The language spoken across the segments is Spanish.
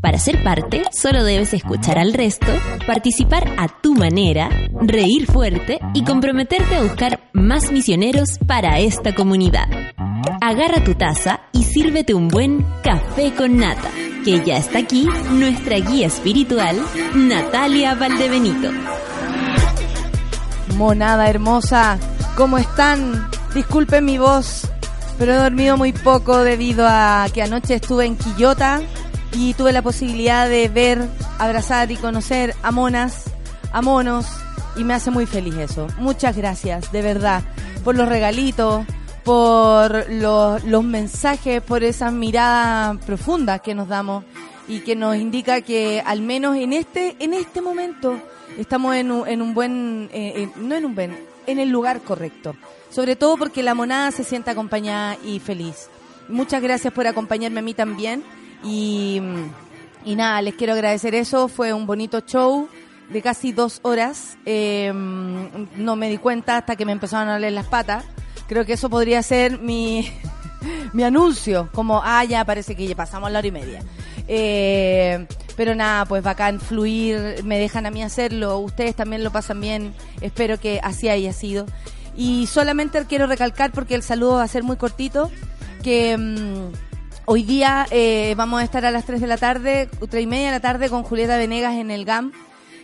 Para ser parte, solo debes escuchar al resto, participar a tu manera, reír fuerte y comprometerte a buscar más misioneros para esta comunidad. Agarra tu taza y sírvete un buen café con nata, que ya está aquí nuestra guía espiritual, Natalia Valdebenito. Monada hermosa, ¿cómo están? Disculpen mi voz, pero he dormido muy poco debido a que anoche estuve en Quillota y tuve la posibilidad de ver, abrazar y conocer a monas, a monos, y me hace muy feliz eso. Muchas gracias, de verdad, por los regalitos, por los, mensajes, por esas miradas profundas que nos damos y que nos indica que al menos en este, en este momento estamos en un, en un buen, eh, no en un buen, en el lugar correcto. Sobre todo porque la monada se siente acompañada y feliz. Muchas gracias por acompañarme a mí también y, y nada, les quiero agradecer eso. Fue un bonito show de casi dos horas. Eh, no me di cuenta hasta que me empezaron a doler las patas. Creo que eso podría ser mi, mi anuncio. Como, ah, ya parece que ya pasamos la hora y media. Eh, pero nada, pues bacán fluir, me dejan a mí hacerlo, ustedes también lo pasan bien, espero que así haya sido. Y solamente quiero recalcar, porque el saludo va a ser muy cortito, que mm, hoy día eh, vamos a estar a las 3 de la tarde, 3 y media de la tarde con Julieta Venegas en el GAM,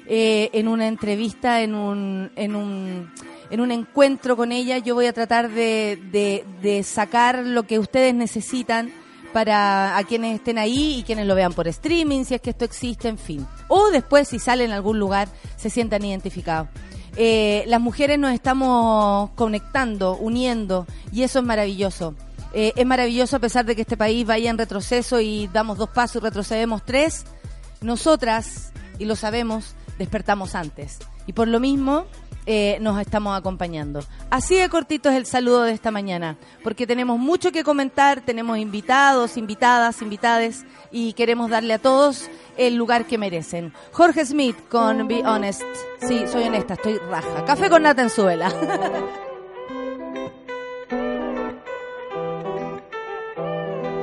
eh, en una entrevista, en un, en un, en un encuentro con ella. Yo voy a tratar de, de, de sacar lo que ustedes necesitan para a quienes estén ahí y quienes lo vean por streaming, si es que esto existe, en fin. O después, si sale en algún lugar, se sientan identificados. Eh, las mujeres nos estamos conectando, uniendo, y eso es maravilloso. Eh, es maravilloso a pesar de que este país vaya en retroceso y damos dos pasos y retrocedemos tres. Nosotras, y lo sabemos, despertamos antes. Y por lo mismo, eh, nos estamos acompañando. Así de cortito es el saludo de esta mañana, porque tenemos mucho que comentar, tenemos invitados, invitadas, invitades, y queremos darle a todos el lugar que merecen. Jorge Smith con Be Honest. Sí, soy honesta, estoy raja. Café con nata en suela.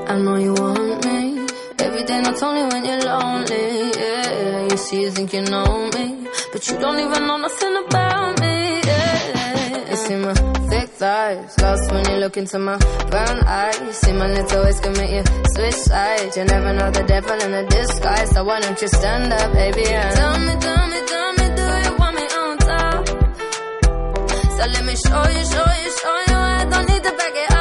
I know you want me. Every day, not only when you're lonely. Yeah, you see, you think you know me. But you don't even know nothing about me. Yeah, you see my thick thighs. Lost when you look into my brown eyes. See my little ways can make you switch sides. You never know the devil in a disguise. So why don't you stand up, baby? And tell me, tell me, tell me, do you want me on top? So let me show you, show you, show you. I don't need to back it up.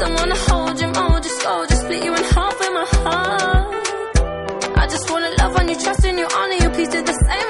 Don't wanna hold you, mold you, slow, just split you in half with my heart. I just wanna love on you, trust in you, honor you, please do the same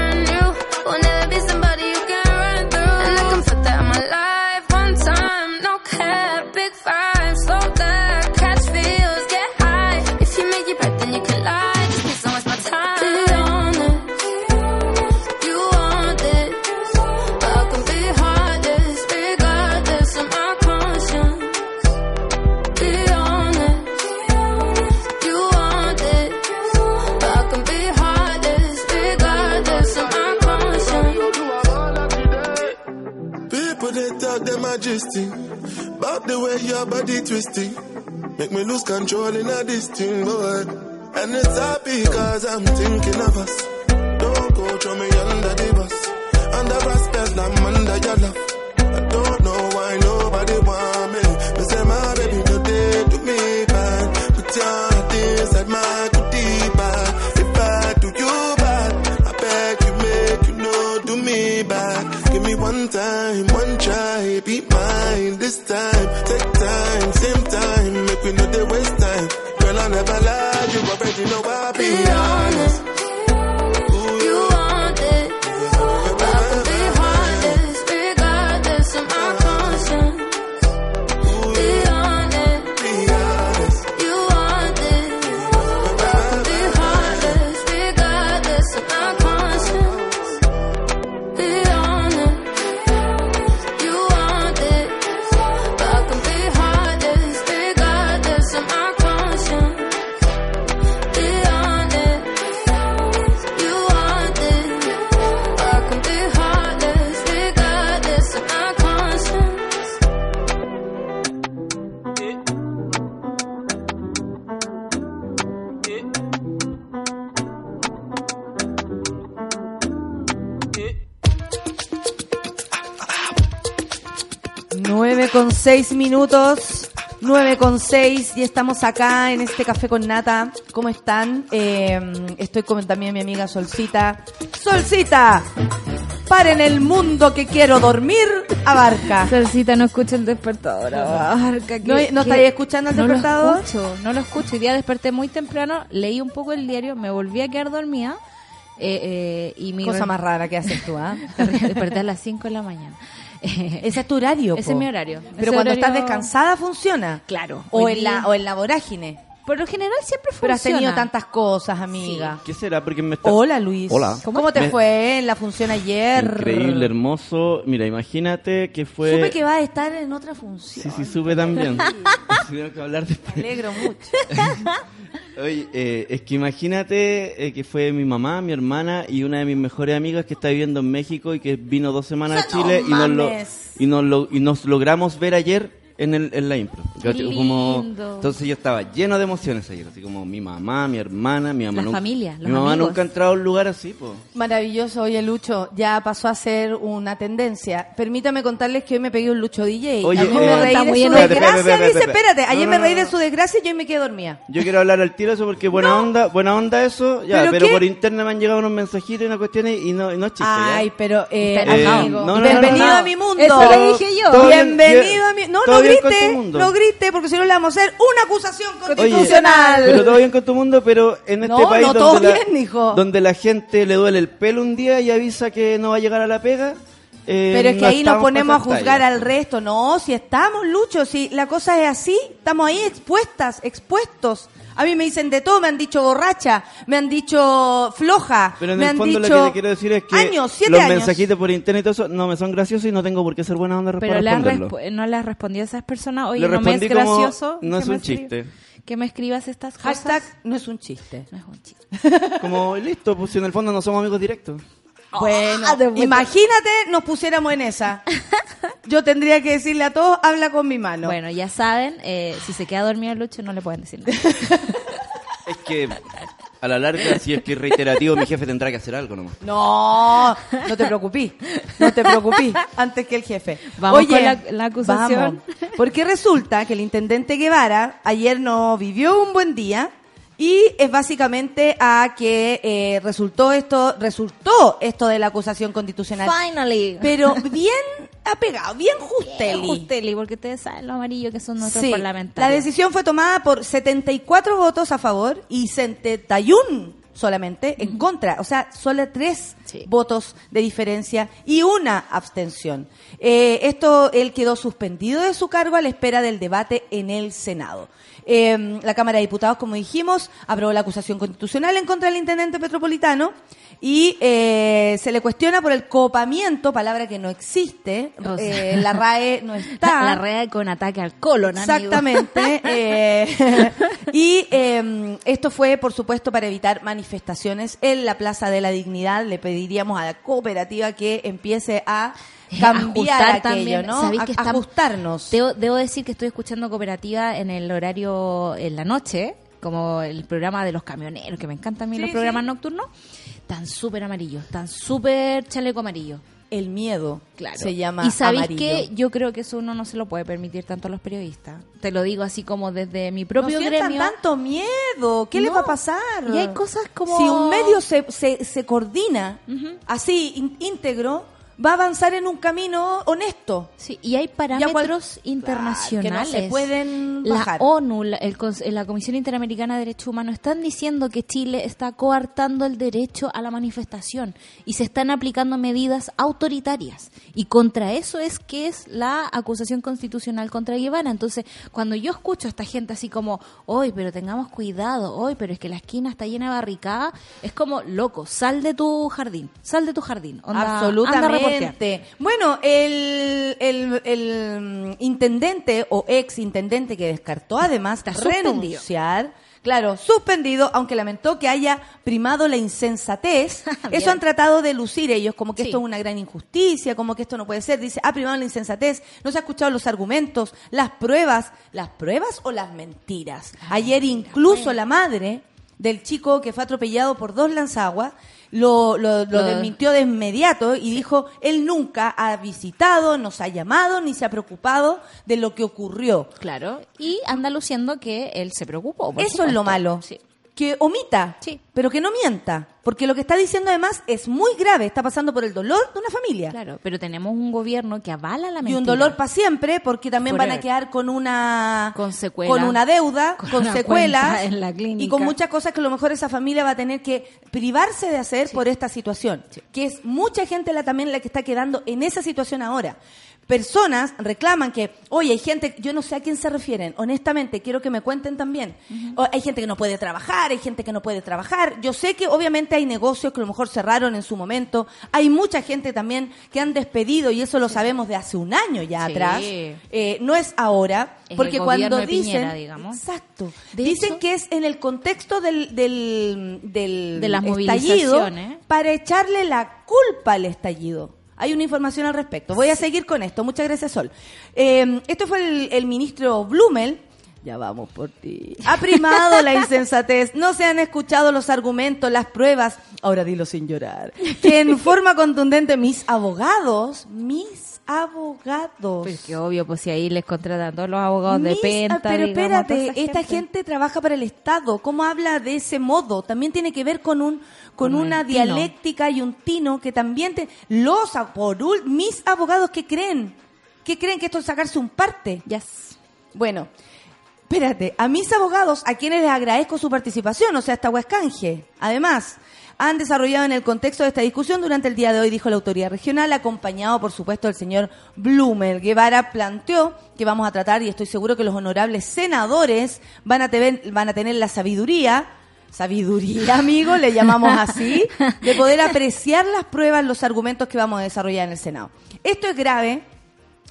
the way your body twisting. Make me lose control in a this thing, boy. And it's happy cause I'm thinking of us. Don't go throw me under the bus. Under respect, I'm under your love. I don't know why nobody want me. But say my baby today do me bad. Put your heart inside my goodie bad. If I do you bad, I beg you make you know do me bad. Give me one time, mine this time. Take time, same time, make we know they waste time. Girl, I never lie, you already know I be Be seis minutos, nueve con seis y estamos acá en este café con nata. ¿Cómo están? Eh, estoy con también mi amiga Solcita. Solcita, para en el mundo que quiero dormir, abarca. Solcita, no escucha el despertador. abarca, ¿No, no estaría escuchando el no despertador? lo escucho, no lo escucho. Hoy día desperté muy temprano, leí un poco el diario, me volví a quedar dormida. eh, eh, y mi Cosa más rara que haces tú, ¿ah? desperté a las 5 de la mañana. Ese es tu horario. Ese po. es mi horario. Pero Ese cuando horario- estás descansada funciona. Claro. O en, la, o en la vorágine. Por lo general siempre funciona. Pero has tenido tantas cosas, amiga. ¿Qué será? Porque me está... Hola, Luis. Hola. ¿Cómo, te Me- fue en la función ayer? Increíble, hermoso. Mira, imagínate que fue... Supe que va a estar en otra función. Sí, sí, supe también. Que hablar Me después. alegro mucho. Oye, eh, es que imagínate eh, que fue mi mamá, mi hermana y una de mis mejores amigas que está viviendo en México y que vino dos semanas a No Chile y, nos lo- mames. y, nos lo- y nos logramos ver ayer en, el, en la impro. Como- entonces yo estaba lleno de emociones ayer, así como mi mamá, mi hermana, mi mamá La nunca, familia, los mi mamá amigos. nunca ha entrado a un lugar así, pues. Maravilloso, oye Lucho, ya pasó a ser una tendencia. Permítame contarles que hoy me pegué un Lucho DJ. Oye, Ayer eh, me reí de su desgracia, Espérate, espérate, dice, espérate. espérate, ayer No, me reí de su desgracia y yo me quedé dormida. Yo quiero hablar al tiro de eso porque buena onda, buena onda eso, ya, ¿Pero por internet me han llegado unos mensajitos y unas cuestiones y no, y no es chiste, ¿ya? Ay, pero eh, Eh, amigo, no, no, no, bienvenido no, no. a mi mundo. Eso le dije yo. Bienvenido bien. a mi... No, no grite, no grite, porque si no le vamos a hacer una acusación Oye, constitucional. pero todo bien con tu mundo, pero en este No, país no, donde, la, bien, hijo. donde la gente le duele el pelo un día y avisa que no va a llegar a la pega. eh, Pero es que no ahí nos ponemos a juzgar al resto. No, si estamos, Lucho, si la cosa es así, estamos ahí expuestas, expuestos. A mí me dicen de todo, me han dicho borracha, me han dicho floja, Pero en me el han fondo dicho lo que te quiero decir es que años, siete los años. mensajitos por internet y todo eso no me son graciosos y no tengo por qué ser buena onda Pero para responderlo. respo- no le has respondido a esas personas. Oye, Le no me es respondí como, gracioso. no que es me un chiste. Que me escribas estas cosas. Hashtag no es un chiste. No es un chiste. Como listo, pues si en el fondo no somos amigos directos. Bueno, Ah, imagínate nos pusiéramos en esa. Yo tendría que decirle a todos, habla con mi mano. Bueno, ya saben, eh, si se queda dormido Lucho, no le pueden decir nada. Es que a la larga, si es que es reiterativo, mi jefe tendrá que hacer algo nomás. No, no te preocupes, no te preocupes, antes que el jefe. Vamos con la- la acusación. vamos, porque resulta que el intendente Guevara ayer no vivió un buen día y es básicamente a que eh, resultó esto, resultó esto de la acusación constitucional. Finally. Pero bien apegado, bien justeli. Justeli, porque ustedes saben lo amarillo que son nuestros Sí, la parlamentarios. decisión fue tomada por 74 votos a favor y 71 solamente en contra. O sea, solo tres Sí. votos de diferencia y una abstención. Eh, esto, él quedó suspendido de su cargo a la espera del debate en el Senado. Eh, la Cámara de Diputados, como dijimos, aprobó la acusación constitucional en contra del intendente metropolitano y eh, se le cuestiona por el copamiento, palabra que no existe, O sea, eh, la RAE no está. La red con ataque al colon, amigo. Exactamente. eh, y eh, esto fue, por supuesto, para evitar manifestaciones en la Plaza de la Dignidad. Le pediríamos a la cooperativa que empiece a cambiar Ajustar aquello, también. ¿no? ¿Sabéis A- que estamos- ajustarnos. Debo, debo decir que estoy escuchando Cooperativa en el horario en la noche, como el programa de los camioneros, que me encantan a mí Sí, los programas nocturnos. Tan súper amarillos, tan súper chaleco amarillo. El miedo Claro. se llama y sabéis que yo creo que eso uno no se lo puede permitir tanto a los periodistas. Te lo digo así como desde mi propio no gremio. tanto miedo. ¿Qué le No. va a pasar? Y hay cosas como- Si un medio se, se, se coordina así, ín- íntegro, va a avanzar en un camino honesto. Sí, y hay parámetros internacionales. Que no se pueden la. ONU, la, el cons- la Comisión Interamericana de Derechos Humanos están diciendo que Chile está coartando el derecho a la manifestación y se están aplicando medidas autoritarias. Y contra eso es que es la acusación constitucional contra Guevara. Entonces, cuando yo escucho a esta gente así como, hoy, pero tengamos cuidado, hoy, pero es que la esquina está llena de barricada, es como, loco, sal de tu jardín, sal de tu jardín. Onda, anda Bueno, el, el, el, mm, intendente o ex intendente que descartó además Está suspendido. renunciar, claro, suspendido, aunque lamentó que haya primado la insensatez, eso han tratado de lucir ellos, como que Sí. esto es una gran injusticia, como que esto no puede ser. Dice, ha primado la insensatez, no se ha escuchado los argumentos, las pruebas, las pruebas o las mentiras. Ayer incluso la madre del chico que fue atropellado por dos lanzaguas lo, lo, lo desmintió de inmediato y dijo, él nunca ha visitado, nos ha llamado, ni se ha preocupado de lo que ocurrió. Claro, y anda luciendo que él se preocupó. Eso es lo malo. Sí. Que omita, Sí. pero que no mienta. Porque lo que está diciendo además es muy grave. Está pasando por el dolor de una familia. Claro, pero tenemos un gobierno que avala la mentira. Y un dolor para siempre, porque también van a quedar con una Con secuela. con una deuda, Con con, una secuelas en la y con muchas cosas que a lo mejor esa familia va a tener que privarse de hacer por esta situación. Que es mucha gente la también la que está quedando en esa situación ahora. Personas reclaman que, oye, hay gente, yo no sé a quién se refieren, honestamente, quiero que me cuenten también. Hay gente que no puede trabajar, hay gente que no puede trabajar. Yo sé que obviamente hay negocios que a lo mejor cerraron en su momento. Hay mucha gente también que han despedido y eso lo sabemos de hace un año ya Sí. atrás. Eh, no es ahora, Es porque cuando de dicen, Piñera, digamos. exacto, De dicen hecho- que es en el contexto del del, del De las estallido para echarle la culpa al estallido. Hay una información al respecto. Voy a seguir con esto. Muchas gracias, Sol. Eh, esto fue el, el ministro Blumel. Ya vamos por ti. Ha primado la insensatez. No se han escuchado los argumentos, las pruebas. Ahora dilo sin llorar. Que en forma contundente mis abogados, mis abogados. Pues que obvio, pues si ahí les contratan todos los abogados de Mis- penta. ah, pero digamos, espérate, esta gente trabaja para el Estado. ¿Cómo habla de ese modo? También tiene que ver con un con Con una dialéctica y un tino que también te, los por mis abogados que creen que creen que esto es sacarse un parte. Yes. Bueno, espérate, a mis abogados, a quienes les agradezco su participación, o sea, esta Huescanje. Además, han desarrollado en el contexto de esta discusión durante el día de hoy, dijo la autoridad regional, acompañado, por supuesto, del señor Blumer. Guevara planteó que vamos a tratar, y estoy seguro que los honorables senadores van a, tener, van a tener la sabiduría, sabiduría, amigo, le llamamos así, de poder apreciar las pruebas, los argumentos que vamos a desarrollar en el Senado. Esto es grave,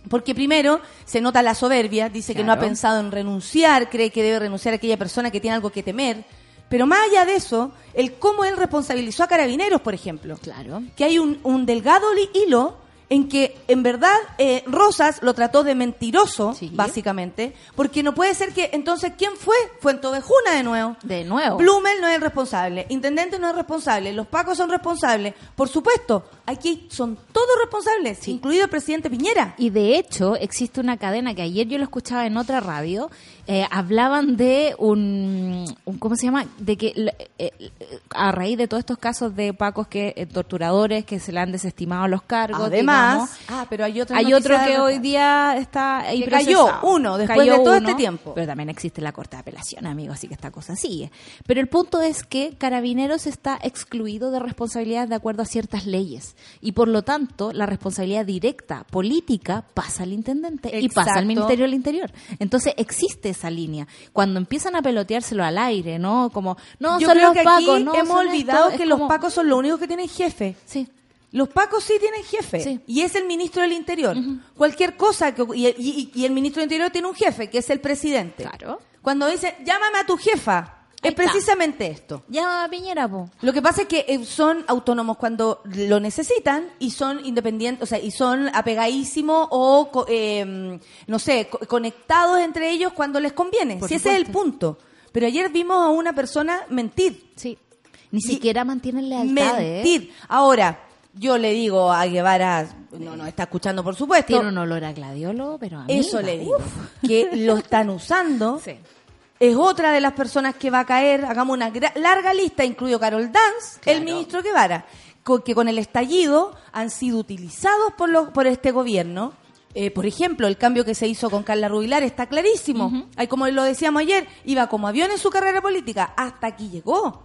porque primero se nota la soberbia, dice que no ha pensado en renunciar, cree que debe renunciar aquella persona que tiene algo que temer. Pero más allá de eso, el cómo él responsabilizó a carabineros, por ejemplo. Claro. Que hay un, un delgado hilo en que en verdad eh, Rosas lo trató de mentiroso, Sí. básicamente, porque no puede ser que entonces ¿quién fue? Fue en Tovejuna de nuevo. De nuevo. Blumel no es el responsable, Intendente no es responsable, los Pacos son responsables. Por supuesto, aquí son todos responsables, incluido el presidente Piñera. Y de hecho, existe una cadena que ayer yo lo escuchaba en otra radio. Eh, hablaban de un, un- ¿Cómo se llama? De que eh, eh, a raíz de todos estos casos de pacos que eh, torturadores que se le han desestimado los cargos. Además, digamos, ah, pero hay otra hay otro que hoy día está Que cayó uno después de todo este tiempo. Pero también existe la Corte de Apelación, amigo, así que esta cosa sigue. Pero el punto es que Carabineros está excluido de responsabilidades de acuerdo a ciertas leyes. Y por lo tanto, la responsabilidad directa política pasa al intendente y pasa al. Ministerio del Interior. Entonces existe esa línea. Cuando empiezan a peloteárselo al aire, ¿no? Como, no, Yo son creo los que pacos, aquí no, hemos olvidado esto, que los Pacos son los únicos que tienen jefe. Sí. Los Pacos sí tienen jefe. Sí. Y es el ministro del Interior. Cualquier cosa que y, y- y el ministro del Interior tiene un jefe, que es el presidente. Claro. Cuando dice, llámame a tu jefa, es está. precisamente esto. Ya, Piñera, po. Lo que pasa es que eh, son autónomos cuando lo necesitan y son independientes, o sea, y son apegadísimos o, eh, no sé, co- conectados entre ellos cuando les conviene. Por si ese es el punto. Pero ayer vimos a una persona mentir. Sí. Ni siquiera mantienen lealtad, ¿eh? mentir. Ahora, yo le digo a Guevara, no nos está escuchando por supuesto, Tiene un olor a gladiolo, pero amiga, eso le digo, uf. que lo están usando. Sí. Es otra de las personas que va a caer, hagamos una larga lista, incluido Carol Dance, el ministro Guevara. que con el estallido han sido utilizados por, los, por este gobierno. Eh, por ejemplo, el cambio que se hizo con Carla Rubilar está clarísimo. Como lo decíamos ayer, iba como avión en su carrera política. Hasta aquí llegó.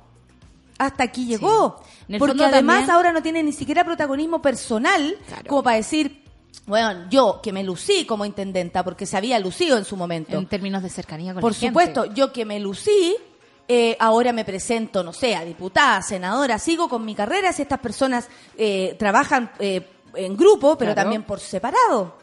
Hasta aquí llegó. Porque además también- ahora no tiene ni siquiera protagonismo personal Claro. como para decir, bueno, yo que me lucí como intendenta, porque se había lucido en su momento. En términos de cercanía con Por la gente. supuesto, yo que me lucí, eh, ahora me presento, no sé, a diputada, senadora, sigo con mi carrera si estas personas eh, trabajan eh, en grupo, pero Claro. también por separado.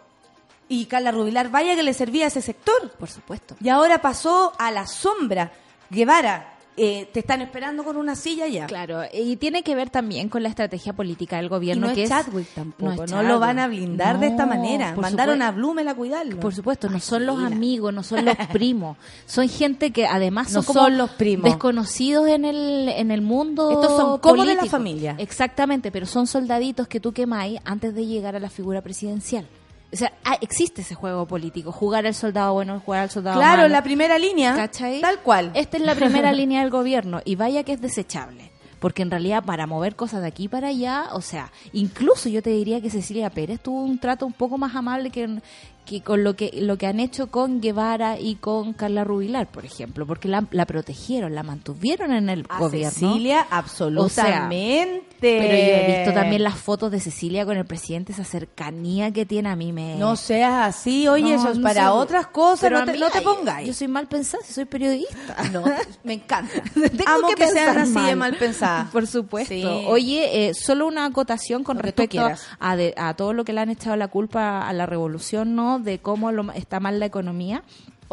Y Carla Rubilar, vaya que le servía a ese sector. Por supuesto. Y ahora pasó a la sombra. Guevara, eh, te están esperando con una silla ya. Claro, y tiene que ver también con la estrategia política del Y gobierno no que es Chadwick tampoco, no, es lo van a blindar de esta No, manera. Mandaron a Blumel a cuidarlo. Por supuesto, no son los amigos, no son los primos, son gente que además No son como son los primos. desconocidos en el en el mundo. Estos son como de la político. familia. Exactamente, pero son soldaditos que tú quemáis antes de llegar a la figura presidencial. O sea, ah, existe ese juego político, jugar al soldado bueno, jugar al soldado Claro, malo. la primera línea, ¿Cachai? tal cual. Esta es la primera línea del gobierno y vaya que es desechable. Porque en realidad para mover cosas de aquí para allá, o sea, incluso yo te diría que Cecilia Pérez tuvo un trato un poco más amable que, que con lo que lo que han hecho con Guevara y con Carla Rubilar, por ejemplo, porque la, la protegieron, la mantuvieron en el A gobierno. Cecilia, absolutamente. Pero yo he visto también las fotos de Cecilia con el presidente, esa cercanía que tiene a mí me... No seas así, oye, No, eso es no para sé. otras cosas, no te, mí, no te ay, pongáis. Yo soy mal pensada, soy periodista. No, me encanta. Tengo Amo que, pensar así de mal pensadas. Por supuesto. Sí. Oye, eh, solo una acotación con Lo que respecto a, de- a todo lo que le han echado la culpa a la revolución, ¿no? De cómo lo- está mal la economía.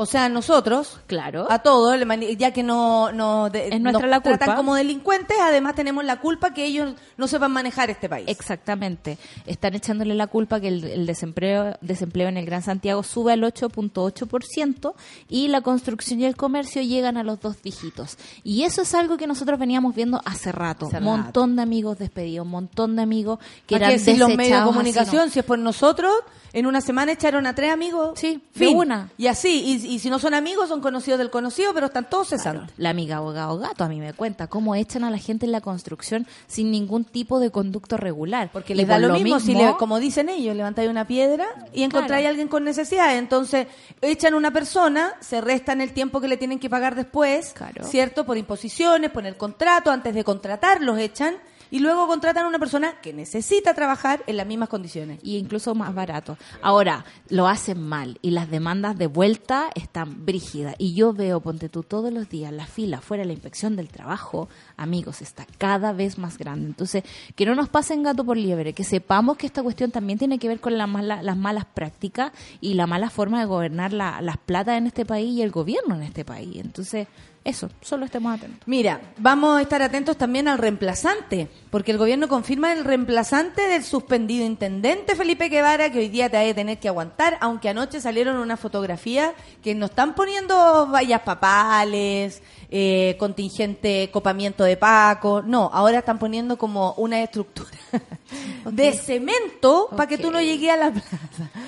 O sea, nosotros, Claro. a todos, ya que no, no de- Es nuestra nos la culpa. tratan como delincuentes, además tenemos la culpa que ellos no sepan manejar este país. Exactamente. Están echándole la culpa que el, el desempleo, desempleo en el Gran Santiago sube al 8.8% y la construcción y el comercio llegan a los dos dígitos. Y eso es algo que nosotros veníamos viendo hace rato. Un montón de amigos despedidos, un montón de amigos que ¿Para eran los medios de así, comunicación? ¿no? Si es por nosotros, en una semana echaron a tres amigos. Sí, fin. una. Y así, y, y si no son amigos, son conocidos del conocido, pero están todos cesantes. La amiga abogado gato a mí me cuenta cómo echan a la gente en la construcción sin ningún tipo de conducto regular. Porque les da por lo, mismo, si le- como dicen ellos, levantáis una piedra y encontráis a alguien con necesidad. Entonces, echan una persona, se restan el tiempo que le tienen que pagar después, Claro. ¿cierto? Por imposiciones, poner contrato, antes de contratar los echan y luego contratan a una persona que necesita trabajar en las mismas condiciones. y incluso más barato. Ahora, lo hacen mal y las demandas de vuelta están brígidas. Y yo veo, ponte tú, todos los días la fila fuera de la inspección del trabajo, amigos, está cada vez más grande. Entonces, que no nos pasen gato por liebre, que sepamos que esta cuestión también tiene que ver con las malas prácticas y la mala forma de gobernar la- las platas en este país y el gobierno en este país. Entonces, eso, solo estemos atentos. Mira, vamos a estar atentos también al reemplazante, porque el gobierno confirma el reemplazante del suspendido intendente Felipe Guevara, que hoy día te va a tener que aguantar, aunque anoche salieron una fotografía que nos están poniendo vallas papales, eh, contingente copamiento de Paco. No, ahora están poniendo como una estructura de cemento para que tú no llegues a la plaza.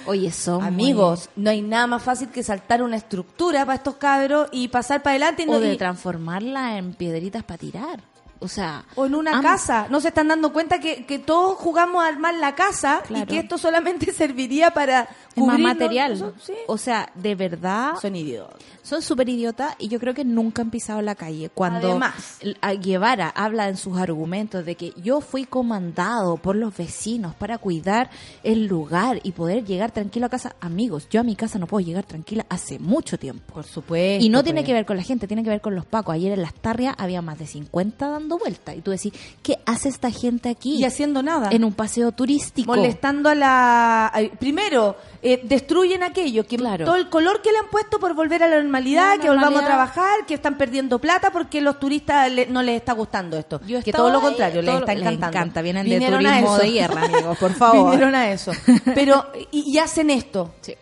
Oye, son Amigos, no hay nada más fácil que saltar una estructura para estos cabros y pasar para adelante. y no- o de y- transformarla en piedritas para tirar. O sea, O en una am- casa. No se están dando cuenta que, que todos jugamos a armar la casa y que esto solamente serviría para es más material. Sí. O sea, de verdad, Son idiotas. son súper idiotas y yo creo que nunca han pisado la calle. Cuando Además. Guevara habla en sus argumentos de que yo fui comandado por los vecinos para cuidar el lugar y poder llegar tranquilo a casa. Amigos, yo a mi casa no puedo llegar tranquila hace mucho tiempo. Por supuesto. Y no tiene pues. que ver con la gente, tiene que ver con los pacos. Ayer en Las Tarrias había más de 50 dando vueltas. Y tú decís, ¿qué hace esta gente aquí? Y haciendo nada. En un paseo turístico. molestando a la... a- Primero, eh, destruyen aquello, que Claro. todo el color que le han puesto por volver a la normalidad, La que volvamos a trabajar, que están perdiendo plata porque los turistas le- no les está gustando esto. Yo que todo lo contrario, les está les encantando. encanta, vienen de Vinieron a turismo de guerra, amigos, por favor. Vinieron a eso. Pero, y, y hacen esto. Sí.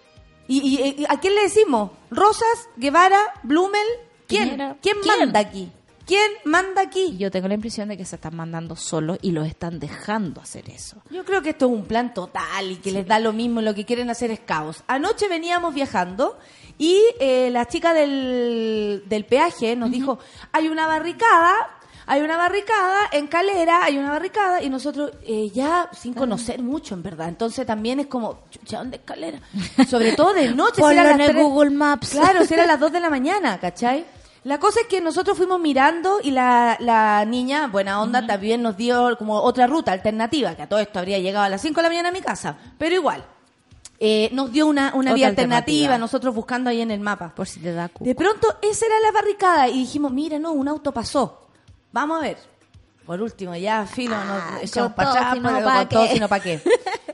¿Y, y- a quién le decimos? ¿Rosas? ¿Guevara? ¿Blumel? ¿Quién, ¿Quién? manda aquí? ¿Quién manda aquí? Yo tengo la impresión de que se están mandando solos y los están dejando hacer eso. Yo creo que esto es un plan total y que les da lo mismo, lo que quieren hacer es caos. Anoche veníamos viajando y eh, la chica del, del peaje nos dijo, hay una barricada, hay una barricada, en Calera hay una barricada y nosotros eh, ya sin conocer mucho, en verdad. Entonces también es como, chucha, ¿dónde es Calera? Sobre todo de noche. si Ponlo eran en las el tres- Google Maps. Claro, si eran las 2 de la mañana, ¿cachai? La cosa es que nosotros fuimos mirando y la, la niña, buena onda, también nos dio como otra ruta alternativa, que a todo esto habría llegado a las 5 de la mañana a mi casa, pero igual. Eh, nos dio una, una vía alternativa, nosotros buscando ahí en el mapa. Por si te da cuco. De pronto, esa era la barricada y dijimos, mira, no, un auto pasó. Vamos a ver. Por último, ya, filo, Ah, nos echamos para atrás, pero ¿pa' con todo, qué?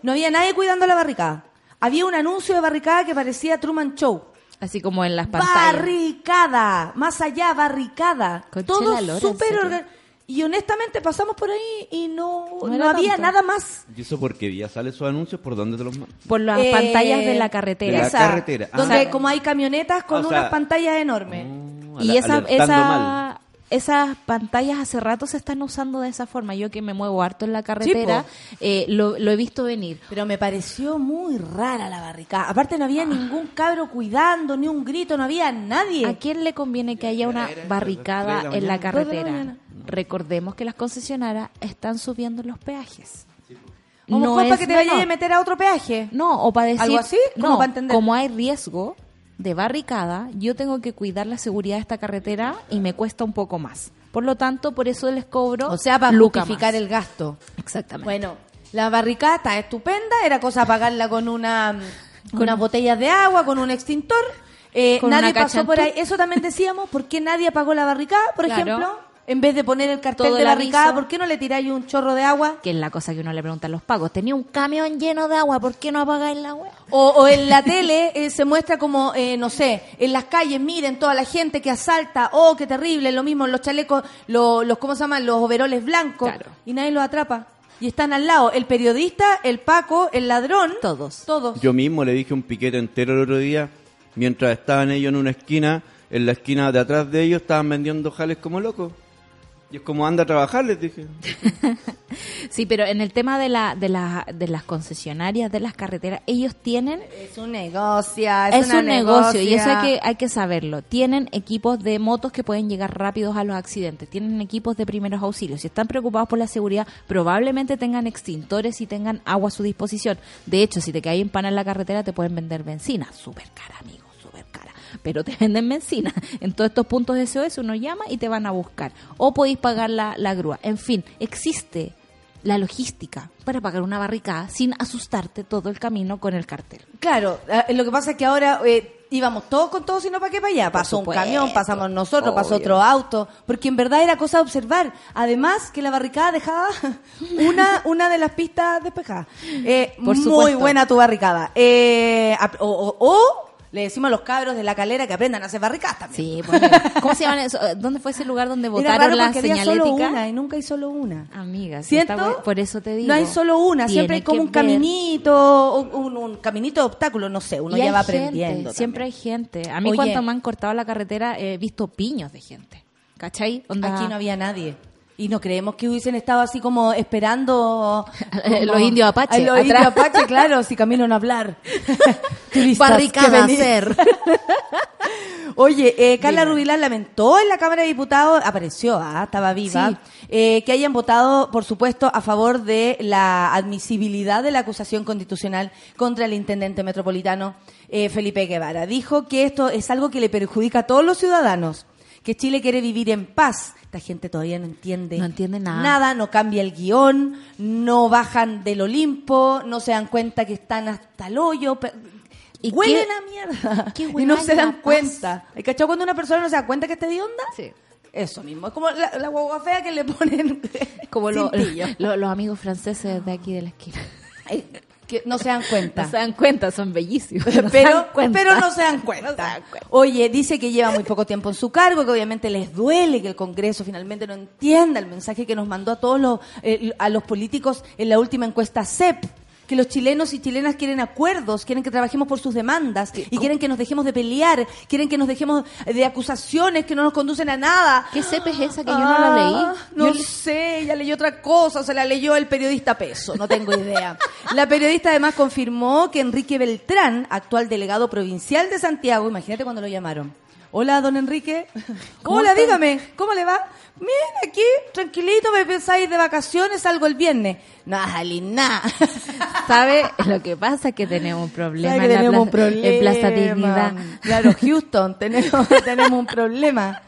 No había nadie cuidando la barricada. Había un anuncio de barricada que parecía Truman Show. Así como en las pantallas. Barricada, más allá, barricada. Conchela Todo Lora, ¿en súper organ- Y honestamente pasamos por ahí y no, No había tanto. nada más. ¿Y eso porque ya sale esos anuncios? ¿Por dónde te los mandan? Por las Eh, pantallas de la carretera. de la esa, carretera. Ah. Donde O sea, como hay camionetas con o sea, unas pantallas enormes. Oh, Y esa, esa, mal. Esas pantallas hace rato se están usando de esa forma. Yo que me muevo harto en la carretera, eh, lo, lo he visto venir. Pero me pareció muy rara la barricada. Aparte no había ningún cabro cuidando, ni un grito, no había nadie. ¿A quién le conviene que haya una barricada la en la carretera? Recordemos que las concesionarias están subiendo los peajes. Como No para es que te vayas a meter a otro peaje. No, o para decir... ¿Algo así? No, para entender. como hay riesgo de barricada, yo tengo que cuidar la seguridad de esta carretera y me cuesta un poco más. Por lo tanto, por eso les cobro O sea, para justificar el gasto. Exactamente. Bueno, la barricada está estupenda, era cosa pagarla con una con unas botellas de agua, con un extintor. Eh, nadie pasó por ahí. Eso también decíamos, ¿por qué nadie apagó la barricada, por Claro. ejemplo? En vez de poner el cartel Todo de el barricada, aviso. ¿por qué no le tiráis un chorro de agua? que es la cosa que uno le pregunta a los pagos. Tenía un camión lleno de agua, ¿por qué no apagáis la agua? O, o en la tele eh, se muestra como, eh, no sé, en las calles, miren toda la gente que asalta, oh, qué terrible, lo mismo, los chalecos, lo- los, ¿cómo se llaman? Los overoles blancos, Claro. y nadie los atrapa. Y están al lado el periodista, el Paco, el ladrón. Todos. Todos. Yo mismo le dije un piquete entero el otro día, mientras estaban ellos en una esquina, en la esquina de atrás de ellos estaban vendiendo jales como locos. Y es como anda a trabajar, les dije. Sí, pero en el tema de, la, de, la, de las concesionarias, de las carreteras, ellos tienen Es un negocio, es, una un negocio y eso hay que, hay que saberlo. Tienen equipos de motos que pueden llegar rápidos a los accidentes, tienen equipos de primeros auxilios. Si están preocupados por la seguridad, probablemente tengan extintores y tengan agua a su disposición. De hecho, si te caes en pana en la carretera, te pueden vender benzina. Súper cara, amigo. Pero te venden benzina. En todos estos puntos de SOS uno llama y te van a buscar. O podéis pagar la, la grúa. En fin, existe la logística para pagar una barricada sin asustarte todo el camino con el cartel. Claro, eh, lo que pasa es que ahora eh, íbamos todos con todos y no para qué para allá. Pasó un camión, pasamos nosotros, pasó otro auto, porque en verdad era cosa de observar. Además que la barricada dejaba una, una de las pistas despejadas. Eh, Por muy buena tu barricada. Eh, o- o le decimos a los cabros de la calera que aprendan a hacer barricadas también. Sí, pues, ¿cómo se llaman eso? ¿Dónde fue ese lugar donde votaron raro la porque había solo una y nunca hay solo una. Amiga, ¿Cierto? está por eso te digo. No hay solo una, siempre hay como un ver. caminito, un, un- caminito de obstáculos, no sé, uno Y ya va gente, aprendiendo. Siempre también. hay gente. A mí Oye. cuando me han cortado la carretera he visto piños de gente. ¿Cachai? Onda- Aquí no había nadie. Y no creemos que hubiesen estado así como esperando... como- Los indios apache, Los indios apache, claro, si camino no hablar. Barricada hacer. Oye, eh, Carla Rubilar lamentó en la Cámara de Diputados, apareció, ah, estaba viva, Sí. eh, que hayan votado, por supuesto, a favor de la admisibilidad de la acusación constitucional contra el intendente metropolitano eh, Felipe Guevara. Dijo que esto es algo que le perjudica a todos los ciudadanos, que Chile quiere vivir en paz. Esta gente todavía no entiende. No entiende nada. Nada, no cambia el guion, no bajan del Olimpo, no se dan cuenta que están hasta el hoyo. ¿Y huelen qué- a mierda. qué Y no se dan cuenta. ¿Hay cachado cuando una persona no se da cuenta que está de onda? Sí. Eso mismo. Es como la, la guagua fea que le ponen Como lo- los amigos franceses de aquí de la esquina. Que no se dan cuenta. No se dan cuenta, son bellísimos. no pero, pero no se dan cuenta. No se dan cuenta. Oye, dice que lleva muy poco tiempo en su cargo, que obviamente les duele que el Congreso finalmente no entienda el mensaje que nos mandó a todos los, eh, a los políticos en la última encuesta CEP. Que los chilenos y chilenas quieren acuerdos, quieren que trabajemos por sus demandas y quieren que nos dejemos de pelear, quieren que nos dejemos de acusaciones que no nos conducen a nada. ¿Qué CEP es esa que yo no la leí? Ah, No Yo le- sé, ella leyó otra cosa, se la leyó el periodista Peso, no tengo idea. La periodista además confirmó que Enrique Beltrán, actual delegado provincial de Santiago, imagínate cuando lo llamaron. Hola, don Enrique. Hola, dígame, ¿cómo le va? Bien, aquí, tranquilito, me pensáis de vacaciones, salgo el viernes. Nada, nada. ¿Sabe? Lo que pasa es que tenemos un problema, que en, la tenemos un plaza, problema. en Plaza Dignidad. Claro, Houston, tenemos, tenemos un problema.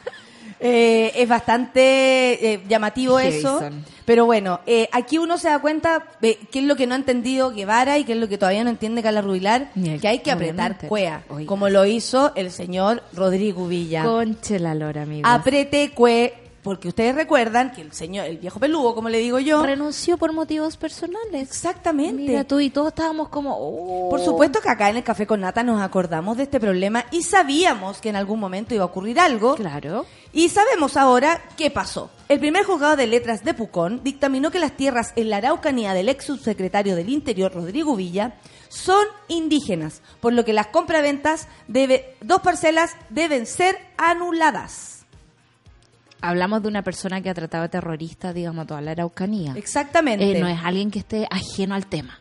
Eh, es bastante eh, llamativo eso. Jason. Pero bueno, eh, aquí uno se da cuenta de qué es lo que no ha entendido Guevara y qué es lo que todavía no entiende Carla Rubilar, el- que hay que apretar cuea, Oiga. como lo hizo el señor Rodrigo Villa. Conche la lora, amigos. Aprete cue, porque ustedes recuerdan que el señor, el viejo peludo, como le digo yo, Renunció por motivos personales. exactamente. Mira tú y todos estábamos como... oh. Por supuesto que acá en el Café con Nata nos acordamos de este problema y sabíamos que en algún momento iba a ocurrir algo. Claro. Y sabemos ahora qué pasó. El primer juzgado de letras de Pucón dictaminó que las tierras en la Araucanía del ex subsecretario del Interior, Rodrigo Villa, son indígenas, por lo que las compraventas de dos parcelas deben ser anuladas. Hablamos de una persona que ha tratado terrorista, digamos, toda la Araucanía. Exactamente. Eh, no es alguien que esté ajeno al tema.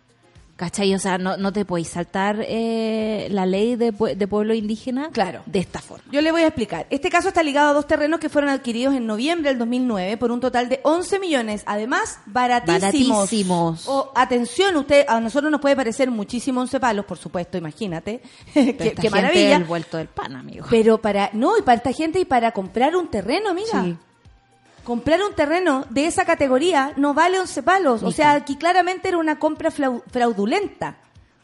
¿Cachai? O sea, no, no te podéis saltar eh, la ley de, de pueblo indígena Claro. de esta forma. Yo le voy a explicar. Este caso está ligado a dos terrenos que fueron adquiridos en noviembre del 2009 por un total de 11 millones. Además, baratísimos. Baratísimos. O, atención, usted, a nosotros nos puede parecer muchísimo 11 palos, por supuesto, imagínate. Qué esta qué gente maravilla. es el vuelto del pan, amigo. Pero para, no, y para esta gente y para comprar un terreno, amiga. Sí. Comprar un terreno de esa categoría no vale 11 palos. O sea, aquí claramente era una compra fraudulenta.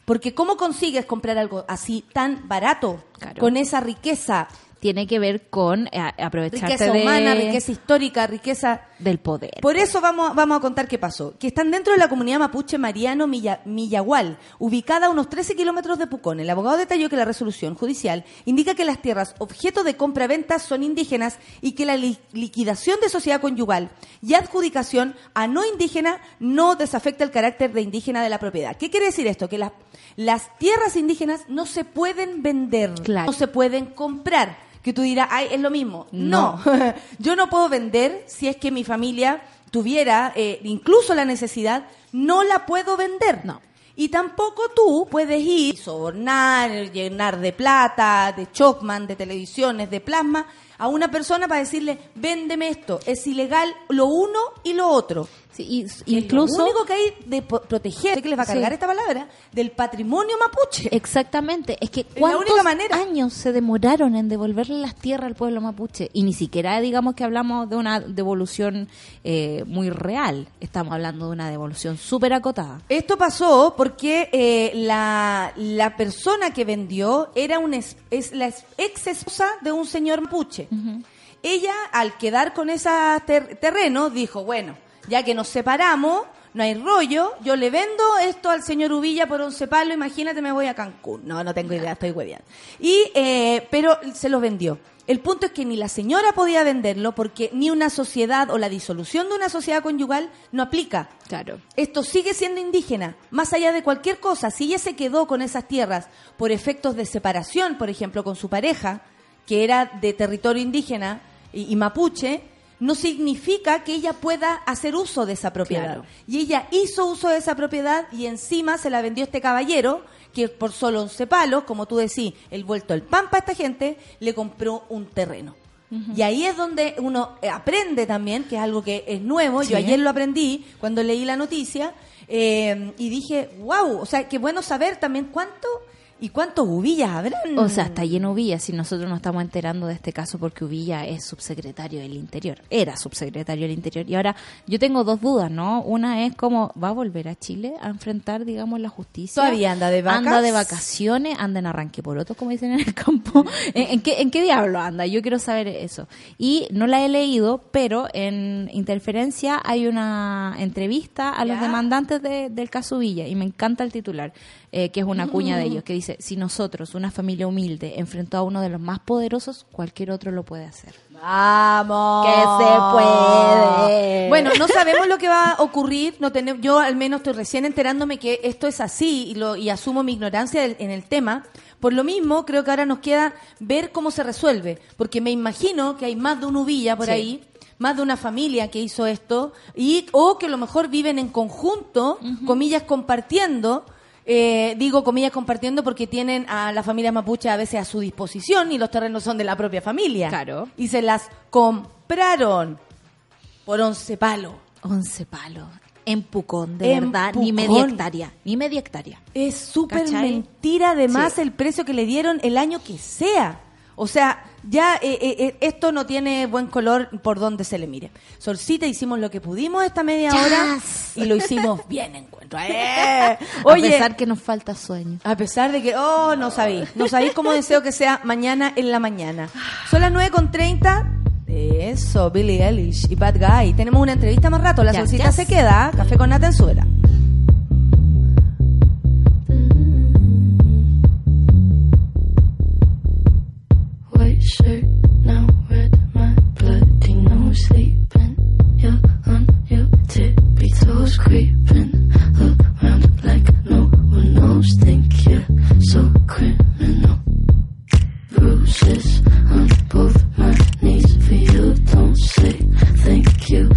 Porque ¿cómo consigues comprar algo así tan barato? Claro. Con esa riqueza Tiene que ver con eh, aprovecharte riqueza de- humana, riqueza histórica, riqueza... del poder. Por eso vamos, vamos a contar qué pasó. Que están dentro de la comunidad mapuche Mariano Milla- Millagual, ubicada a unos 13 kilómetros de Pucón. El abogado detalló que la resolución judicial indica que las tierras objeto de compra-venta son indígenas y que la li- liquidación de sociedad conyugal y adjudicación a no indígena no desafecta el carácter de indígena de la propiedad. ¿Qué quiere decir esto? Que las, las tierras indígenas no se pueden vender, Claro. no se pueden comprar. Que tú dirás, ay, es lo mismo. No. no. Yo no puedo vender si es que mi familia tuviera eh, incluso la necesidad, no la puedo vender. No. Y tampoco tú puedes ir, sobornar, llenar de plata, de Chocman, de televisiones, de plasma, a una persona para decirle, véndeme esto. Es ilegal lo uno y lo otro. Sí, y- Y incluso... Lo único que hay de proteger, sé que les va a cargar Sí. esta palabra, del patrimonio mapuche. Exactamente, es que cuántos años se demoraron en devolverle las tierras al pueblo mapuche y ni siquiera digamos que hablamos de una devolución eh, muy real, estamos hablando de una devolución súper acotada. Esto pasó porque eh, la, la persona que vendió era un es, es la ex esposa de un señor mapuche. Ella, al quedar con ese terreno, dijo, bueno, ya que nos separamos, no hay rollo, yo le vendo esto al señor Ubilla por 11 palos, imagínate, me voy a Cancún. No, no tengo idea, estoy hueveando. Y, eh, pero se los vendió. El punto es que ni la señora podía venderlo porque ni una sociedad o la disolución de una sociedad conyugal no aplica. Claro. Esto sigue siendo indígena, más allá de cualquier cosa. Si ella se quedó con esas tierras por efectos de separación, por ejemplo, con su pareja, que era de territorio indígena y, y mapuche, no significa que ella pueda hacer uso de esa propiedad. Claro. Y ella hizo uso de esa propiedad y encima se la vendió este caballero, que por solo 11 palos, como tú decís, el vuelto el pan para esta gente, le compró un terreno. Y ahí es donde uno eh, aprende también, que es algo que es nuevo. Sí. Yo ayer lo aprendí cuando leí la noticia eh, y dije, wow, o sea, qué bueno saber también cuánto y cuántos ubillas habrán. O sea, está lleno Uvilla si nosotros nos estamos enterando de este caso porque Uvilla es subsecretario del Interior, era subsecretario del Interior. Y ahora yo tengo dos dudas, ¿no? Una es cómo va a volver a Chile a enfrentar, digamos, la justicia. Todavía anda de vacas. Anda de vacaciones, anda en arranque por otro, como dicen en el campo. ¿En, en qué, ¿En qué diablo anda? Yo quiero saber eso. Y no la he leído, pero en Interferencia hay una entrevista a los Ya. demandantes de- del caso Villa y me encanta el titular, eh, que es una cuña de ellos, que dice, si nosotros, una familia humilde, enfrentó a uno de los más poderosos, cualquier otro lo puede hacer. Vamos. Que se puede. Bueno, no sabemos lo que va a ocurrir. No tenemos, yo al menos estoy recién enterándome que esto es así y, lo, y asumo mi ignorancia del- en el tema. Por lo mismo, creo que ahora nos queda ver cómo se resuelve. Porque me imagino que hay más de un Uvilla por Sí. ahí, más de una familia que hizo esto, y o que a lo mejor viven en conjunto, comillas, compartiendo. Eh, digo comillas compartiendo porque tienen a las familias mapuche a veces a su disposición y los terrenos son de la propia familia. Claro. Y se las compraron por once palos. 11 palos. En Pucón, de En verdad, ni media hectárea, ni media hectárea. Es súper mentira además Sí. el precio que le dieron el año que sea. O sea, ya eh, eh, eh, esto no tiene buen color por donde se le mire. Sorcita, hicimos lo que pudimos esta media hora Yes. y lo hicimos bien, encuentro. ¡Eh! a pesar que nos falta sueño. a pesar de que, oh, no sabéis, no sabéis cómo deseo que sea mañana en la mañana. Son las 9.30. Eso, Billie Eilish y Bad Guy. Tenemos una entrevista más rato. La Ya, solcita se queda. Café con nata en suela. Now red, my bloody nose sleeping. Your creeping around like no one knows. Think you're so criminal. Bruises on both my knees for you. Don't say thank you.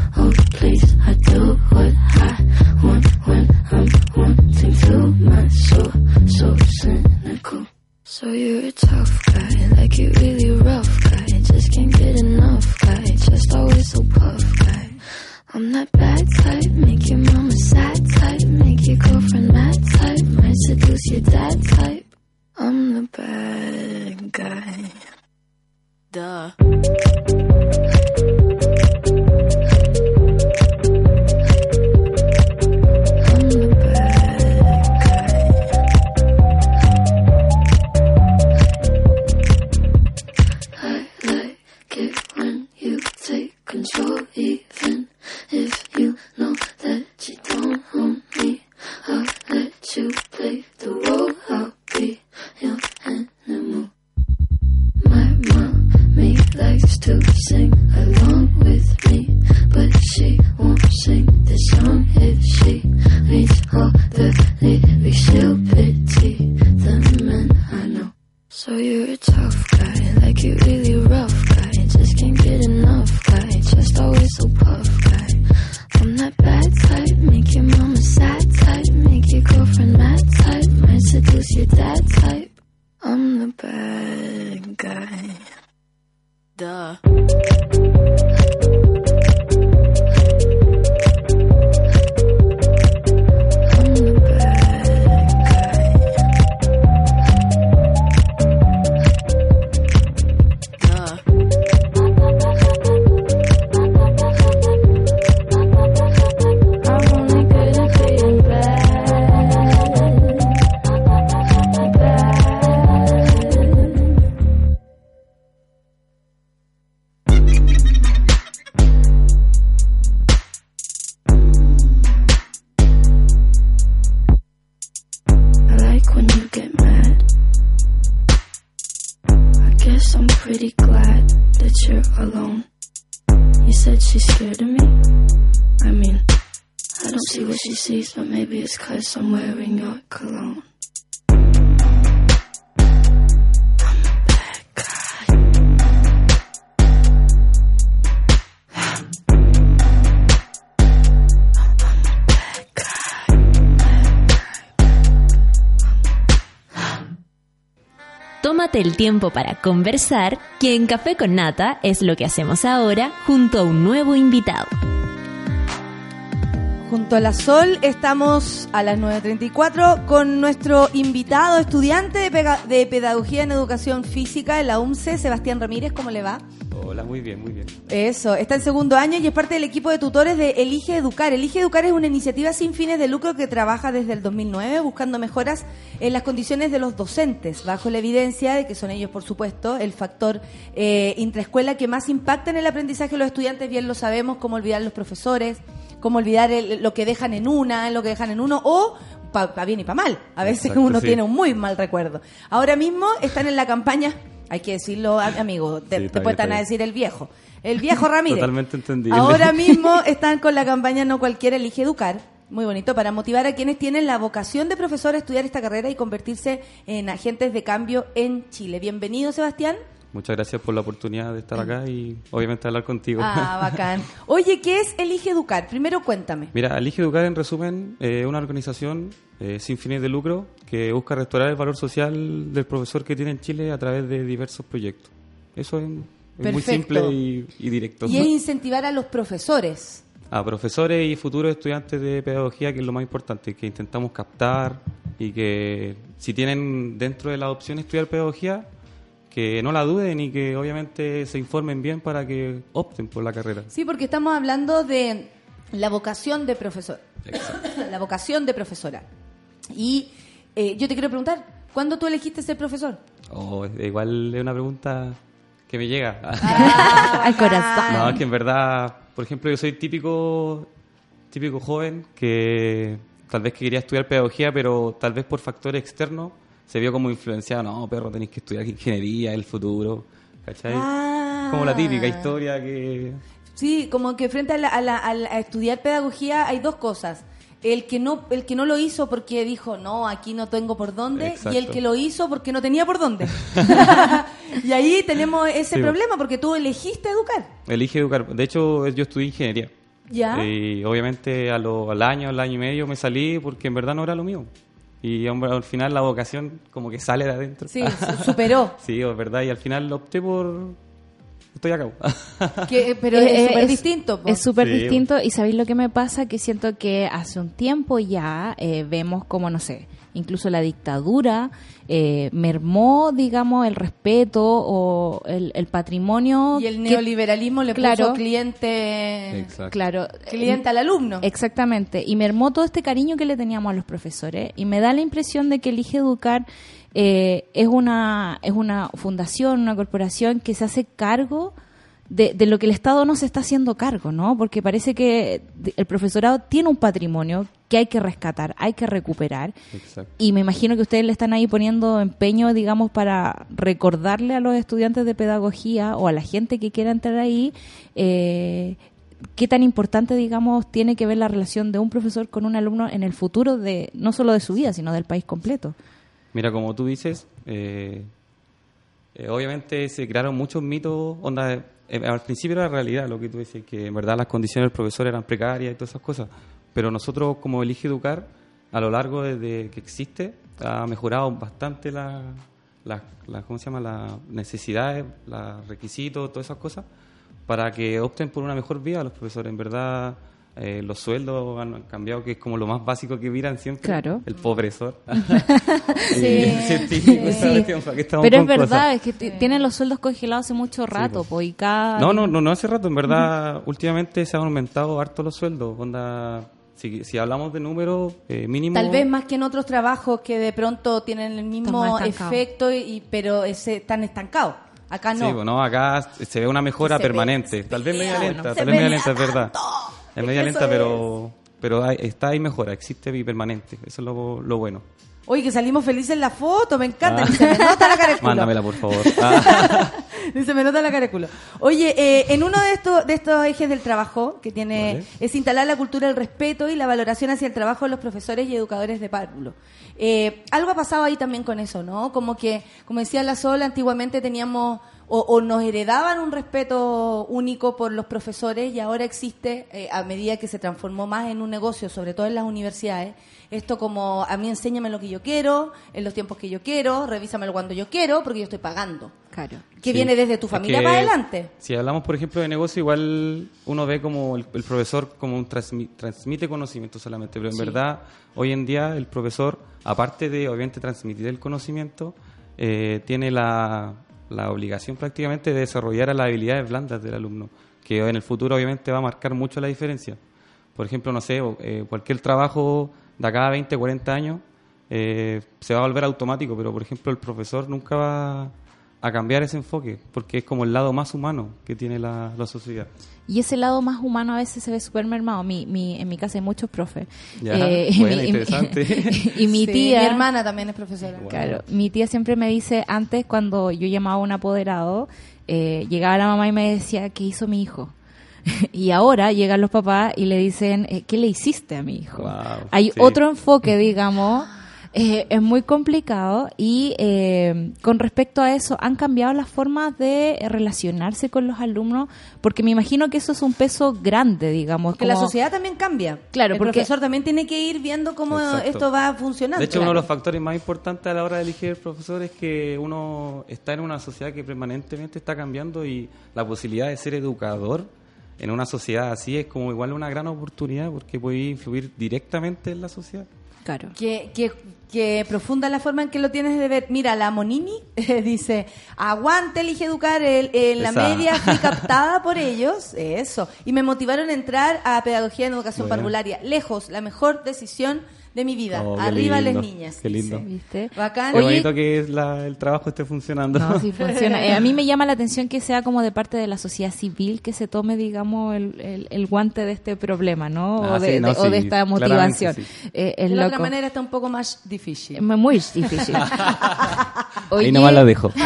Tiempo para conversar, que en Café con Nata es lo que hacemos ahora junto a un nuevo invitado. Junto a la Sol estamos a las 9.34 con nuestro invitado estudiante de, Pedagogía en Educación Física la UMCE, Sebastián Ramírez. ¿Cómo le va? Hola, muy bien, muy bien. Eso, está en segundo año y es parte del equipo de tutores de Elige Educar. Elige Educar es una iniciativa sin fines de lucro que trabaja desde el 2009 buscando mejoras en las condiciones de los docentes, bajo la evidencia de que son ellos, por supuesto, el factor eh, intraescuela que más impacta en el aprendizaje de los estudiantes, bien lo sabemos, cómo olvidar los profesores, cómo olvidar el- lo que dejan en una, lo que dejan en uno, o para bien y para mal. A veces Exacto, uno sí. tiene un muy mal recuerdo. Ahora mismo están en la campaña, hay que decirlo, amigo, te- Sí, te a decir el viejo. El viejo Ramírez. Totalmente entendible. Ahora mismo están con la campaña No Cualquiera Elige Educar. Muy bonito, para motivar a quienes tienen la vocación de profesor a estudiar esta carrera y convertirse en agentes de cambio en Chile. Bienvenido, Sebastián. Muchas gracias por la oportunidad de estar acá y obviamente hablar contigo. Ah, bacán. Oye, ¿qué es Elige Educar? Primero cuéntame. Mira, Elige Educar en resumen, eh, una organización eh, sin fines de lucro que busca restaurar el valor social del profesor que tiene en Chile a través de diversos proyectos. Eso es, es muy simple y, y directo. Y es incentivar a los profesores. A profesores y futuros estudiantes de pedagogía, que es lo más importante, que intentamos captar y que si tienen dentro de la opción estudiar pedagogía, que no la duden y que obviamente se informen bien para que opten por la carrera. Sí, porque estamos hablando de la vocación de profesor. Exacto. la vocación de profesora. Y eh, yo te quiero preguntar, ¿cuándo tú elegiste ser profesor? Oh, igual es una pregunta que me llega. Al corazón. No, es que en verdad, por ejemplo, yo soy típico, típico joven que tal vez que quería estudiar pedagogía, pero tal vez por factores externos se vio como influenciado. No, perro, tenéis que estudiar ingeniería, el futuro. ¿Cachai? Ah. Como la típica historia que... Sí, como que frente a, la- a la- a estudiar pedagogía hay dos cosas. El que no el que no lo hizo porque dijo, no, aquí no tengo por dónde, Exacto. y el que lo hizo porque no tenía por dónde. y ahí tenemos ese Sí. problema porque tú elegiste educar. Elige educar. De hecho, yo estudié ingeniería. ¿Ya? Y obviamente a lo- al año, al año y medio me salí porque en verdad no era lo mío. Y hombre, al final la vocación como que sale de adentro. Sí, su- superó. sí, es verdad. Y al final opté por... Estoy acá. Que- pero Eh, es eh, súper distinto. po. Es súper Sí, distinto y sabéis lo que me pasa, que siento que hace un tiempo ya eh, vemos como, no sé, incluso la dictadura eh, mermó, digamos, el respeto o el, el patrimonio. y el que- neoliberalismo le Claro. puso cliente, Exacto. Claro. cliente al alumno. Exactamente. Y mermó todo este cariño que le teníamos a los profesores. Y me da la impresión de que Elige Educar eh, es, una, es una fundación, una corporación que se hace cargo de, de lo que el Estado no se está haciendo cargo, ¿no? Porque parece que el profesorado tiene un patrimonio que hay que rescatar, hay que recuperar. Exacto. Y me imagino que ustedes le están ahí poniendo empeño, digamos, para recordarle a los estudiantes de pedagogía o a la gente que quiera entrar ahí eh, qué tan importante, digamos, tiene que ver la relación de un profesor con un alumno en el futuro de no solo de su vida, sino del país completo. Mira, como tú dices, eh, eh, obviamente se crearon muchos mitos. Onda, eh, al principio era realidad lo que tú dices, que en verdad las condiciones del profesor eran precarias y todas esas cosas. Pero nosotros, como Elige Educar, a lo largo desde que existe, ha mejorado bastante la, la, la- ¿cómo se llama? las necesidades, los requisitos, todas esas cosas, para que opten por una mejor vida los profesores. En verdad, eh, los sueldos han cambiado, que es como lo más básico que miran siempre. Claro. El pobresor. Sí, científico, Sí. cuestión, ¿para qué estamos Pero es cosas? verdad, es que tienen los sueldos congelados hace mucho rato, pues. po, y cada... No, no, no, no hace rato, en verdad, últimamente se han aumentado harto los sueldos. Onda, si, si hablamos de números, eh, mínimo. Tal vez más que en otros trabajos que de pronto tienen el mismo efecto, y, pero ese, están estancados. Acá no. Sí, bueno, acá se ve una mejora Se permanente. tal vez media lenta, tal vez media lenta, es verdad. Es media Eso lenta, es. pero pero hay- está ahí mejora, existe y permanente. Eso es lo, lo bueno. Oye, que salimos felices en la foto, me encanta. Ah. Ni se me nota la cara de culo. Mándamela, por favor. Ah. Ni se me nota la cara de culo. Oye, eh, en uno de estos, de estos ejes del trabajo que tiene Vale. es instalar la cultura del respeto y la valoración hacia el trabajo de los profesores y educadores de párvulo. Eh, algo ha pasado ahí también con eso, ¿no? Como que, como decía la Sol, antiguamente teníamos o, o nos heredaban un respeto único por los profesores y ahora existe, eh, a medida que se transformó más en un negocio, sobre todo en las universidades, esto como a mí enséñame lo que yo quiero, en los tiempos que yo quiero, revísamelo cuando yo quiero, porque yo estoy pagando. Claro. Que Sí. viene desde tu Es familia que para adelante. Si hablamos, por ejemplo, de negocio, igual uno ve como el, el profesor como un transmi- transmite conocimiento solamente, pero en verdad hoy en día el profesor, aparte de obviamente transmitir el conocimiento, eh, tiene la, la obligación prácticamente de desarrollar las habilidades blandas del alumno, que en el futuro obviamente va a marcar mucho la diferencia. Por ejemplo, no sé, eh, cualquier trabajo de acá a 20, 40 años eh, se va a volver automático, pero por ejemplo el profesor nunca va a cambiar ese enfoque, porque es como el lado más humano que tiene la, la sociedad. Y ese lado más humano a veces se ve súper mermado. Mi, mi, en mi casa hay muchos profes. Ya, y buena, mi- y interesante. y mi Sí, tía... Mi hermana también es profesora. Claro, mi tía siempre me dice, antes cuando yo llamaba a un apoderado, eh, llegaba la mamá y me decía, ¿qué hizo mi hijo? y ahora llegan los papás y le dicen, eh, ¿qué le hiciste a mi hijo? Wow, Hay sí. otro enfoque, digamos, Eh, es muy complicado y eh, con respecto a eso, ¿han cambiado las formas de relacionarse con los alumnos? Porque me imagino que eso es un peso grande, digamos. Que la sociedad también cambia. Claro, el porque- profesor también tiene que ir viendo cómo Exacto. esto va funcionando. De hecho, uno de los factores más importantes a la hora de elegir el profesor es que uno está en una sociedad que permanentemente está cambiando y la posibilidad de ser educador en una sociedad así es como igual una gran oportunidad porque puede influir directamente en la sociedad. Claro. Que, que, que profunda la forma en que lo tienes de ver. Mira, la Monini dice, aguante, elige educar, el- en la media fui captada por ellos, eso, y me motivaron a entrar a pedagogía en educación Bueno. parvularia. Lejos, la mejor decisión de mi vida. Oh, Arriba las lindo, niñas. qué lindo. dice. ¿Viste? Bacán. Qué Oye- bonito que es la- el trabajo esté funcionando. No, sí funciona. Eh, a mí me llama la atención que sea como de parte de la sociedad civil que se tome, digamos, el, el- el guante de este problema, ¿no? Ah, o, de, sí, no, de- o sí, de esta motivación. sí. Eh, es de la otra loco. manera está un poco más difícil. Es muy difícil. Ahí nomás la dejo.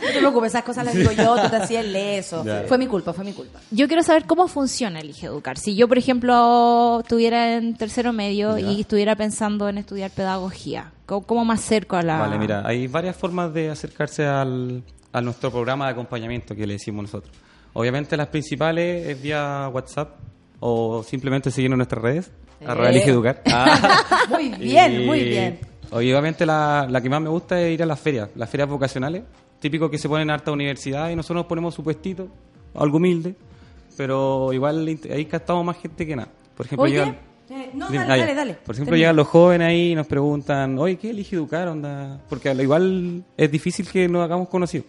No te preocupes, esas cosas las digo yo, tú te hacías leso. Ya. Fue mi culpa, fue mi culpa. Yo quiero saber cómo funciona el Educar. Si yo, por ejemplo, estuviera en tercero medio Ya. y estuviera pensando en estudiar pedagogía, ¿cómo, cómo me acerco a la...? Vale, mira, hay varias formas de acercarse al, a nuestro programa de acompañamiento que le decimos nosotros. Obviamente las principales es vía WhatsApp o simplemente siguiendo nuestras redes, Eh. elige educar. Ah. Muy bien, Y, muy bien. Obviamente la, la que más me gusta es ir a las ferias, las ferias vocacionales, típico que se ponen en harta universidad y nosotros nos ponemos su puestito, algo humilde, pero igual ahí captamos más gente que nada. Por ejemplo, Oye, llegan- eh, no, dale, dale, dale. Por ejemplo, llegan los jóvenes ahí y nos preguntan, oye, ¿qué elige educar? Onda? Porque al igual es difícil que nos hagamos conocidos.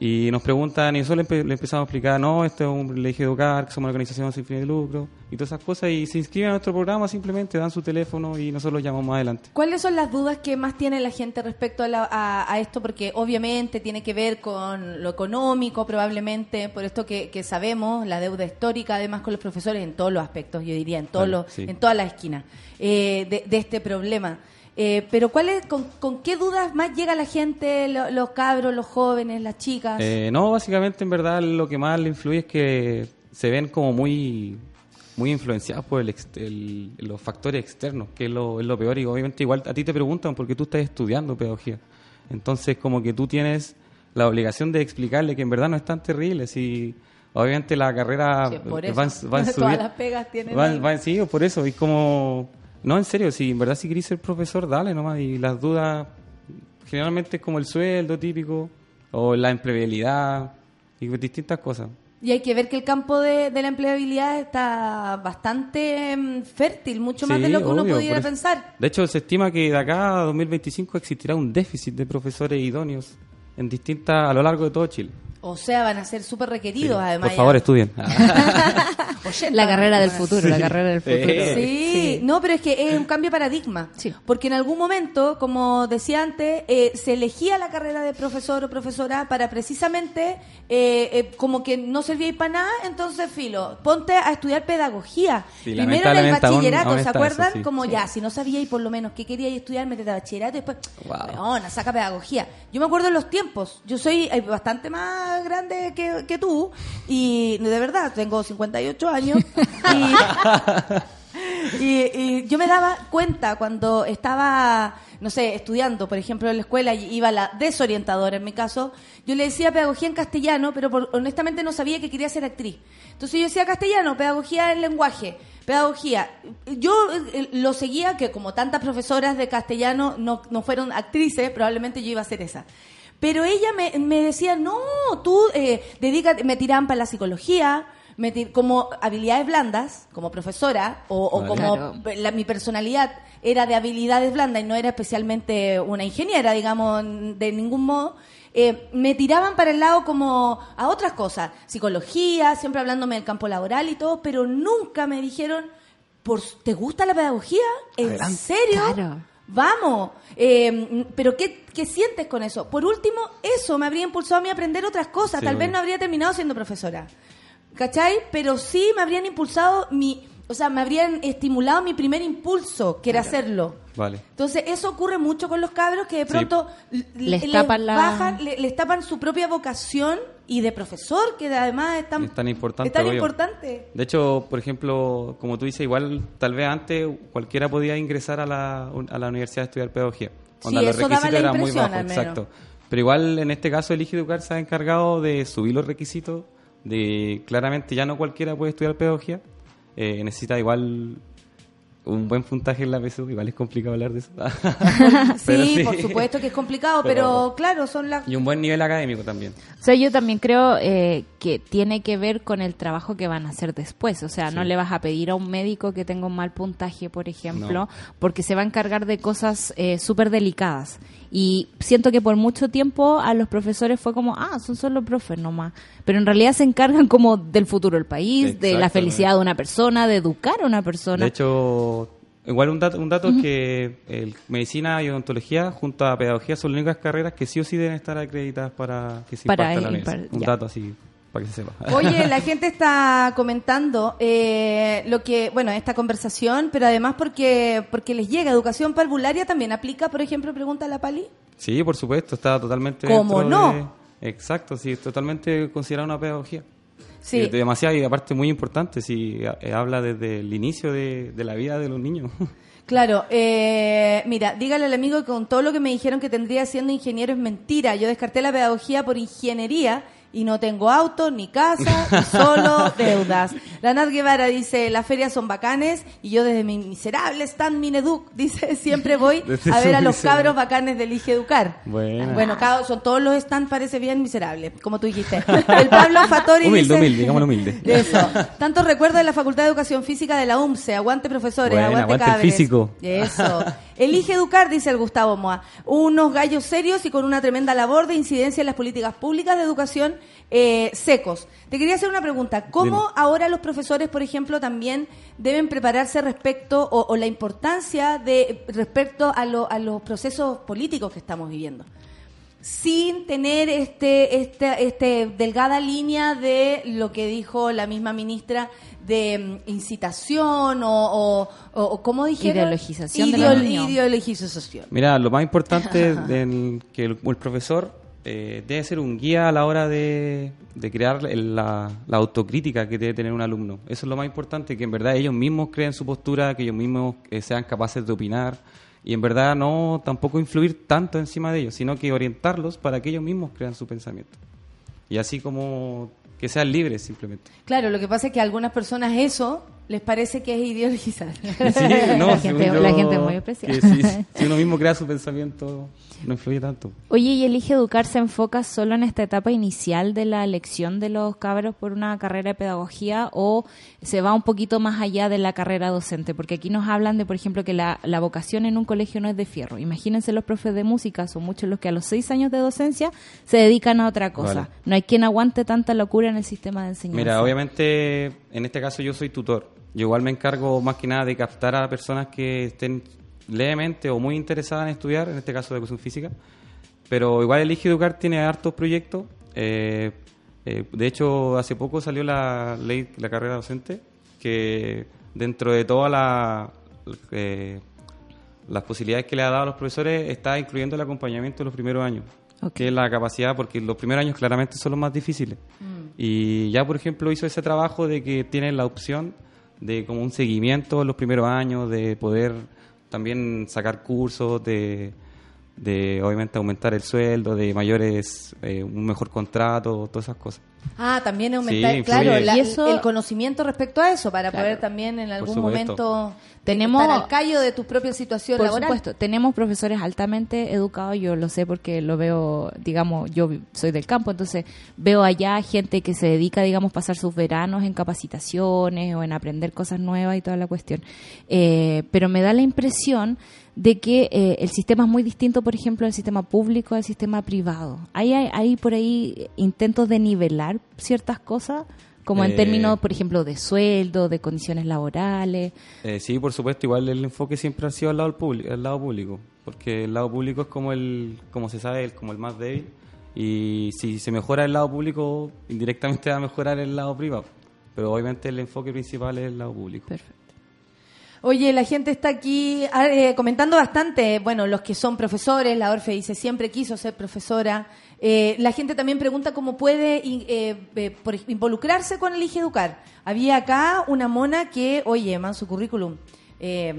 Y nos preguntan, y nosotros le, empe- le empezamos a explicar, no, esto es un elige educar, que somos una organización sin fines de lucro, y todas esas cosas, y se inscriben a nuestro programa, simplemente dan su teléfono y nosotros los llamamos más adelante. ¿Cuáles son las dudas que más tiene la gente respecto a, la- a- a esto? Porque obviamente tiene que ver con lo económico, probablemente, por esto que, que sabemos, la deuda histórica, además con los profesores en todos los aspectos, yo diría, en, todos Vale, los, sí. en todas las esquinas eh, de, de este problema. Eh, pero ¿cuál es, con, con qué dudas más llega la gente, lo- los cabros, los jóvenes, las chicas? Eh, no, básicamente en verdad lo que más le influye es que se ven como muy muy influenciados por el el- los factores externos, que es lo, es lo peor. Y obviamente igual a ti te preguntan porque tú estás estudiando pedagogía. Entonces como que tú tienes la obligación de explicarle que en verdad no es tan terrible. Si obviamente la carrera Sí, por eso. va en- va en Todas subir- las pegas tienen va- ahí. va en- sí, por eso. Y como... No, en serio, si en verdad si querés ser profesor, dale nomás. Y las dudas generalmente es como el sueldo típico o la empleabilidad y distintas cosas. Y hay que ver que el campo de, de la empleabilidad está bastante mm, fértil, mucho más de lo que uno pudiera pensar. De hecho, se estima que de acá a 2025 existirá un déficit de profesores idóneos en distintas a lo largo de todo Chile. O sea, van a ser súper requeridos, Sí. además. Por favor, ya. estudien. La carrera del futuro, la carrera del Sí. futuro. Sí, no, pero es que es un cambio de paradigma. Sí. Porque en algún momento, como decía antes, eh, se elegía la carrera de profesor o profesora para precisamente, eh, eh, como que no servía para nada, entonces, filo, ponte a estudiar pedagogía. Sí, Primero en el aún- bachillerato, aún ¿se acuerdan? eso, sí. Como Sí. ya, si no sabíais por lo menos qué queríais estudiar, metete a bachillerato y después, Wow. saca pedagogía. Yo me acuerdo en los tiempos, yo soy eh, bastante más grande que, que tú y de verdad, tengo 58 años y, y- y yo me daba cuenta cuando estaba, no sé, estudiando, por ejemplo, en la escuela y iba la desorientadora en mi caso, yo le decía pedagogía en castellano, pero por- honestamente no sabía que quería ser actriz. Entonces yo decía castellano, pedagogía en lenguaje, pedagogía. Yo eh, lo seguía, que como tantas profesoras de castellano no, no fueron actrices, probablemente yo iba a ser esa. Pero ella me, me decía, no, tú eh, dedícate, me tiraban para la psicología, me ti- como habilidades blandas, como profesora, o, o como la- mi personalidad era de habilidades blandas y no era especialmente una ingeniera, digamos, de ningún modo, eh, me tiraban para el lado como a otras cosas, psicología, siempre hablándome del campo laboral y todo, pero nunca me dijeron, "Por- ¿te gusta la pedagogía? ¿En serio? Claro. Vamos, Eh, pero ¿qué, qué sientes con eso? Por último, eso me habría impulsado a mí a aprender otras cosas. Sí, Tal vez no habría terminado siendo profesora. ¿Cachai? Pero sí me habrían impulsado mi o sea, me habrían estimulado mi primer impulso, que era hacerlo. Vale. Entonces, eso ocurre mucho con los cabros que de pronto l- Les le- tapan la- bajan, le- les tapan su propia vocación y de profesor, que además es tan, Es tan importante, es tan importante. De hecho, por ejemplo, como tú dices, igual tal vez antes cualquiera podía ingresar a la, a la universidad a estudiar pedagogía. Sí, los eso daba requisitos la eran muy impresión, bajos, exacto. Pero igual en este caso Elige Educar se ha encargado de subir los requisitos, de claramente ya no cualquiera puede estudiar pedagogía, eh, necesita igual un buen puntaje en la PSU, igual es complicado hablar de eso. Sí, por supuesto que es complicado, pero, Pero- claro, son las... Y un buen nivel académico también. O sea, yo también creo eh, que tiene que ver con el trabajo que van a hacer después. O sea, no le vas a pedir a un médico que tenga un mal puntaje, por ejemplo, No. porque se va a encargar de cosas eh, súper delicadas. Y siento que por mucho tiempo a los profesores fue como, ah, son solo profes nomás. Pero en realidad se encargan como del futuro del país, de la felicidad de una persona, de educar a una persona. De hecho, igual un dato, un dato es que el medicina y odontología junto a pedagogía son las únicas carreras que sí o sí deben estar acreditadas para que se Para en la universidad. Un ya. dato así para que se sepa. Oye, la gente está comentando eh, lo que, bueno, esta conversación, pero además porque porque les llega educación parvularia también aplica, por ejemplo, pregunta la Pali. Sí, por supuesto, está totalmente ¿Cómo no? Exacto, sí, es totalmente considerada una pedagogía. Sí. Y demasiado y aparte muy importante, si habla desde el inicio de, de la vida de los niños. Claro, eh, mira, dígale al amigo que con todo lo que me dijeron que tendría siendo ingeniero es mentira. Yo descarté la pedagogía por ingeniería y no tengo auto ni casa y solo deudas. La Nat Guevara dice, las ferias son bacanes y yo desde mi miserable stand Mineduc, dice, siempre voy a ver a los miserable. cabros bacanes del Ige Educar. Buena. Bueno, son todos los stands parece bien miserables, como tú dijiste. El Pablo Fatori humilde, dice... humilde, digámoslo humilde. Eso. Tantos recuerdos de la Facultad de Educación Física de la UMSE. Aguante profesores, Buena, aguante, aguante el físico. Eso. Elige educar, dice el Gustavo Moa. Unos gallos serios y con una tremenda labor de incidencia en las políticas públicas de educación eh, secos. Te quería hacer una pregunta. ¿Cómo Dime. ahora los profesores, por ejemplo, también deben prepararse respecto o, o la importancia de respecto a, lo- a los procesos políticos que estamos viviendo? Sin tener este, este, este delgada línea de lo que dijo la misma ministra de mm, incitación o, o, o- ¿cómo dijeron? Ideologización de. Ideologización. Mira, lo más importante del que el, el profesor eh, debe ser un guía a la hora de, de crear el- la, la autocrítica que debe tener un alumno. Eso es lo más importante, que en verdad ellos mismos creen su postura, que ellos mismos eh, sean capaces de opinar y en verdad no tampoco influir tanto encima de ellos, sino que orientarlos para que ellos mismos crean su pensamiento. Y así como que sean libres simplemente. Claro, lo que pasa es que a algunas personas eso les parece que es ideologizar. Sí, no, La gente- yo, la gente es muy especial. que si, si uno mismo crea su pensamiento, no influye tanto. Oye, ¿y Elige Educar se enfoca solo en esta etapa inicial de la elección de los cabros por una carrera de pedagogía o se va un poquito más allá de la carrera docente? Porque aquí nos hablan de, por ejemplo, que la, la vocación en un colegio no es de fierro. Imagínense los profes de música, son muchos los que a los seis años de docencia se dedican a otra cosa. Vale. No hay quien aguante tanta locura en el sistema de enseñanza. Mira, obviamente, en este caso yo soy tutor. Yo igual me encargo más que nada de captar a personas que estén levemente o muy interesadas en estudiar, en este caso de educación física. Pero igual Elige Educar tiene hartos proyectos. Eh, eh, de hecho, hace poco salió la ley, la carrera docente, que dentro de todas la, eh, las posibilidades que le ha dado a los profesores está incluyendo el acompañamiento de los primeros años. Que es la capacidad, porque los primeros años claramente son los más difíciles. Y ya, por ejemplo, hizo ese trabajo de que tienen la opción de como un seguimiento en los primeros años, de poder también sacar cursos, de, de obviamente aumentar el sueldo, de mayores, eh, un mejor contrato, todas esas cosas. Ah, también aumentar, Sí, claro, influye. la- Y eso- el conocimiento respecto a eso, para Claro. poder también en algún momento Tenemos- estar al callo de tu propia situación Por laboral. supuesto, tenemos profesores altamente educados, yo lo sé porque lo veo, digamos, yo soy del campo, entonces veo allá gente que se dedica, digamos, pasar sus veranos en capacitaciones o en aprender cosas nuevas y toda la cuestión. Eh, pero me da la impresión de que eh, el sistema es muy distinto, por ejemplo, al sistema público al sistema privado. ¿Hay, hay, hay por ahí intentos de nivelar ciertas cosas? Como en Eh, términos, por ejemplo, de sueldo, de condiciones laborales. Eh, sí, por supuesto, igual el enfoque siempre ha sido al lado, público, al lado público, porque el lado público es como el, como se sabe, el, como el más débil, y si se mejora el lado público, indirectamente va a mejorar el lado privado, pero obviamente el enfoque principal es el lado público. Perfecto. Oye, la gente está aquí ah, eh, comentando bastante. Bueno, los que son profesores, la Orfe dice siempre quiso ser profesora. Eh, la gente también pregunta cómo puede eh, eh, por- involucrarse con el Elige Educar. Había acá una mona que, oye, man, su currículum. Eh,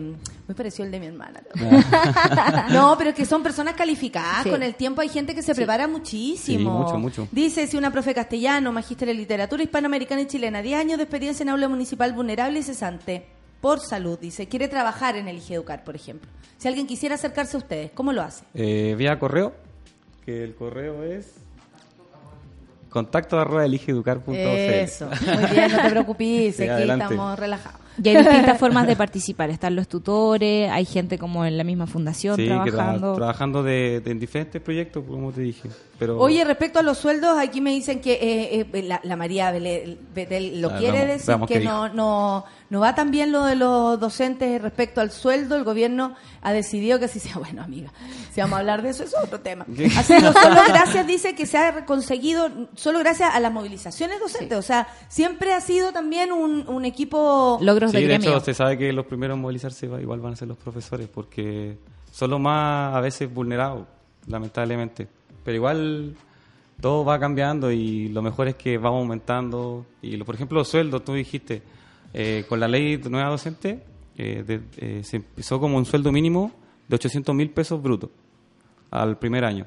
muy parecido al de mi hermana. no, pero que son personas calificadas. Sí. Con el tiempo hay gente que se prepara muchísimo. Sí, mucho, mucho. Dice, si una profe castellano, magíster en literatura hispanoamericana y chilena, 10 años de experiencia en aula municipal vulnerable y cesante, por salud, dice, quiere trabajar en el Elige Educar, por ejemplo. Si alguien quisiera acercarse a ustedes, ¿cómo lo hace? Eh, vía correo, que el correo es contacto arroba eligeeducar.cl. Eso, muy bien, no te preocupes, Sí, aquí adelante. estamos relajados. Y hay distintas formas de participar. Están los tutores, hay gente como en la misma fundación Sí, que tra- trabajando. trabajando de, de en diferentes proyectos, como te dije. Pero Oye, respecto a los sueldos, aquí me dicen que eh, eh, la, la María Betel lo Ah, quiere veamos- decir, veamos que no, no, no va tan bien lo de los docentes respecto al sueldo. El gobierno ha decidido que así sea. Bueno, amiga, si vamos a hablar de eso, es otro tema. Así no solo gracias, dice que se ha conseguido, solo gracias a las movilizaciones docentes. O sea, siempre ha sido también un, un equipo... Logros sí, de hecho, se sabe que los primeros en movilizarse igual van a ser los profesores, porque son los más a veces vulnerados, lamentablemente. Pero igual todo va cambiando y lo mejor es que vamos aumentando. Y lo- por ejemplo, los sueldos, tú dijiste, eh, con la ley de nueva docente, eh, de- eh, se empezó como un sueldo mínimo de 800 mil pesos brutos al primer año.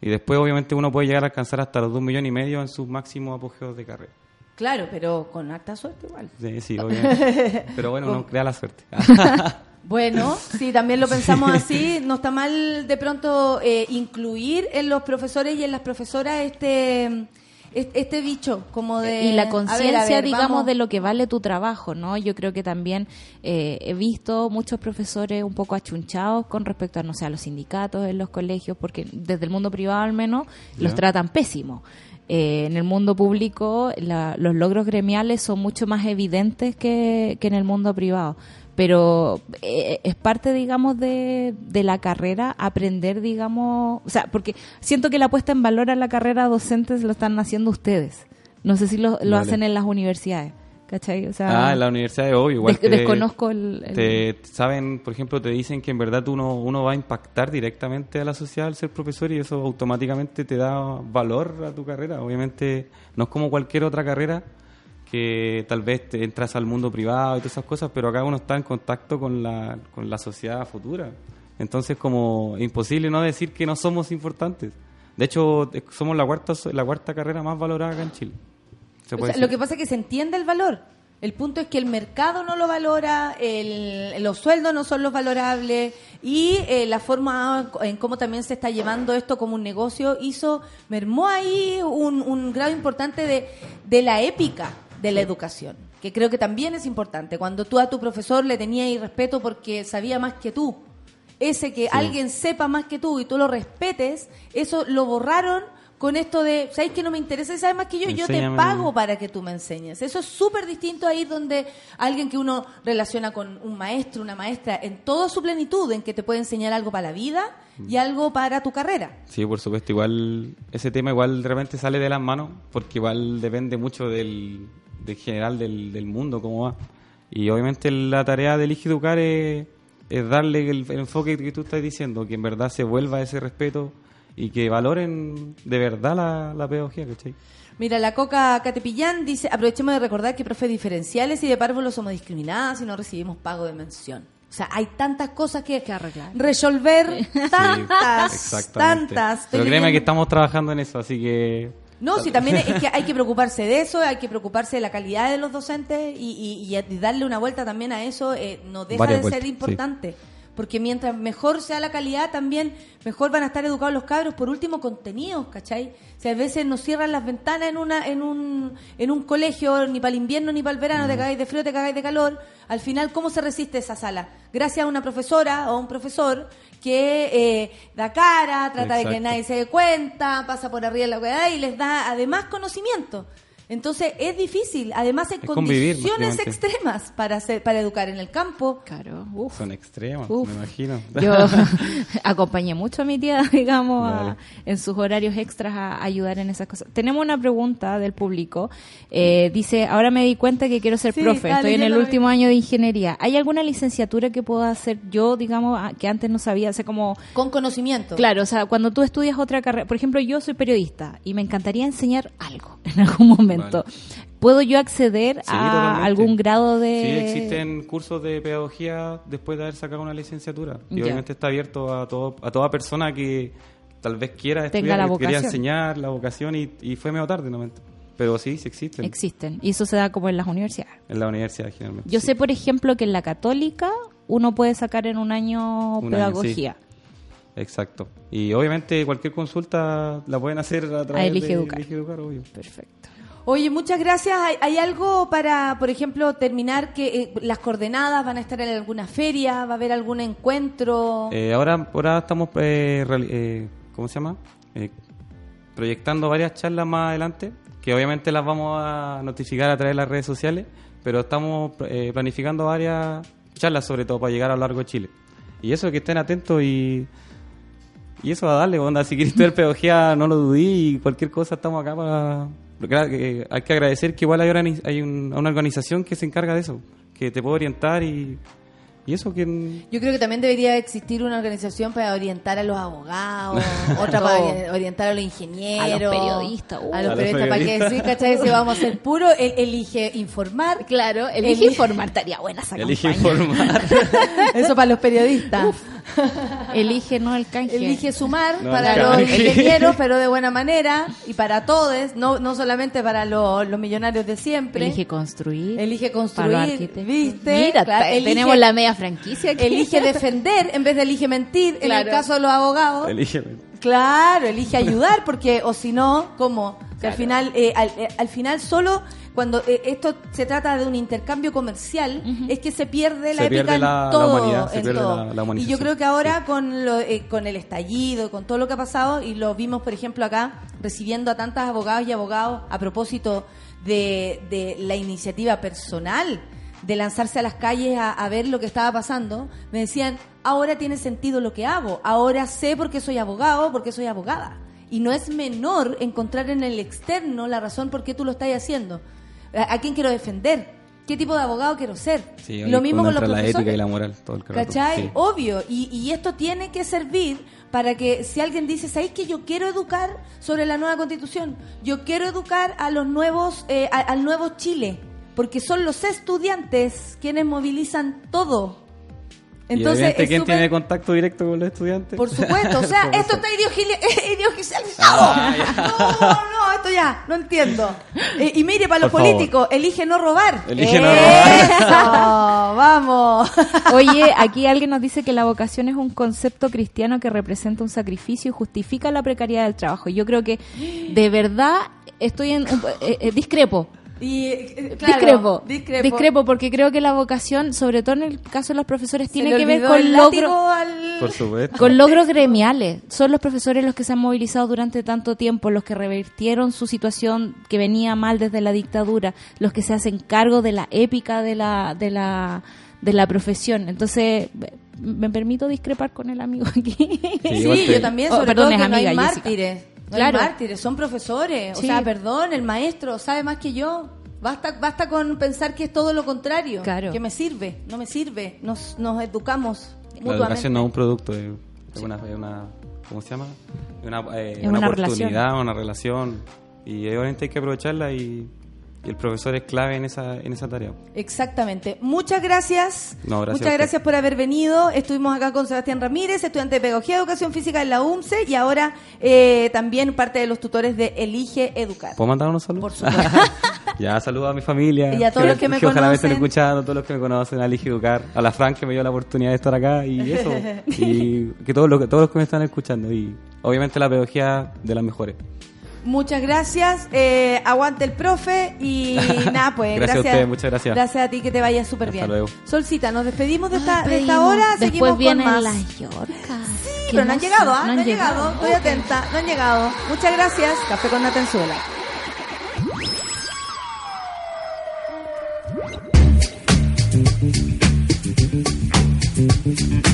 Y después, obviamente, uno puede llegar a alcanzar hasta los 2 millones y medio en sus máximos apogeos de carrera. Claro, pero con harta suerte igual. Sí, sí, obviamente. Pero bueno, uno crea la suerte. Bueno, si también lo pensamos así, no está mal de pronto eh, incluir en los profesores y en las profesoras este este, este bicho como de y la conciencia, digamos, vamos. de lo que vale tu trabajo, ¿no? Yo creo que también eh, he visto muchos profesores un poco achunchados con respecto a, no sé, a los sindicatos en los colegios, porque desde el mundo privado al menos los tratan pésimo. Eh, en el mundo público la- los logros gremiales son mucho más evidentes que, que en el mundo privado. Pero eh, es parte, digamos, de, de la carrera aprender, digamos, o sea, porque siento que la puesta en valor a la carrera docente lo están haciendo ustedes. No sé si lo, lo Vale. hacen en las universidades, ¿cachai? O sea, Ah, en la universidad de hoy igual. des- te- desconozco el... el- Te saben, por ejemplo, te dicen que en verdad uno, uno va a impactar directamente a la sociedad al ser profesor y eso automáticamente te da valor a tu carrera. Obviamente no es como cualquier otra carrera que tal vez te entras al mundo privado y todas esas cosas, pero acá uno está en contacto con la, con la sociedad futura. Entonces, como imposible no decir que no somos importantes. De hecho, somos la cuarta, la cuarta carrera más valorada acá en Chile. Se O puede sea, lo que pasa es que se entiende el valor. El punto es que el mercado no lo valora, el- los sueldos no son los valorables y eh, la forma en cómo también se está llevando esto como un negocio hizo, mermó ahí un, un grado importante de, de la épica de la educación, que creo que también es importante. Cuando tú a tu profesor le tenías respeto porque sabía más que tú, ese que alguien sepa más que tú y tú lo respetes, eso lo borraron con esto de, ¿sabes que no me interesa y sabes más que yo? Yo te pago para que tú me enseñes. Eso es súper distinto a ir donde alguien que uno relaciona con un maestro, una maestra, en toda su plenitud, en que te puede enseñar algo para la vida y algo para tu carrera. Sí, por supuesto. Igual, ese tema igual de repente sale de las manos, porque igual depende mucho del, del general del, del mundo, cómo va. Y obviamente la tarea de Elige Educar es, es darle el, el enfoque que tú estás diciendo, que en verdad se vuelva ese respeto y que valoren de verdad la, la pedagogía, ¿cachai? Mira, la Coca Catepillán dice, aprovechemos de recordar que profes diferenciales y de párvulos somos discriminadas y no recibimos pago de mención. O sea, hay tantas cosas que, Que arreglar. resolver, tantas, Exactamente. tantas. Estoy Pero créeme que estamos trabajando en eso, así que... No, sí, también es que hay que preocuparse de eso, hay que preocuparse de la calidad de los docentes y, y- y darle una vuelta también a eso, eh, no deja Varias de vueltas, ser sí. Porque mientras mejor sea la calidad, también mejor van a estar educados los cabros. Por último, contenidos, ¿cachai? Si a veces nos cierran las ventanas en una en un, en un colegio, ni para el invierno ni para el verano, te cagáis de frío, te cagáis de calor. Al final, ¿cómo se resiste esa sala? Gracias a una profesora o un profesor que eh, da cara, trata de que nadie se dé cuenta, pasa por arriba de la weá y les da además conocimiento. Entonces es difícil. Además hay Es convivir, condiciones extremas para hacer, para educar en el campo. Claro, uf. Son extremos, Uf. me imagino. Yo acompañé mucho a mi tía, digamos, a- en sus horarios extras a ayudar en esas cosas. Tenemos una pregunta del público. Eh, dice, ahora me di cuenta que quiero ser Sí, profe, dale, estoy en el vi. último año de ingeniería. ¿Hay alguna licenciatura que pueda hacer yo, digamos, a- que antes no sabía? O sea, como... Con conocimiento. Claro, o sea, cuando tú estudias otra carrera, por ejemplo, yo soy periodista y me encantaría enseñar algo en algún momento. ¿Puedo yo acceder Sí, a totalmente. algún grado de...? Sí, existen cursos de pedagogía después de haber sacado una licenciatura. Y obviamente está abierto a, todo, a toda persona que tal vez quiera Tenga estudiar, la que quería enseñar la vocación y, y fue medio tarde. ¿no? Pero sí, sí existen. Existen. Y eso se da como en las universidades. en la universidad generalmente. Yo sí. sé, por ejemplo, que en la católica uno puede sacar en un año Un año, pedagogía. Exacto. Y obviamente cualquier consulta la pueden hacer a través Elige de Educar. Elige Educar, obvio. Perfecto. Oye, muchas gracias. ¿Hay, hay algo para, por ejemplo, terminar que eh, las coordenadas van a estar en alguna feria? ¿Va a haber algún encuentro? Eh, ahora, ahora estamos, eh, eh, ¿cómo se llama? Eh, proyectando varias charlas más adelante, que obviamente las vamos a notificar a través de las redes sociales, pero estamos eh, planificando varias charlas, sobre todo para llegar a lo largo de Chile. Y eso, que estén atentos y, y eso a darle, onda. Si quieres estudiar pedagogía, no lo dudí y cualquier cosa estamos acá para... que hay que agradecer que igual hay, hay un- una organización que se encarga de eso, que te puede orientar y, y eso que... Yo creo que también debería existir una organización para orientar a los abogados, otra para Todo. ori- orientar a los ingenieros, A los periodistas, uh. a A los los periodistas, para que periodistas. sí, ¿cachai? Si vamos a ser puro, él elige informar. Claro, elige elige informar. Estaría buena esa Elige campaña. informar. Eso para los periodistas. Elige, no el canje. Elige sumar No, para los ingenieros, pero de buena manera, y para todos, no, no solamente para los, los millonarios de siempre. Elige construir. Elige construir. ¿viste? Mira, Claro, elige- tenemos la media franquicia aquí. Elige defender en vez de elige mentir, en el caso de los abogados. Elige. Claro, elige ayudar porque o si no, ¿cómo? Al final eh, al, eh, al final solo cuando eh, esto se trata de un intercambio comercial es que se pierde la Se épica pierde en la- todo, se en pierde todo. la- y yo creo que ahora con lo, eh, con el estallido, con todo lo que ha pasado y lo vimos por ejemplo acá recibiendo a tantas abogadas y abogados a propósito de, de la iniciativa personal de lanzarse a las calles a, a ver lo que estaba pasando, me decían, ahora tiene sentido lo que hago, ahora sé por qué soy abogado, por qué soy abogada. Y no es menor encontrar en el externo la razón por qué tú lo estás haciendo. ¿A, a quién quiero defender? ¿Qué tipo de abogado quiero ser? Sí, lo mismo con los la profesores. ética y la moral, todo el ¿Cachai? sí. Obvio. Y, y esto tiene que servir para que si alguien dice, ¿sabéis que yo quiero educar sobre la nueva constitución? Yo quiero educar a los nuevos, eh, a- al nuevo Chile. Porque son los estudiantes quienes movilizan todo. Entonces, ¿quién tiene contacto directo con los estudiantes? por supuesto, o sea, esto está ideologizado. Ah, no, no, esto ya, no entiendo. Eh, y mire, para los Por favor. políticos, elige no robar. Elige no Eso, vamos. Oye, aquí alguien nos dice que la vocación es un concepto cristiano que representa un sacrificio y justifica la precariedad del trabajo. Yo creo que de verdad estoy en un- eh, eh, discrepo. Y, eh, claro, discrepo, discrepo. discrepo, porque creo que la vocación, sobre todo en el caso de los profesores, tiene que ver con logros al- con logros gremiales. Son los profesores los que se han movilizado durante tanto tiempo, los que revertieron su situación que venía mal desde la dictadura, los que se hacen cargo de la épica de la de la de la profesión. Entonces, me permito discrepar con el amigo aquí. Sí, yo también, Oh, sobre perdón, todo no hay amiga, Jessica. mártires. No Claro. hay mártires, son profesores. Sí. O sea, perdón, el maestro sabe más que yo. Basta, basta con pensar que es todo lo contrario. Claro. Que me sirve, no me sirve. Nos, nos educamos La mutuamente. educación no es un producto, es una, ¿cómo se llama? Es una, eh, Es una una oportunidad, una relación. Y obviamente hay que aprovecharla y, y el profesor es clave en esa, en esa tarea. Exactamente. Muchas gracias. No, gracias Muchas gracias por haber venido. Estuvimos acá con Sebastián Ramírez, estudiante de Pedagogía y Educación Física en la UMCE y ahora eh, también parte de los tutores de Elige Educar. ¿Puedo mandar unos saludos? Por supuesto. ya, saludos a mi familia. Y a todos los que me ojalá me estén escuchando, a todos los que me conocen, a Elige Educar, a la Fran que me dio la oportunidad de estar acá y eso. y que todos los, que todos los que me están escuchando. Y obviamente la pedagogía de las mejores. Muchas gracias. Eh, aguante el profe. Y nada, pues. gracias, gracias, a ustedes, muchas gracias. Gracias a ti, que te vaya súper bien. Luego. Solcita, nos despedimos de esta, de esta hora. Después seguimos vienen con más. las yorcas. Sí, pero no han llegado. ¿ah? No han, llegado. Estoy atenta. No han llegado. Muchas gracias. Café con Natenzuela. Thank.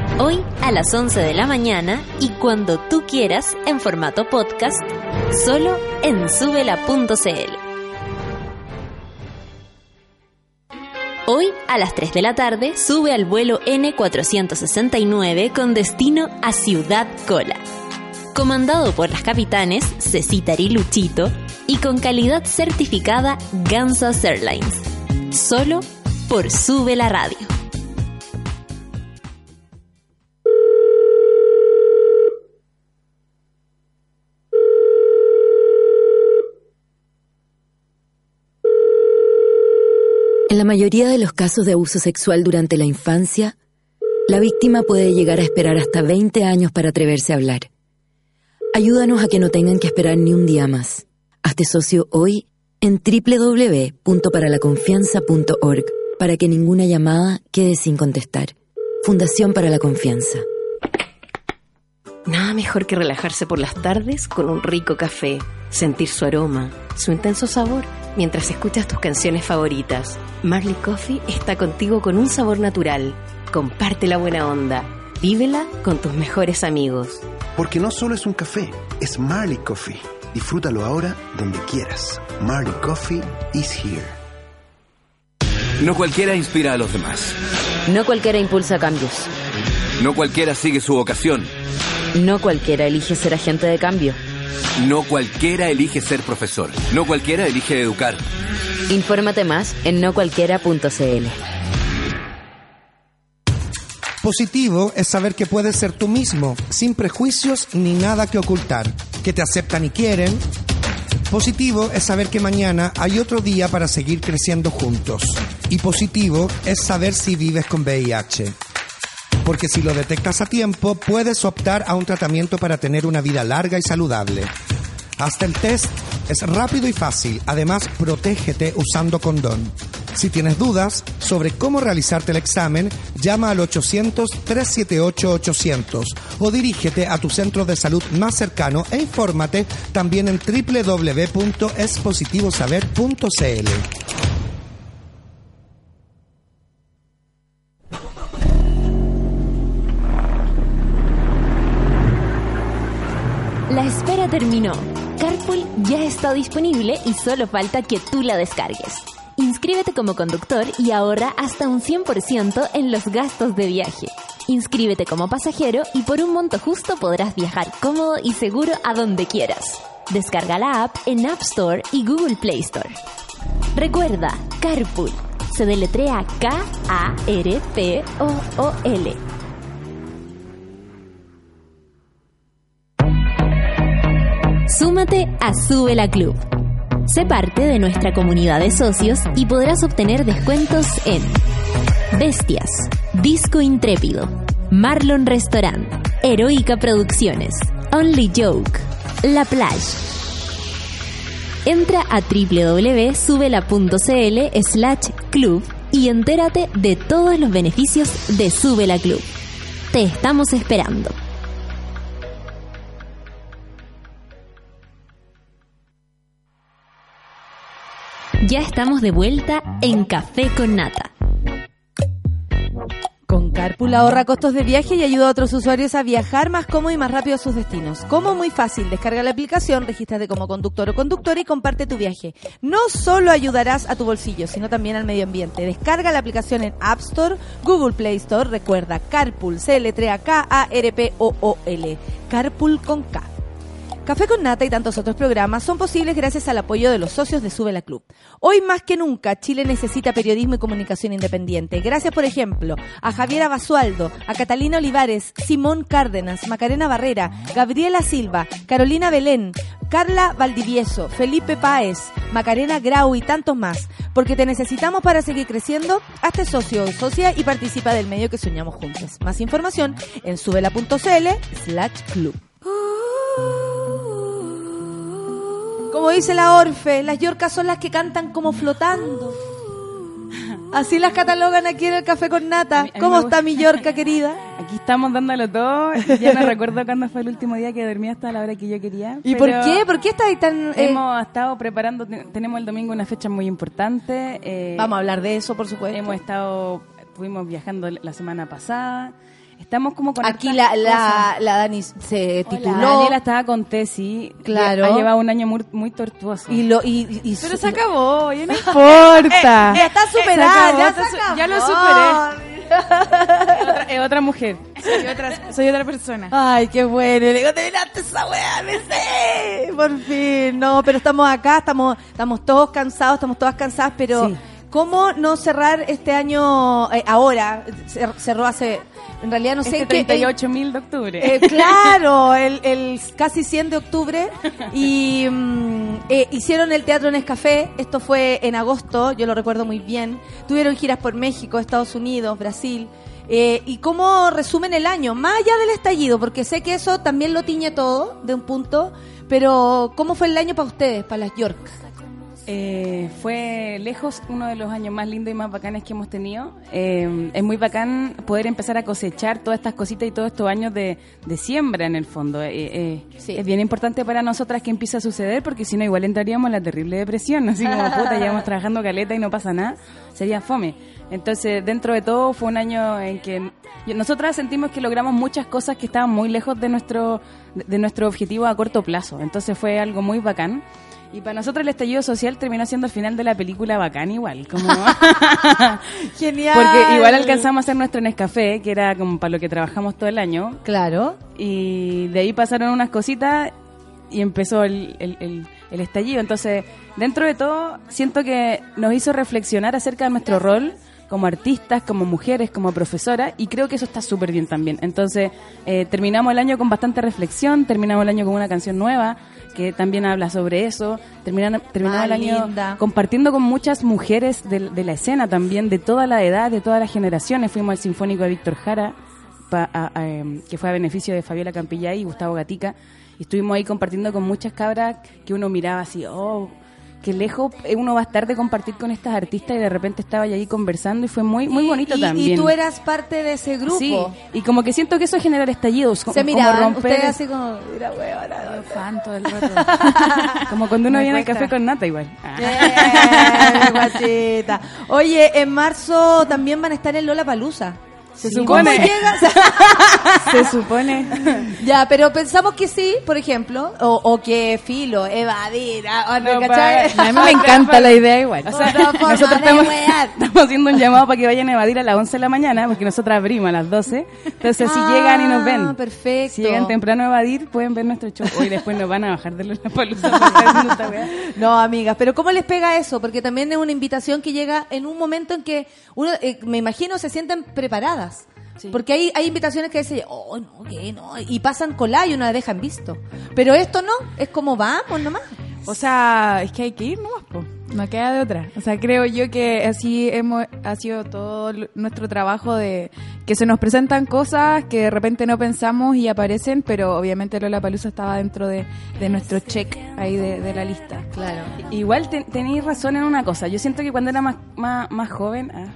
hoy a las 11 de la mañana y cuando tú quieras en formato podcast, solo en subela.cl. Hoy a las 3 de la tarde sube al vuelo N469 con destino a Ciudad Cola. Comandado por las capitanes Cecitar y Luchito y con calidad certificada Gansas Airlines. Solo por Sube la Radio. La mayoría de los casos de abuso sexual durante la infancia, la víctima puede llegar a esperar hasta 20 años para atreverse a hablar. Ayúdanos a que no tengan que esperar ni un día más. Hazte socio hoy en www.paralaconfianza.org para que ninguna llamada quede sin contestar. Fundación para la Confianza. Nada mejor que relajarse por las tardes con un rico café, sentir su aroma, su intenso sabor, mientras escuchas tus canciones favoritas. Marley Coffee está contigo con un sabor natural. Comparte la buena onda. Vívela con tus mejores amigos. Porque no solo es un café, es Marley Coffee. Disfrútalo ahora donde quieras. Marley Coffee is here. No cualquiera inspira a los demás. No cualquiera impulsa cambios. No cualquiera sigue su vocación. No cualquiera elige ser agente de cambio. No cualquiera elige ser profesor. No cualquiera elige educar. Infórmate más en nocualquiera.cl. Positivo es saber que puedes ser tú mismo, sin prejuicios ni nada que ocultar, que te aceptan y quieren. Positivo es saber que mañana hay otro día para seguir creciendo juntos. Y positivo es saber si vives con VIH. Porque si lo detectas a tiempo, puedes optar a un tratamiento para tener una vida larga y saludable. Hasta el test es rápido y fácil, además protégete usando condón. Si tienes dudas sobre cómo realizarte el examen, llama al 800-378-800 o dirígete a tu centro de salud más cercano e infórmate también en www.espositivosaber.cl. La espera terminó. Carpool ya está disponible y solo falta que tú la descargues. Inscríbete como conductor y ahorra hasta un 100% en los gastos de viaje. Inscríbete como pasajero y por un monto justo podrás viajar cómodo y seguro a donde quieras. Descarga la app en App Store y Google Play Store. Recuerda, Carpool. Se deletrea K-A-R-P-O-O-L. Súmate a Sube la Club. Sé parte de nuestra comunidad de socios y podrás obtener descuentos en Bestias, Disco Intrépido, Marlon Restaurant, Heroica Producciones, Only Joke, La Plage. Entra a www.subela.cl slash club y entérate de todos los beneficios de Sube la Club. Te estamos esperando. Ya estamos de vuelta en Café con Nata. Con Carpool ahorra costos de viaje y ayuda a otros usuarios a viajar más cómodo y más rápido a sus destinos. Como muy fácil, descarga la aplicación, regístrate como conductor o conductora y comparte tu viaje. No solo ayudarás a tu bolsillo, sino también al medio ambiente. Descarga la aplicación en App Store, Google Play Store. Recuerda, Carpool, c l a k a r p o o l Carpool con K. Café con Nata y tantos otros programas son posibles gracias al apoyo de los socios de Sube la Club. Hoy más que nunca, Chile necesita periodismo y comunicación independiente. Gracias, por ejemplo, a Javiera Basualdo, a Catalina Olivares, Simón Cárdenas, Macarena Barrera, Gabriela Silva, Carolina Belén, Carla Valdivieso, Felipe Páez, Macarena Grau y tantos más. Porque te necesitamos para seguir creciendo. Hazte socio o socia y participa del medio que soñamos juntos. Más información en subela.cl slash club. Como dice la Orfe, las yorcas son las que cantan como flotando. Así las catalogan aquí en el Café con Nata. ¿Cómo está mi yorca querida? Aquí estamos dándolo todo. Ya no recuerdo cuándo fue el último día que dormí hasta la hora que yo quería. ¿Y por qué? ¿Por qué estáis tan...? eh, Hemos estado preparando, te- tenemos el domingo una fecha muy importante. eh, Vamos a hablar de eso, por supuesto. Hemos estado, estuvimos viajando la semana pasada. Estamos como con Aquí la, la, la Dani se Hola, tituló. Daniela estaba con Tesi. Claro. Ha llevado un año muy, muy tortuoso. Y lo, y, y Pero su- se acabó, ya no importa. Eh, ya está Se superada, acabó, ya se acabó. ya lo superé. Es otra, es otra mujer. Soy otra, soy otra persona. Ay, qué bueno. Le digo, te miraste esa weá, me sé. Por fin. No, pero estamos acá, estamos, estamos todos cansados, estamos todas cansadas, pero Sí. ¿Cómo no cerrar este año eh, ahora? Cer- Cerró hace, en realidad no sé Este qué. 38 mil de octubre. Eh, claro, el, el casi 100 de octubre y mm, eh, hicieron el teatro en Escafé, esto fue en agosto, yo lo recuerdo muy bien, tuvieron giras por México, Estados Unidos, Brasil. eh, ¿Y cómo resumen el año? Más allá del estallido, porque sé que eso también lo tiñe todo de un punto, pero ¿cómo fue el año para ustedes, para las York? Eh, fue lejos uno de los años más lindos y más bacanes que hemos tenido. Eh, es muy bacán poder empezar a cosechar todas estas cositas y todos estos años de, de siembra en el fondo. Eh, eh, Es bien importante para nosotras que empiece a suceder porque si no igual entraríamos en la terrible depresión. Así como puta, llevamos trabajando caleta y no pasa nada. Sería fome. Entonces dentro de todo fue un año en que nosotras sentimos que logramos muchas cosas que estaban muy lejos de nuestro, de, de nuestro objetivo a corto plazo. Entonces fue algo muy bacán. Y para nosotros el estallido social terminó siendo el final de la película bacán igual, como Genial. porque igual alcanzamos a hacer nuestro Nescafé, que era como para lo que trabajamos todo el año. Claro. Y de ahí pasaron unas cositas y empezó el, el- el- el estallido. Entonces, dentro de todo, siento que nos hizo reflexionar acerca de nuestro rol como artistas, como mujeres, como profesoras, y creo que eso está súper bien también. Entonces, eh, terminamos el año con bastante reflexión, terminamos el año con una canción nueva que también habla sobre eso, terminamos, terminamos Ah, el año linda. compartiendo con muchas mujeres de, de la escena también, de toda la edad, de todas las generaciones. Fuimos al Sinfónico de Víctor Jara, pa- a- a, em, que fue a beneficio de Fabiola Campillay y Gustavo Gatica. Y estuvimos ahí compartiendo con muchas cabras que uno miraba así, oh, qué lejos eh, uno va a estar de compartir con estas artistas y de repente estaba ahí conversando y fue muy muy bonito y, también. y tú eras parte de ese grupo. Sí, y como que siento que eso genera estallidos, como, Se miraban, como romper... ustedes así como, mira, huevona, fan todo el rato. como cuando uno Me viene al café con nata igual. Eh, guachita. Oye, en marzo también van a estar en Lola Palusa. Se ¿Cómo supone. llegas? Se supone. ya, pero pensamos que sí, por ejemplo, o, o que filo, evadir, No, ¿cachai? a mí me encanta la idea igual. O sea, nosotros estamos, estamos haciendo un llamado para que vayan a evadir a las 11 de la mañana, porque nosotros abrimos a las 12. Entonces, si Ah, llegan y nos ven, perfecto. si llegan temprano a evadir, pueden ver nuestro show. Hoy después nos van a bajar de la palusa. No, amigas, pero ¿cómo les pega eso? Porque también es una invitación que llega en un momento en que uno, eh, me imagino, se sienten preparadas. Porque hay, hay invitaciones que dicen, oh, no, que no, y pasan colada y uno la deja en visto. Pero esto no, es como vamos nomás. O sea, es que hay que ir nomás, po. no queda de otra. O sea, creo yo que así hemos ha sido todo nuestro trabajo de que se nos presentan cosas que de repente no pensamos y aparecen, pero obviamente Lola Palusa estaba dentro de, de nuestro check ahí de, de la lista. Claro. Igual te- tenéis razón en una cosa. Yo siento que cuando era más, más, más joven, ah,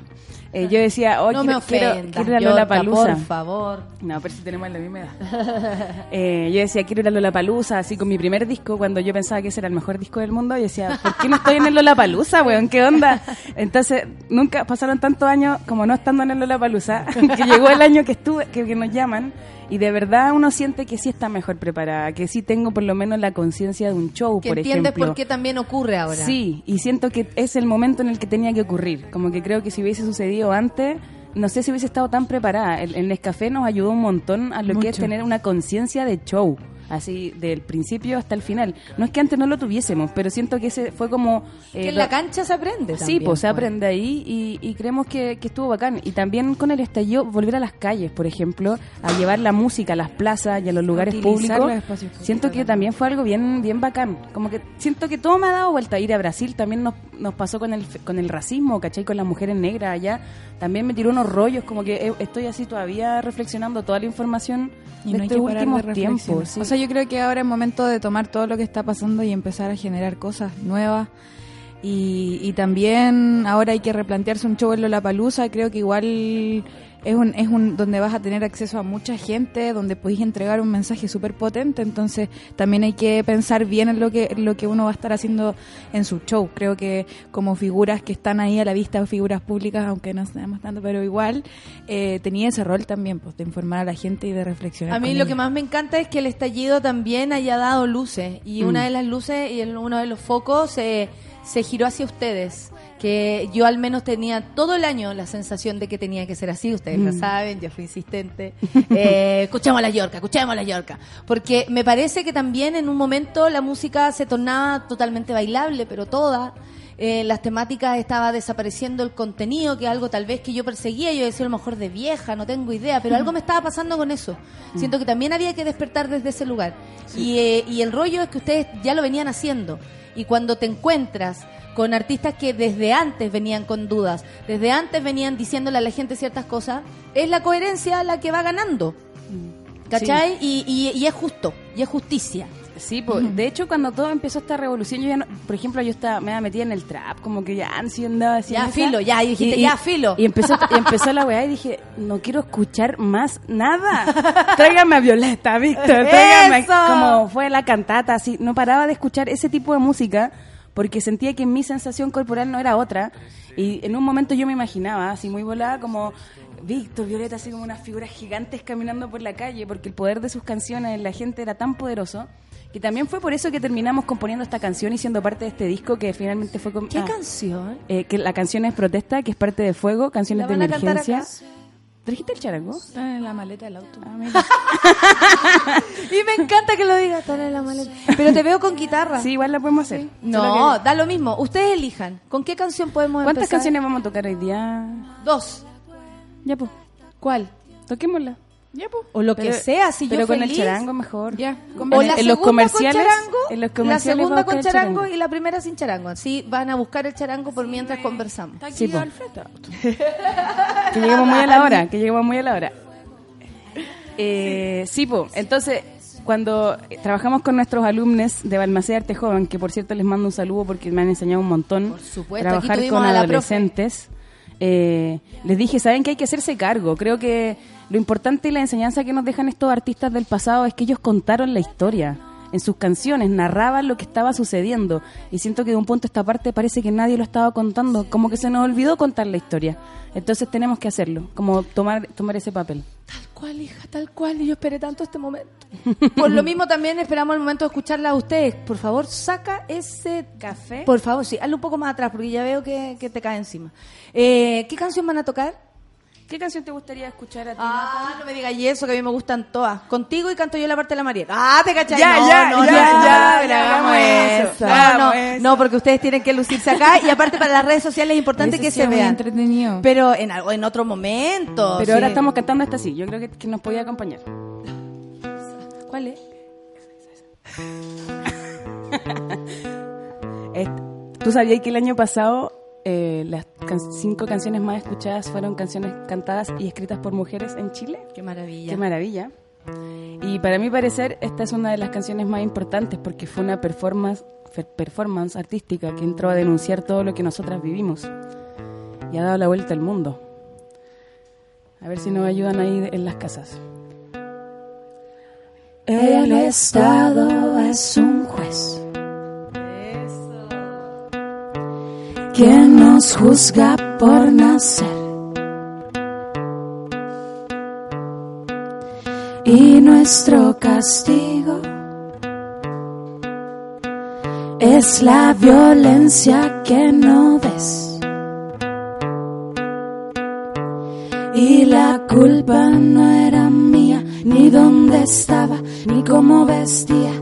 eh, yo decía, oh, no quiero, me quiero, ofendas, quiero ir a Lollapalooza. por favor. No, pero si tenemos la misma edad. Eh, yo decía, quiero ir a Lollapalooza, así con mi primer disco, cuando yo pensaba que ese era el mejor disco del mundo, yo decía, ¿por qué no estoy en el Lollapalooza, weón? ¿Qué onda? Entonces, nunca pasaron tantos años como no estando en el Lollapalooza, que llegó el año que estuve, que, que nos llaman, y de verdad uno siente que sí está mejor preparada, que sí tengo por lo menos la conciencia de un show, Que por entiendes ejemplo. por qué también ocurre ahora. Sí, y siento que es el momento en el que tenía que ocurrir. Como que creo que si hubiese sucedido antes, no sé si hubiese estado tan preparada. El, el Nescafé nos ayudó un montón a lo que es tener una conciencia de show. Así, del principio hasta el final. No es que antes no lo tuviésemos, pero siento que ese fue como... Que eh, en la cancha se aprende. Sí, también, pues se pues. aprende ahí y, y creemos que, que estuvo bacán. Y también con el estallido, volver a las calles, por ejemplo, a llevar la música a las plazas y a los lugares Utilizar públicos. los Siento que también fue algo bien bien bacán. Como que siento que todo me ha dado vuelta. Ir a Brasil también nos, nos pasó con el, con el racismo, ¿cachai? Con las mujeres negras allá. También me tiró unos rollos, como que eh, estoy así todavía reflexionando toda la información Y de no estos que últimos tiempos. sí. O sea, yo creo que ahora es momento de tomar todo lo que está pasando y empezar a generar cosas nuevas. Y, y también ahora hay que replantearse un show en Lollapalooza. Creo que igual es un, es un donde vas a tener acceso a mucha gente, donde podéis entregar un mensaje súper potente. Entonces también hay que pensar bien en lo que, en lo que uno va a estar haciendo en su show. Creo que como figuras que están ahí a la vista, figuras públicas, aunque no sabemos tanto, pero igual eh, tenía ese rol también, pues, de informar a la gente y de reflexionar. A mí lo ella. que más me encanta es que el estallido también haya dado luces y Mm. una de las luces y el- uno de los focos se, se giró hacia ustedes. Que yo al menos tenía todo el año la sensación de que tenía que ser así. Ustedes lo Mm. saben, yo fui insistente. Eh, escuchemos a la Yorca, escuchemos a la Yorca. Porque me parece que también en un momento la música se tornaba totalmente bailable, pero toda. Eh, las temáticas estaba desapareciendo el contenido, que algo tal vez que yo perseguía, yo decía a lo mejor de vieja, no tengo idea, pero algo me estaba pasando con eso. Siento que también había que despertar desde ese lugar. Y, eh, y el rollo es que ustedes ya lo venían haciendo. Y cuando te encuentras con artistas que desde antes venían con dudas, desde antes venían diciéndole a la gente ciertas cosas, es la coherencia la que va ganando. ¿Cachai? Y, y- y es justo, y es justicia. Sí, pues, de hecho cuando todo empezó esta revolución, yo ya no, por ejemplo, yo estaba me había metida en el trap, como que ya sí andaba así. Ya, filo, ya, y dijiste, ya, filo. Y empezó, y empezó la weá y dije, no quiero escuchar más nada. Tráigame a Violeta, Víctor, tráigame. Como fue la cantata, así. No paraba de escuchar ese tipo de música porque sentía que mi sensación corporal no era otra. Y en un momento yo me imaginaba, así muy volada, como Víctor, Violeta, así como unas figuras gigantes caminando por la calle, porque el poder de sus canciones en la gente era tan poderoso. Que también fue por eso que terminamos componiendo esta canción y siendo parte de este disco que finalmente fue con... ¿Qué ah, canción? eh, que la canción es Protesta, que es parte de Fuego, canciones ¿La de emergencia. ¿Trajiste el charango? Está en la maleta del auto. Y me encanta que lo digas, está en la maleta. Pero te veo con guitarra. Sí, igual la podemos hacer. No, Solo que- da lo mismo. Ustedes elijan. ¿Con qué canción podemos ¿Cuántas empezar? canciones vamos a tocar hoy día? Dos. Ya, pues. ¿Cuál? Toquémosla. Ya, pues. O lo que Pero- sea, si pero yo con feliz. el charango mejor. Ya, O la en los segunda comerciales, con charango, en los la comerciales segunda va a con charango, charango. y la primera sin charango. Así van a buscar el charango por mientras conversamos. Está aquí Sí. Que lleguemos muy a la hora, que lleguemos muy a la hora. Eh, sí, po. entonces cuando trabajamos con nuestros alumnos de Balmaceda Arte Joven, que por cierto les mando un saludo porque me han enseñado un montón Por supuesto, trabajar con la adolescentes, eh, les dije, ¿saben que hay que hacerse cargo? Creo que lo importante y la enseñanza que nos dejan estos artistas del pasado es que ellos contaron la historia. En sus canciones narraban lo que estaba sucediendo y siento que de un punto a esta parte parece que nadie lo estaba contando, como que se nos olvidó contar la historia. Entonces tenemos que hacerlo, como tomar tomar ese papel. Tal cual, hija, tal cual. Y yo esperé tanto este momento. Por lo mismo también esperamos el momento de escucharla a ustedes. Por favor, saca ese café. Por favor, sí, hazlo un poco más atrás porque ya veo que, que te cae encima. Eh, ¿Qué canción van a tocar? ¿Qué canción te gustaría escuchar a ti? Ah, no me digas y eso, que a mí me gustan todas. Contigo y canto yo la parte de la Marieta. Ah, te cachai. Ya, no, ya, no, ya, no, ya, no, ya, hagamos hagamos eso. No, no, eso. no, porque ustedes tienen que lucirse acá y aparte para las redes sociales es importante Eso que sí se vean. entretenido. Pero en, algo- en otro momento. Pero sí. ahora estamos cantando esta sí, yo creo que, que nos podía acompañar. ¿Cuál es? Est- ¿Tú sabías que el año pasado eh, las can- cinco canciones más escuchadas fueron canciones cantadas y escritas por mujeres en Chile? Qué maravilla. Qué maravilla. Y para mi parecer, esta es una de las canciones más importantes porque fue una performance, performance artística que entró a denunciar todo lo que nosotras vivimos y ha dado la vuelta al mundo. A ver si nos ayudan ahí en las casas. El Estado es un juez que nos juzga por nacer. Y nuestro castigo es la violencia que no ves. Y la culpa no era mía, ni dónde estaba, ni cómo vestía.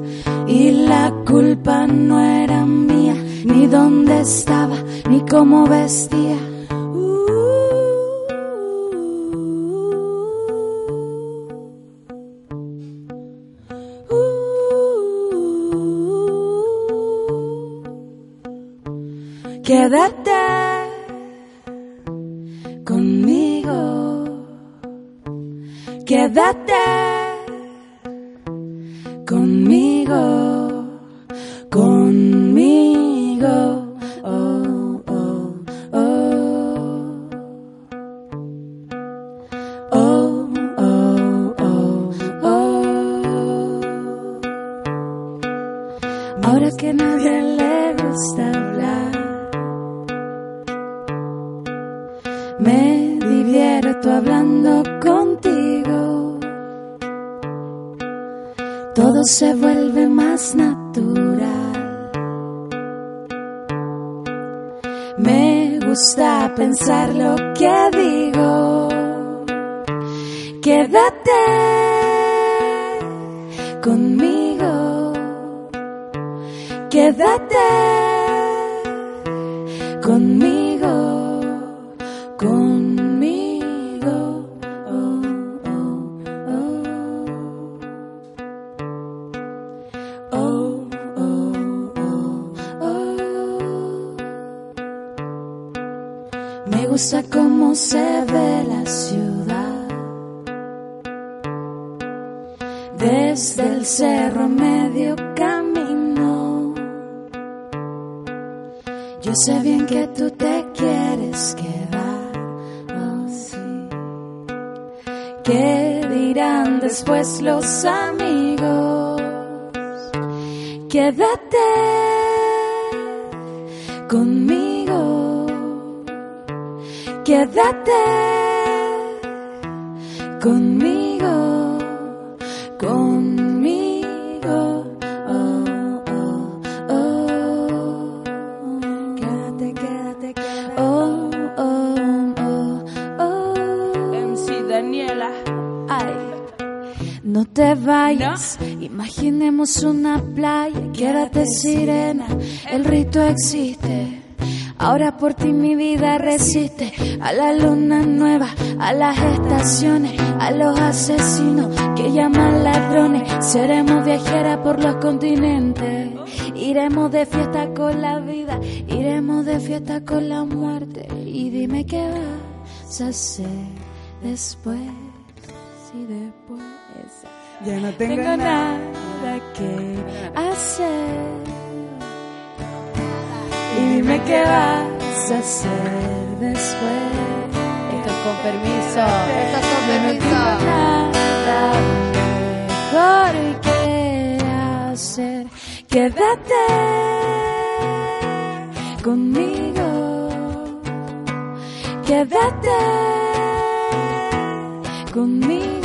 Y la culpa no era mía, ni dónde estaba, ni cómo vestía. Quédate conmigo. Quédate conmigo, conmigo. Oh, Yo sé bien que tú te quieres quedar. Oh, sí. ¿Qué dirán después los amigos? Quédate conmigo. Quédate conmigo. Una playa, quédate sirena, el rito existe. Ahora por ti mi vida resiste a la luna nueva, a las estaciones, a los asesinos que llaman ladrones. Seremos viajeras por los continentes, iremos de fiesta con la vida, iremos de fiesta con la muerte. Y dime qué vas a hacer después, si después. Ya no tengo, Tengo nada. Que hacer. Y dime qué vas a hacer después. Esto es con permiso. Esto es con no permiso. tengo nada mejor que hacer. Quédate conmigo. Quédate conmigo.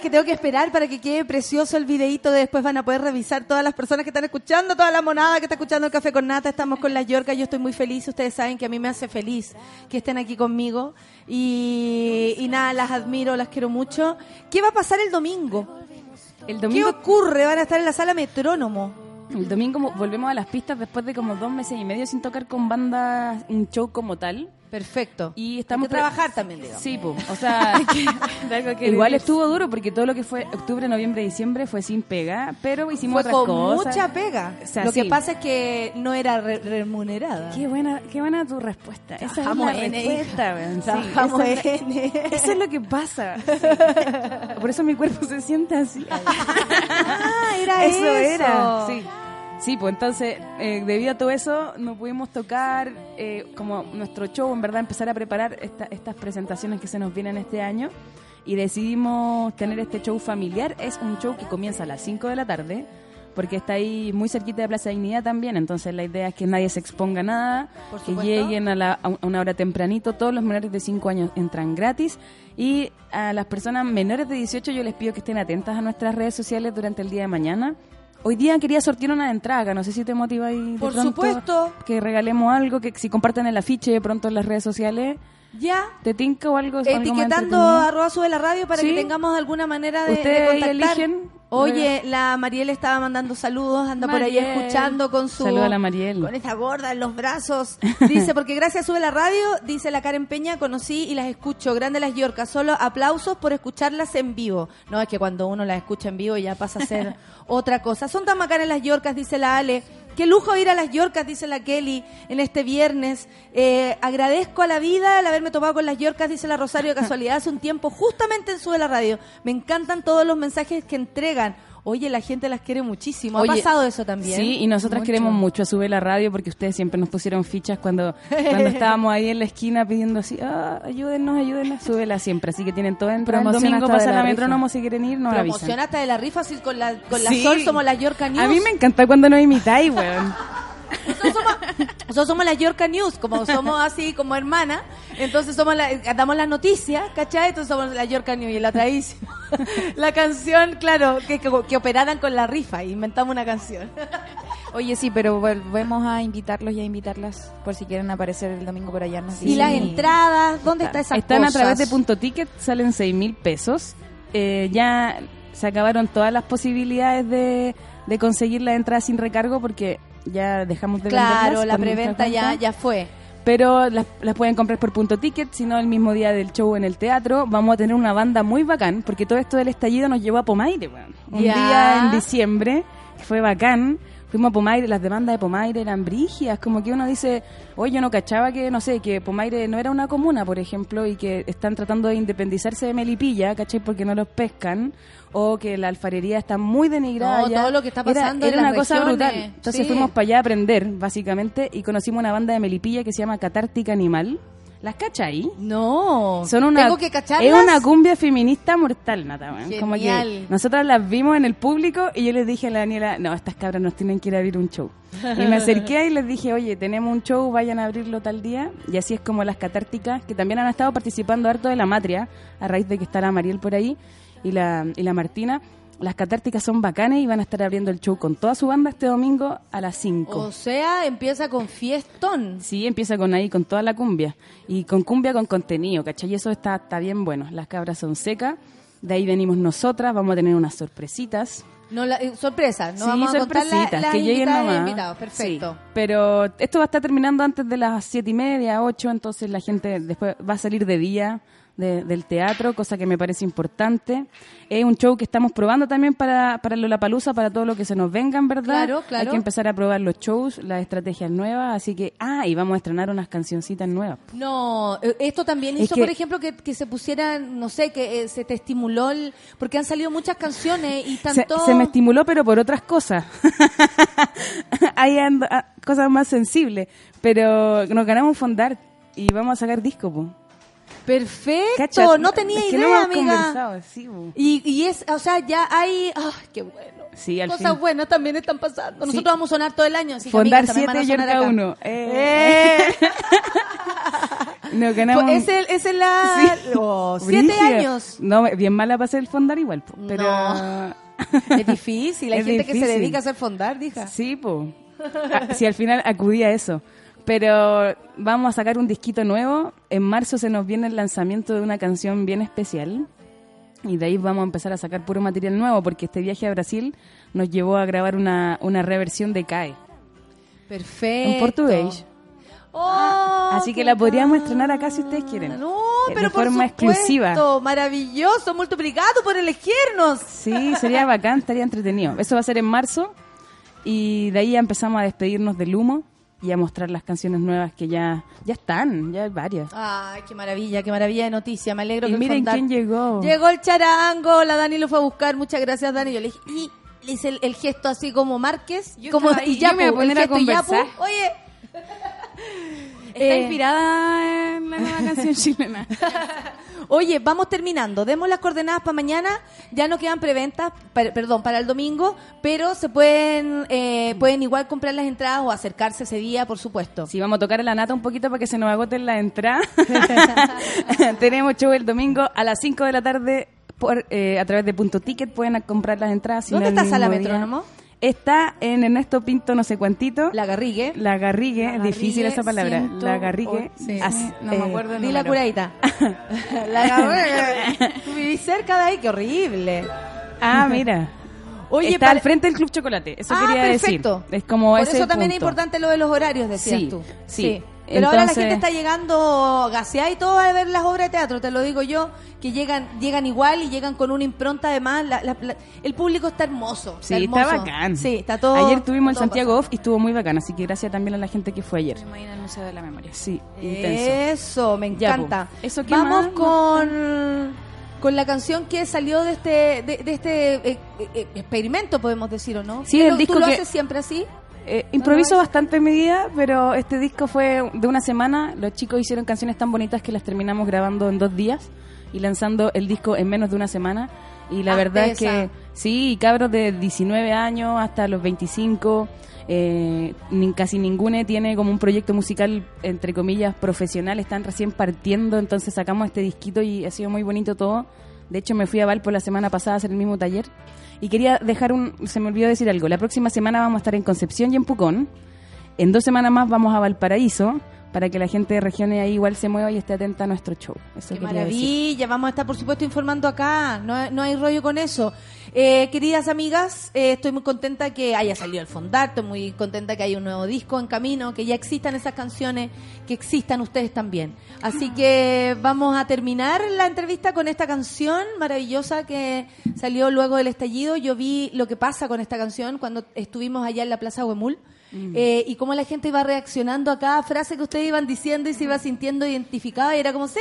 ¡Qué! Que tengo que esperar para que quede precioso el videíto. de Después van a poder revisar todas las personas que están escuchando, toda la monada que está escuchando el Café con Nata. Estamos con las Yorcas. Yo estoy muy feliz. Ustedes saben que a mí me hace feliz que estén aquí conmigo. Y, y nada, las admiro, las quiero mucho. ¿Qué va a pasar el domingo? El ¿Qué domingo, ocurre? Van a estar en la sala Metrónomo. el domingo mo- volvemos a las pistas después de como dos meses y medio sin tocar con bandas, un show como tal. Perfecto. Y Hay estamos que trabajar también, digamos. Sí, pues, o sea, igual estuvo duro porque todo lo que fue octubre, noviembre, diciembre fue sin pega, pero hicimos Fue otras con cosas. mucha pega. O sea, Lo que pasa es que no era re- remunerada. Qué buena, qué buena tu respuesta. Esa es la en respuesta. Sí, Trabajamos esa es la- en Eso es lo que pasa. Sí. Por eso mi cuerpo se siente así. Ah, era eso. era. Sí. Sí, pues entonces, eh, debido a todo eso, no pudimos tocar eh, como nuestro show, en verdad, empezar a preparar esta- estas presentaciones que se nos vienen este año. Y decidimos tener este show familiar. Es un show que comienza a las 5 de la tarde, porque está ahí muy cerquita de Plaza Dignidad también. Entonces, la idea es que nadie se exponga a nada, Por que lleguen a, la- a una hora tempranito. Todos los menores de 5 años entran gratis. Y a las personas menores de 18 yo les pido que estén atentas a nuestras redes sociales durante el día de mañana. Hoy día quería sortear una entrada, no sé si te motiva ahí Por pronto supuesto. que regalemos algo, que si comparten el afiche pronto en las redes sociales, Ya. ¿te tinca o algo? algo más Etiquetando entretenido? arroba sube la radio para Sí. que tengamos alguna manera de, Ustedes de contactar. eligen. Oye, la Mariel estaba mandando saludos, anda por ahí escuchando con su... Saluda a la Mariel. Con esa gorda en los brazos. Dice, porque gracias Sube la Radio, dice la Karen Peña, conocí y las escucho. Grande las Yorcas, solo aplausos por escucharlas en vivo. No, es que cuando uno las escucha en vivo ya pasa a ser otra cosa. Son tan bacanas las Yorcas, dice la Ale. Qué lujo ir a las Yorcas, dice la Kelly, en este viernes. Eh, agradezco a la vida el haberme topado con las Yorcas, dice la Rosario, de casualidad, hace un tiempo, justamente en Sube la Radio. Me encantan todos los mensajes que entregan. Oye, la gente las quiere muchísimo. ¿Ha Oye, pasado eso también? Sí, y nosotras Mucho. queremos mucho a Sube la Radio porque ustedes siempre nos pusieron fichas cuando, cuando estábamos ahí en la esquina pidiendo así, ah, ayúdennos, ayúdennos, súbela siempre. Así que tienen todo en Promoción el domingo pasa la la metrónomo si quieren ir, nos avisan. Promoción hasta de la rifa, con la, con la. Sol somos las Yorka News. A mí me encanta cuando nos imitáis, weón. Nosotros somos la Yorka News, como somos así como hermana, entonces somos la, damos las noticias, ¿cachai? Entonces somos la Yorka News y la traísimo. La canción, claro, que, que, que operaran con la rifa, inventamos una canción. Oye, sí, pero volvemos a invitarlos y a invitarlas por si quieren aparecer el domingo por allá. nos Y las entradas, ¿dónde está esa Están a través de punto ticket, salen 6 mil pesos. Eh, ya se acabaron todas las posibilidades de, de conseguir la entrada sin recargo porque ya dejamos de Claro, la preventa ya, ya fue. Pero las, las pueden comprar por punto ticket, si no el mismo día del show en el teatro. Vamos a tener una banda muy bacán, porque todo esto del estallido nos llevó a Pomaire, weón. Un Ya. día en diciembre, fue bacán. Fuimos a Pomaire, las demandas de Pomaire eran brígidas, como que uno dice, oye, yo no cachaba que, no sé, que Pomaire no era una comuna, por ejemplo, y que están tratando de independizarse de Melipilla, ¿cachai? Porque no los pescan, o que la alfarería está muy denigrada. No, todo lo que está Era- pasando Era, en una las cosa regiones, brutal. Entonces sí. fuimos para allá a aprender, básicamente, y conocimos una banda de Melipilla que se llama Catártica Animal. ¿Las cachai? No. Son una, ¿Tengo que cacharlas? Es una cumbia feminista mortal, Nata. Como que nosotras las vimos en el público y yo les dije a la Daniela, no, estas cabras nos tienen que ir a abrir un show. Y me acerqué y les dije, oye, tenemos un show, vayan a abrirlo tal día. Y así es como las catárticas, que también han estado participando harto de la matria, a raíz de que está la Mariel por ahí y la, y la Martina. Las catárticas son bacanes y van a estar abriendo el show con toda su banda este domingo a las 5. O sea, empieza con fiestón. Sí, empieza con ahí, con toda la cumbia. Y con cumbia con contenido, ¿cachai? Y eso está, está bien bueno. Las cabras son secas. De ahí venimos nosotras, vamos a tener unas sorpresitas. No, la, eh, sorpresa, no Sí, vamos a la- sorpresitas, que lleguen nomás. invitados. Perfecto. Sí, pero esto va a estar terminando antes de las siete y media, ocho, entonces la gente después va a salir de día de- del teatro, cosa que me parece importante. Es un show que estamos probando también para, para Lollapalooza, para todo lo que se nos venga, en verdad. Claro, claro. Hay que empezar a probar los shows, las estrategias nuevas, así que, ah, y vamos a estrenar unas cancioncitas nuevas. No, eh, esto también Es hizo, que- por ejemplo, que, que se pusieran, no sé, que eh, se te estimuló, el- porque han salido muchas canciones y tanto... se me estimuló, pero por otras cosas. Hay ah, cosas más sensibles. Pero nos ganamos un fondar y vamos a sacar disco, po. Perfecto, Cacha, no tenía es que idea, no amiga. sí. Y, y es, o sea, ya hay, ah, qué bueno. Sí, al Cosas fin. buenas también están pasando. Nosotros Sí. vamos a sonar todo el año, así que Fondar a 7 y acá. 1. Eh. Nos ganamos. Pues ese, ese es la... Sí. oh, siete años. No, bien mala para hacer el fondar igual, po, pero... No. Es difícil, hay Es gente que se dedica a hacer fondar, dija. Sí, po. Ah, Sí, al final acudí a eso. Pero vamos a sacar un disquito nuevo. En marzo se nos viene el lanzamiento de una canción bien especial. Y de ahí vamos a empezar a sacar puro material nuevo, porque este viaje a Brasil nos llevó a grabar una, una reversión de CAE. Perfecto. En portugués. Oh, Así que la podríamos estrenar acá si ustedes quieren. No, pero por supuesto, exclusiva. maravilloso, multiplicado por elegirnos. Sí, sería bacán, estaría entretenido. Eso va a ser en marzo y de ahí ya empezamos a despedirnos del humo y a mostrar las canciones nuevas que ya ya están, ya hay varias. Ay, qué maravilla, qué maravilla de noticia. Me alegro Y que miren fondar- quién llegó. Llegó el charango, la Dani lo fue a buscar. Muchas gracias, Dani. Yo le dije, y le hice el, el gesto así como Márquez, Yo como ahí, y yo me voy a Yapu, poner a y Yapu. conversar. Oye, Está Eh. inspirada en la nueva canción chilena. Oye, vamos terminando. Demos las coordenadas para mañana. Ya no quedan preventas, per- perdón, para el domingo, pero se pueden eh, pueden igual comprar las entradas o acercarse ese día, por supuesto. Sí, vamos a tocar la nata un poquito para que se nos agoten las entradas. Tenemos show el domingo a las 5 de la tarde por, eh, a través de Punto Ticket. Pueden comprar las entradas. ¿Dónde está Sala día. Está en Ernesto Pinto no sé cuantito. La Garrigue. La Garrigue, difícil esa palabra. ciento La Garrigue. o- sí, as- no me eh, acuerdo el Di la curadita. la Garrigue. Tú vivís cerca de ahí, qué horrible. Ah, mira. Oye, Está para- al frente del Club Chocolate. Eso ah, quería perfecto. decir. Es como Por ese eso también es importante lo de los horarios, decías Sí, tú. sí. Pero ahora la Entonces- gente está llegando gaseada y todo a ver las obras de teatro, te lo digo yo, que llegan llegan igual y llegan con una impronta además. la- la- la- el público está hermoso. Sí, está bacán. Sí, está todo. Ayer tuvimos el Santiago Off y estuvo muy bacán, así que gracias también a la gente que fue ayer. Imagina el Museo de la Memoria. Sí, intenso. Eso, me Ya, encanta. po. ¿Eso qué Vamos más? con, con la canción que salió de este de, de este eh, eh, experimento, podemos decir, ¿o no? Sí, ¿Tú el lo- disco ¿Tú lo que- haces siempre así? Eh, improviso bastante en mi vida, pero este disco fue de una semana. Los chicos hicieron canciones tan bonitas que las terminamos grabando en dos días y lanzando el disco en menos de una semana. Y la verdad es que sí, cabros de 19 años hasta los 25, eh, ni- casi ninguno tiene como un proyecto musical, entre comillas, profesional, están recién partiendo, entonces sacamos este disquito y ha sido muy bonito todo. De hecho, me fui a Valpo la semana pasada a hacer el mismo taller. Y quería dejar un... Se me olvidó decir algo. La próxima semana vamos a estar en Concepción y en Pucón. En dos semanas más vamos a Valparaíso para que la gente de regiones ahí igual se mueva y esté atenta a nuestro show. Eso Qué quería decir. maravilla, vamos a estar por supuesto informando acá, no, hay- no hay rollo con eso. Eh, queridas amigas, eh, estoy muy contenta que haya salido el fondar, estoy muy contenta que haya un nuevo disco en camino, que ya existan esas canciones, que existan ustedes también. Así que vamos a terminar la entrevista con esta canción maravillosa que salió luego del estallido. Yo vi lo que pasa con esta canción cuando estuvimos allá en la Plaza Huemul. Eh, y cómo la gente iba reaccionando a cada frase que ustedes iban diciendo y se iba sintiendo identificada y era como ¡Sí!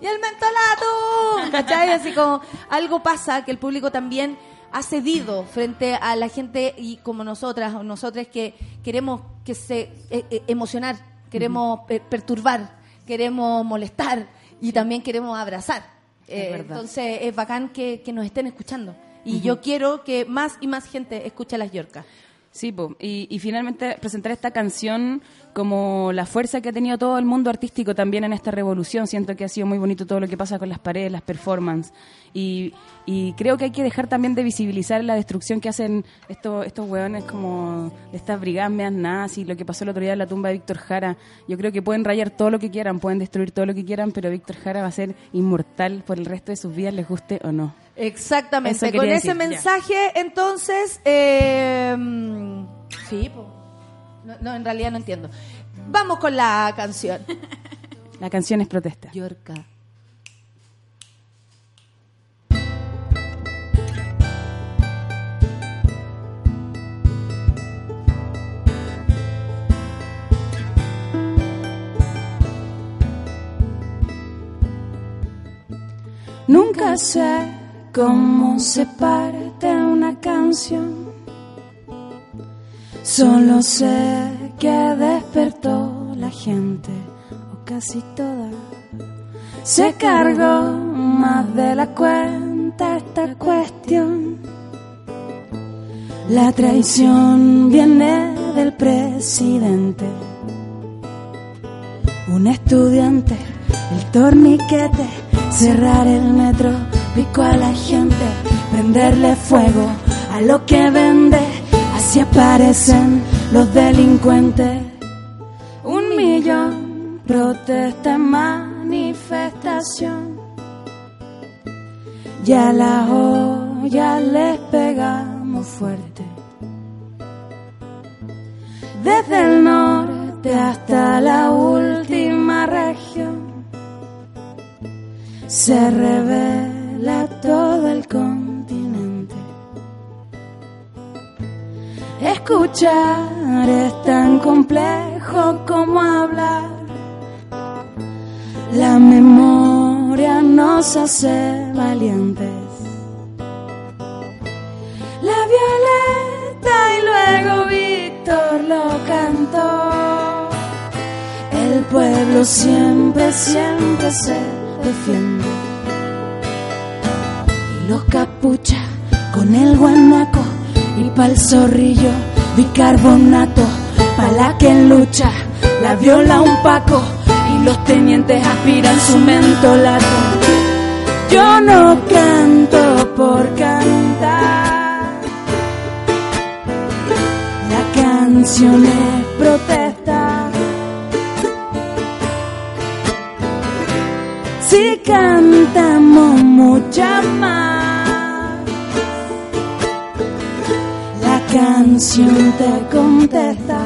¡Y el mentolato! ¿Cachai? Así como algo pasa que el público también ha cedido frente a la gente y como nosotras o nosotras que queremos que se eh, eh, emocionar, queremos eh, perturbar, queremos molestar y también queremos abrazar. Eh, entonces es bacán que, que nos estén escuchando. Y yo quiero que más y más gente escuche a las Yorcas. Sí, po. Y, y finalmente presentar esta canción como la fuerza que ha tenido todo el mundo artístico también en esta revolución. Siento que ha sido muy bonito todo lo que pasa con las paredes, las performances. Y, y creo que hay que dejar también de visibilizar la destrucción que hacen estos, estos hueones como de estas brigadas meas nazis, lo que pasó el otro día en la tumba de Víctor Jara. Yo creo que pueden rayar todo lo que quieran, pueden destruir todo lo que quieran, pero Víctor Jara va a ser inmortal por el resto de sus vidas, les guste o no. Exactamente. Con ese decir, ya. mensaje, entonces, eh, sí, no, en realidad no entiendo. Vamos con la canción. La canción es protesta. Yorka. Nunca sé cómo se parte una canción. Solo sé que despertó la gente, o casi toda. Se cargó más de la cuenta esta cuestión. La traición viene del presidente. Un estudiante, el torniquete, cerrar el metro, pico a la gente, prenderle fuego a lo que vende, así aparecen los delincuentes. Un millón, protesta manifestación. Ya la olla les pegamos fuerte. Desde el norte hasta la última región se revela todo el continente. Escuchar es tan complejo como hablar. La memoria nos hace valientes. La violeta y luego Víctor lo cantó. El pueblo siempre, siempre se Y los capuchas con el guanaco y pa'l zorrillo bicarbonato. Pa' la que lucha la viola un paco y los tenientes aspiran su mentolato. Yo no canto por cantar. La canción es protesta. Si cantamos mucha más, la canción te contesta,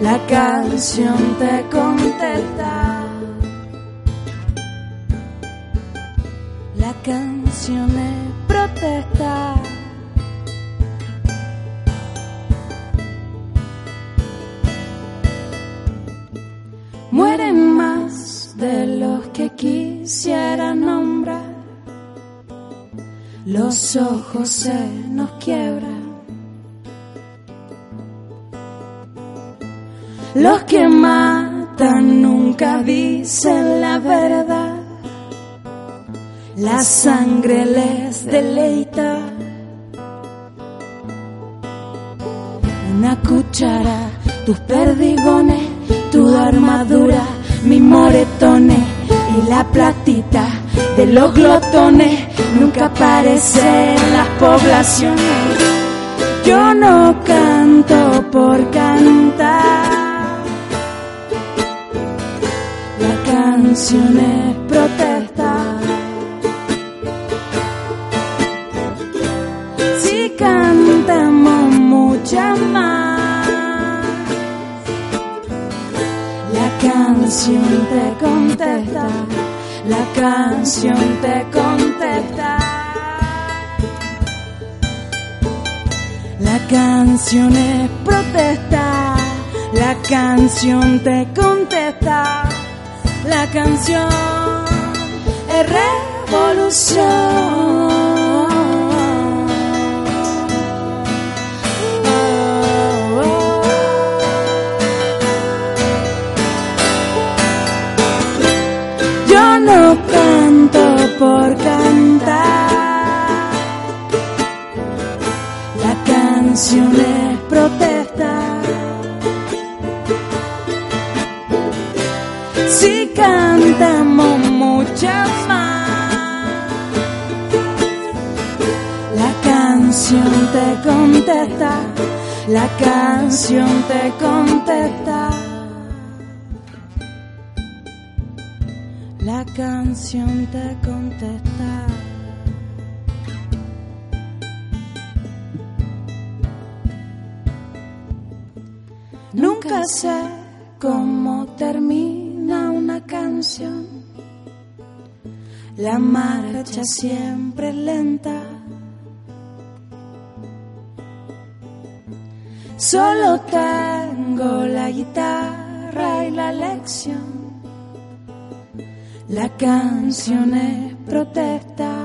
la canción te contesta. La canción es protesta. Mueren más de los que quisiera nombrar. Los ojos se nos quiebran. Los que matan nunca dicen la verdad. La sangre les deleita. Una cuchara, tus perdigones, tu armadura, mis moretones y la platita de los glotones nunca aparece en las poblaciones. Yo no canto por cantar. La canción es protesta. Canción te contesta. La canción te contesta. La canción es protesta. La canción te contesta. La canción es revolución. por cantar la canción de protesta. Si cantamos muchas más, la canción te contesta, la canción te contesta. Canción te contesta. Nunca sé cómo termina una canción. La marcha siempre es lenta. Solo tengo la guitarra y la lección. La canción es protesta.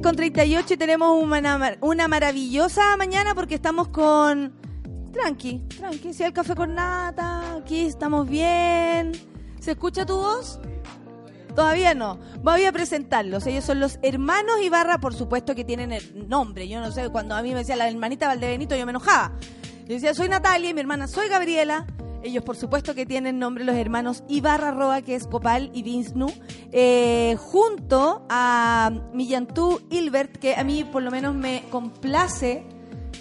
10 con 38 y tenemos una, maravillosa mañana porque estamos con... Tranqui, tranqui, si hay café con nata, aquí estamos bien. ¿Se escucha tu voz? Todavía no. Voy a presentarlos. Ellos son los hermanos Ibarra, por supuesto que tienen el nombre. Yo no sé, cuando a mí me decía la hermanita Valdebenito, yo me enojaba. Yo decía, soy Natalia y mi hermana soy Gabriela. Ellos, por supuesto, que tienen nombre los hermanos Ibarra Roa, que es Copal y Vinsnu, eh, junto a Millantú Hilbert, que a mí por lo menos me complace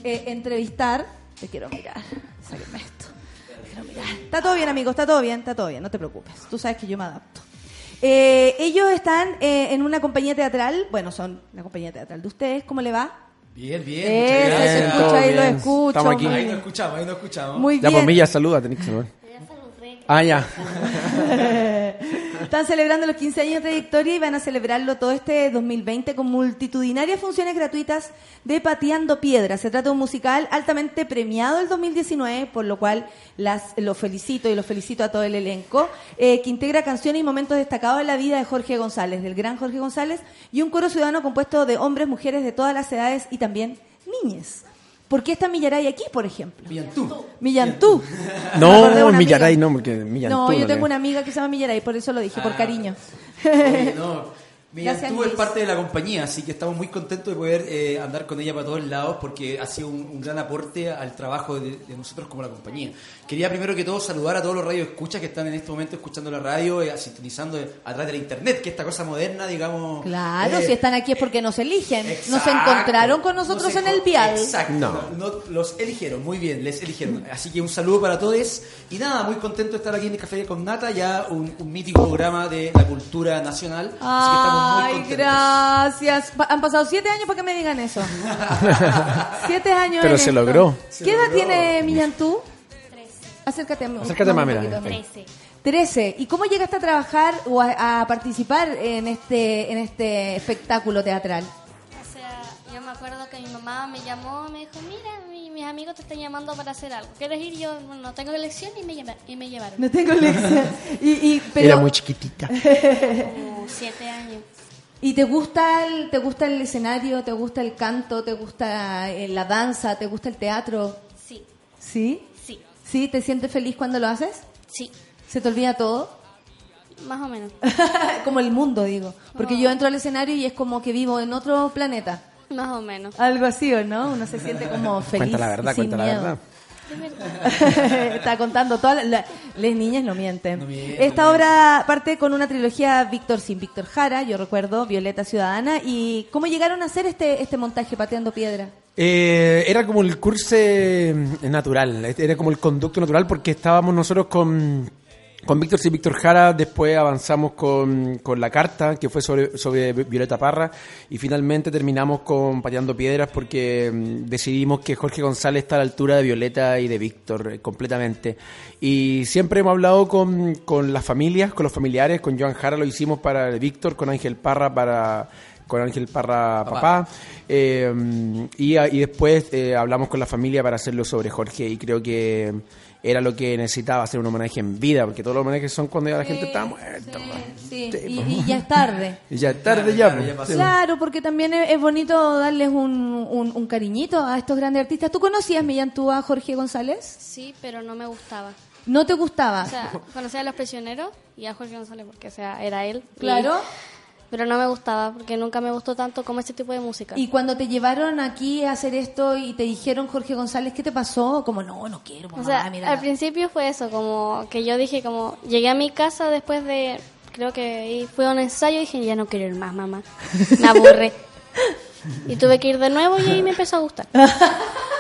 eh, entrevistar. Te quiero mirar, sáquenme esto. Te quiero mirar. Está todo bien, amigos, está todo bien, está todo bien, no te preocupes. Tú sabes que yo me adapto. Eh, ellos están eh, en una compañía teatral, bueno, son la compañía teatral de ustedes, ¿cómo le va? Bien, bien. Eso, muchas gracias. se escucha, ahí lo escucho. Estamos aquí. Ahí lo escuchamos, ahí lo escuchamos. Muy Ya, bien. pues Milla, saluda, tenés que saludar. Ah, ya. Están celebrando los 15 años de trayectoria y van a celebrarlo todo este 2020 con multitudinarias funciones gratuitas de Pateando Piedras. Se trata de un musical altamente premiado el 2019, por lo cual las, lo felicito y lo felicito a todo el elenco, eh, que integra canciones y momentos destacados de la vida de Jorge González, del gran Jorge González, y un coro ciudadano compuesto de hombres, mujeres de todas las edades y también niñes. ¿Por qué está Millaray aquí, por ejemplo? Millantú. Millantú. No. Millaray no, porque Millantú. No, yo tengo una amiga que se llama Millaray, por eso lo dije, por cariño. Oye, no. Gracias, Millantú es Luis. parte de la compañía, así que estamos muy contentos de poder eh, andar con ella para todos lados porque ha sido un, un gran aporte al trabajo de, de nosotros como la compañía. Quería primero que todo saludar a todos los radioescuchas que están en este momento escuchando la radio, eh, sintonizando a través de la internet, que esta cosa moderna, digamos. Claro, eh, si están aquí es porque nos eligen. Nos Exacto. encontraron con nosotros Nos en el vial. Exacto. No. No, los eligieron, muy bien, les eligieron. Así que un saludo para todos. Y nada, muy contento de estar aquí en el Café con Nata, ya un, un mítico programa de la cultura nacional. Así que estamos Ay, gracias. Han pasado siete años para que me digan eso. siete años. Pero en se esto. logró. ¿Qué edad tiene Millantú? Acércate a mí. Acércate más, mira. Trece. 13. ¿Y cómo llegaste a trabajar o a, a participar en este, en este espectáculo teatral? Me acuerdo que mi mamá me llamó me dijo, mira, mi- mis amigos te están llamando para hacer algo. ¿Quieres ir? Yo "Bueno, no tengo elección y me, llama- y me llevaron. No tengo lección. Y, y, pero, Era muy chiquitita. Como siete años. ¿Y te gusta, el, te gusta el escenario? ¿Te gusta el canto? ¿Te gusta eh, la danza? ¿Te gusta el teatro? Sí, ¿Sí? sí, ¿Sí? ¿Te sientes feliz cuando lo haces? sí, ¿Se te olvida todo? más o menos. como el mundo, digo. Porque yo entro al escenario y es como que vivo en otro planeta. Más o menos. Algo así, ¿o no? Uno se siente como feliz. Cuenta la verdad, sin cuenta la miedo. verdad. Está contando todas las las niñas no mienten. Esta obra parte con una trilogía Víctor sin Víctor Jara, yo recuerdo, Violeta Ciudadana. ¿Y cómo llegaron a hacer este, este montaje pateando piedra? Eh, era como el curso eh, natural, era como el conducto natural porque estábamos nosotros con, con Víctor y Víctor Jara, después avanzamos con, con La Carta, que fue sobre, sobre Violeta Parra, y finalmente terminamos con Pateando Piedras porque mm, decidimos que Jorge González está a la altura de Violeta y de Víctor eh, completamente. Y siempre hemos hablado con, con las familias, con los familiares, con Joan Jara lo hicimos para Víctor, con Ángel Parra para con Ángel Parra Papá. papá, eh, y, y después eh, hablamos con la familia para hacerlo sobre Jorge y creo que era lo que necesitaba hacer un homenaje en vida porque todos los homenajes son cuando ya la gente está muerta Sí, y, y ya es tarde. y ya es tarde ya, pues. Sí. Claro, porque también es, bonito darles un, un, un cariñito a estos grandes artistas. ¿Tú conocías Millantú a Jorge González? Sí, pero no me gustaba. ¿No te gustaba? O sea, conocía a los prisioneros y a Jorge González porque, o sea, era él. y- Claro. Pero no me gustaba porque nunca me gustó tanto como este tipo de música. Y cuando te llevaron aquí a hacer esto y te dijeron Jorge González, ¿qué te pasó? Como, no, no quiero, O mamá, sea, mira. al principio fue eso, como que yo dije, como llegué a mi casa después de, creo que fue un ensayo y dije, ya no quiero ir más, mamá. Me aburre. y tuve que ir de nuevo y ahí me empezó a gustar.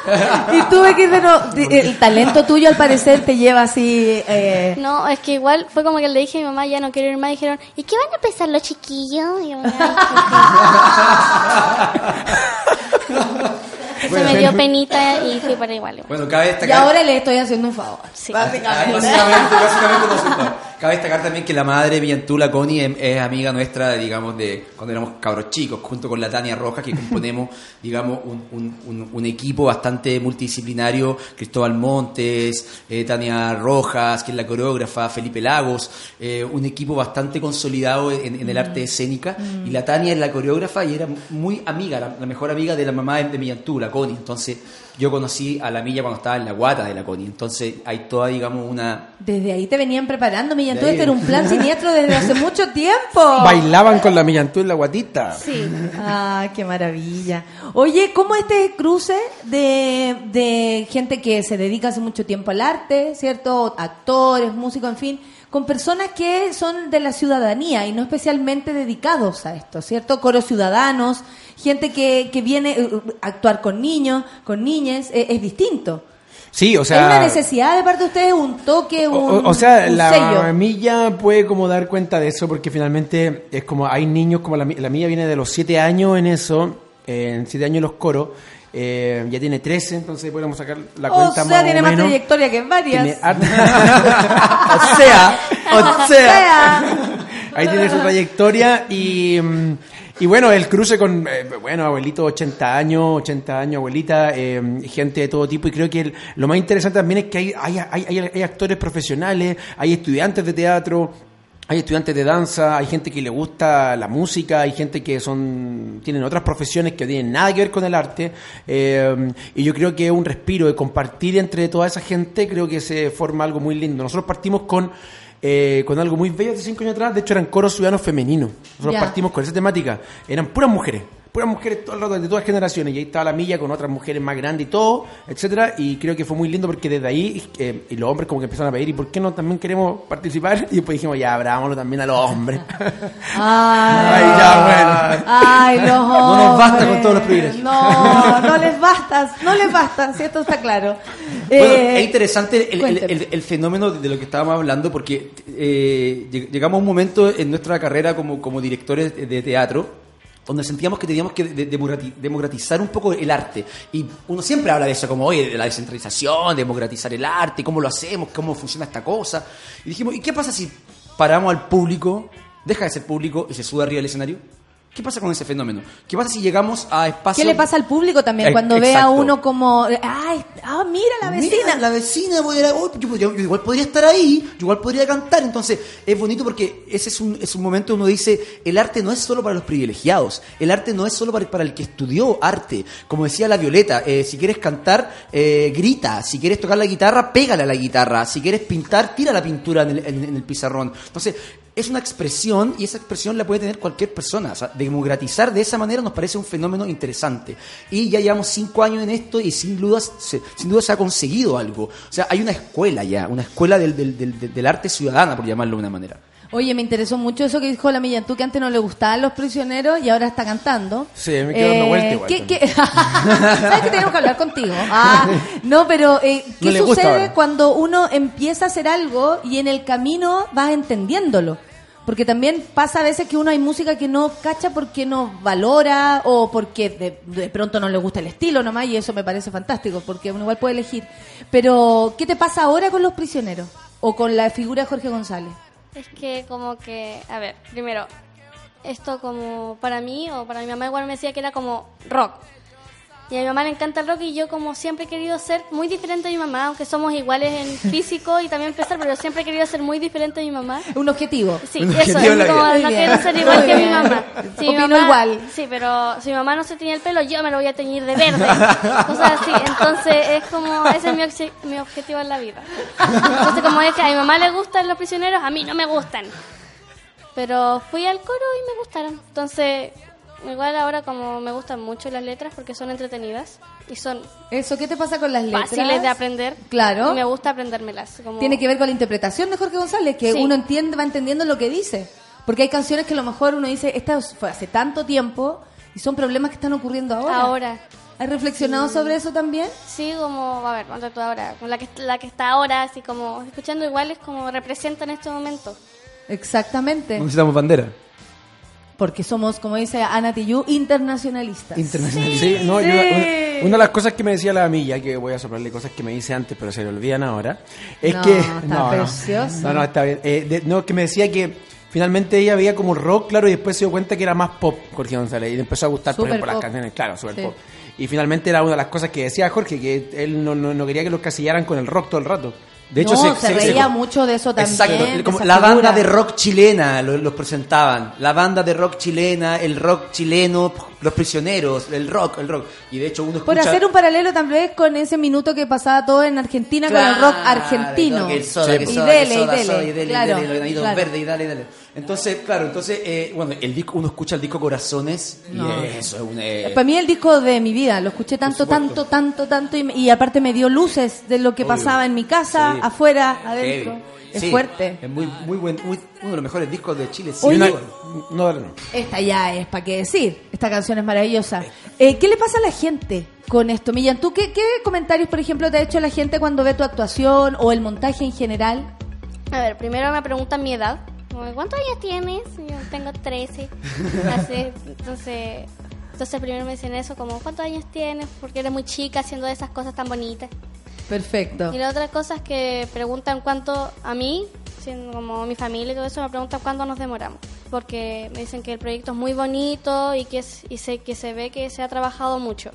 y tuve que ir de nuevo. El talento tuyo, al parecer, te lleva así. eh, No, es que igual fue como que le dije a mi mamá, ya no quiero ir más, y dijeron, ¿y qué van a pensar los chiquillos? Y yo, "Ay, Se me dio penita y fui para igual. igual. Bueno, cabe Y ahora le estoy haciendo un favor. Sí. Básicamente. Básicamente, básicamente no. Cabe destacar también que la madre Villantú, la Connie, es, es amiga nuestra, digamos, de cuando éramos cabros chicos, junto con la Tania Rojas, que componemos, digamos, un, un- un- un equipo bastante multidisciplinario. Cristóbal Montes, eh, Tania Rojas, que es la coreógrafa, Felipe Lagos, eh, un equipo bastante consolidado en, en el arte escénica. Mm. Y la Tania es la coreógrafa y era muy amiga, la, la mejor amiga de la mamá de, de Villantú, la Connie. Entonces, yo conocí a la Milla cuando estaba en la guata de la Connie. Entonces, hay toda, digamos, una Desde ahí te venían preparando, Millantú. Este era un plan siniestro desde hace mucho tiempo. bailaban con la millantú en la guatita Sí. Ah, qué maravilla. Oye, ¿cómo este cruce de, de gente que se dedica hace mucho tiempo al arte, ¿cierto? Actores, músicos, en fin, con personas que son de la ciudadanía y no especialmente dedicados a esto, ¿cierto? Coros ciudadanos, gente que, que viene eh, a actuar con niños, con niñas, eh, es distinto. sí o ¿Es una sea necesidad de parte de ustedes, un toque, un, O, o sea, un la sello? milla puede como dar cuenta de eso porque finalmente es como hay niños como la, la milla viene de los 7 años en eso, eh, en 7 años los coros, eh, ya tiene 13, entonces podemos sacar la o cuenta sea, más tiene o más menos. trayectoria que varias. Tiene o sea, o sea, ahí tiene su trayectoria y, mm, y bueno, el cruce con, eh, bueno, abuelito 80 años, 80 años, abuelita, eh, gente de todo tipo y creo que el- lo más interesante también es que hay, hay, hay- hay actores profesionales, hay estudiantes de teatro, hay estudiantes de danza, hay gente que le gusta la música, hay gente que son tienen otras profesiones que no tienen nada que ver con el arte. eh, y yo creo que es un respiro de compartir entre toda esa gente, creo que se forma algo muy lindo. Nosotros partimos con eh, con algo muy bello hace cinco años atrás. De hecho, eran coros ciudadanos femeninos. Nosotros partimos con esa temática. Eran puras mujeres. Puras mujeres todo el rato, de todas generaciones. Y ahí estaba la milla con otras mujeres más grandes y todo, etcétera Y creo que fue muy lindo porque desde ahí, eh, y los hombres como que empezaron a pedir, ¿y por qué no también queremos participar? Y después dijimos, ya, abrámoslo también a los hombres. Ay, Ay, ya, bueno. Ay, los No nos basta hombres. con todos los privilegios. No, no les basta, no les basta, si esto está claro. Bueno, Eh, es interesante el, el- el- el fenómeno de lo que estábamos hablando porque eh, lleg- llegamos a un momento en nuestra carrera como, como directores de teatro donde sentíamos que teníamos que de- democrati- democratizar un poco el arte. Y uno siempre habla de eso, como, oye, de la descentralización, democratizar el arte, cómo lo hacemos, cómo funciona esta cosa. Y dijimos, ¿y qué pasa si paramos al público, deja de ser público y se sube arriba del escenario? ¿Qué pasa con ese fenómeno? ¿Qué pasa si llegamos a espacios... ¿Qué le pasa al público también cuando ve a exacto. uno como, ay, ah, mira la vecina? Mira, la vecina, voy a- oh, yo, igual podría estar ahí, yo igual podría cantar. Entonces, es bonito porque ese es un, es un momento donde uno dice, el arte no es solo para los privilegiados, el arte no es solo para, para el que estudió arte. Como decía la Violeta, eh, si quieres cantar, eh, grita, si quieres tocar la guitarra, pégale a la guitarra, si quieres pintar, tira la pintura en el, en- en el pizarrón. Entonces, es una expresión y esa expresión la puede tener cualquier persona. O sea, democratizar de esa manera nos parece un fenómeno interesante. Y ya llevamos cinco años en esto y sin dudas se, sin duda se ha conseguido algo. O sea, hay una escuela ya, una escuela del, del, del, del arte ciudadana, por llamarlo de una manera. Oye, me interesó mucho eso que dijo la Millantú, que antes no le gustaban los prisioneros y ahora está cantando. Sí, me quedo dando vuelta igual ¿qué, ¿Sabes que tenemos que hablar contigo? Ah, no, pero eh, ¿qué No sucede cuando uno empieza a hacer algo y en el camino vas entendiéndolo? Porque también pasa a veces que uno hay música que no cacha porque no valora o porque de, de pronto no le gusta el estilo nomás y eso me parece fantástico porque uno igual puede elegir. Pero, ¿qué te pasa ahora con los prisioneros? O con la figura de Jorge González. Es que como que, a ver, primero, esto como para mí o para mi mamá igual me decía que era como rock. Y a mi mamá le encanta el rock y yo como siempre he querido ser muy diferente a mi mamá, aunque somos iguales en físico y también pensar, pero siempre he querido ser muy diferente a mi mamá. Un objetivo. Sí, Un eso, objetivo es como no quiero ser igual Muy que mi mamá. Si mi mamá- igual. Sí, pero si mi mamá no se tenía el pelo, yo me lo voy a teñir de verde. Cosas así. Entonces es como, ese es mi, obje- mi objetivo en la vida. Entonces como es que a mi mamá le gustan los prisioneros, a mí no me gustan. Pero fui al coro y me gustaron. Entonces, igual ahora como me gustan mucho las letras porque son entretenidas y son Eso, ¿qué te pasa con las letras? fáciles de aprender. Claro. Y me gusta aprendérmelas. Como... Tiene que ver con la interpretación de Jorge González, que Sí. uno entiende, va entendiendo lo que dice. Porque hay canciones que a lo mejor uno dice, esta fue hace tanto tiempo y son problemas que están ocurriendo ahora. Ahora. ¿Has reflexionado Sí. sobre eso también? Sí, como, a ver, ponte tú ahora, con la que, la que está ahora, así como, escuchando igual es como representa en este momento. Exactamente. Necesitamos bandera. Porque somos, como dice Ana Tijoux, internacionalistas. Sí, no, yo- una, una de las cosas que me decía la amiga, que voy a soplarle cosas que me dice antes, pero se le olvidan ahora, es No, que... está precioso. No, no, está bien. Eh, de- no, que me decía que finalmente ella veía como rock, claro, y después se dio cuenta que era más pop Jorge González, y le empezó a gustar, por ejemplo, las canciones, claro, super Sí. pop. Y finalmente era una de las cosas que decía Jorge, que él no, no, no quería que los casillaran con el rock todo el rato. De hecho, no, se, se, se- reía se- mucho de eso también. Exacto, como la figura. banda de rock chilena lo- los presentaban, la banda de rock chilena, el rock chileno, los prisioneros, el rock, el rock. Y de hecho uno Por escucha... hacer un paralelo también con ese minuto que pasaba todo en Argentina con el rock argentino. Que y dele, y dele, y dele, y claro, dele, los granitos claro. verdes, y dale, y dale. Entonces, claro, entonces, eh, bueno, el disco, uno escucha el disco Corazones No. y eso es un... eh, Para mí el disco de mi vida, lo escuché tanto, tanto, tanto, tanto y, y aparte me dio luces de lo que Obvio. pasaba en mi casa, Sí. afuera, adentro. heavy. Es Sí, fuerte. Es muy, muy buen, muy- uno de los mejores discos de Chile. sí. Oye, Una- no, dale, no. Esta ya es para qué decir. Esta canción es maravillosa. Eh, ¿Qué le pasa a la gente con esto, Millán? ¿Tú qué, qué comentarios, por ejemplo, te ha hecho la gente cuando ve tu actuación o el montaje en general? A ver, primero me preguntan mi edad. Como, ¿Cuántos años tienes? Y yo tengo 13. Así, entonces, entonces primero me dicen eso, como ¿cuántos años tienes? Porque eres muy chica haciendo esas cosas tan bonitas. Perfecto. Y la otra cosa es que preguntan cuánto a mí, siendo como mi familia y todo eso, me preguntan cuánto nos demoramos. Porque me dicen que el proyecto es muy bonito y que, es- y que se ve que se ha trabajado mucho.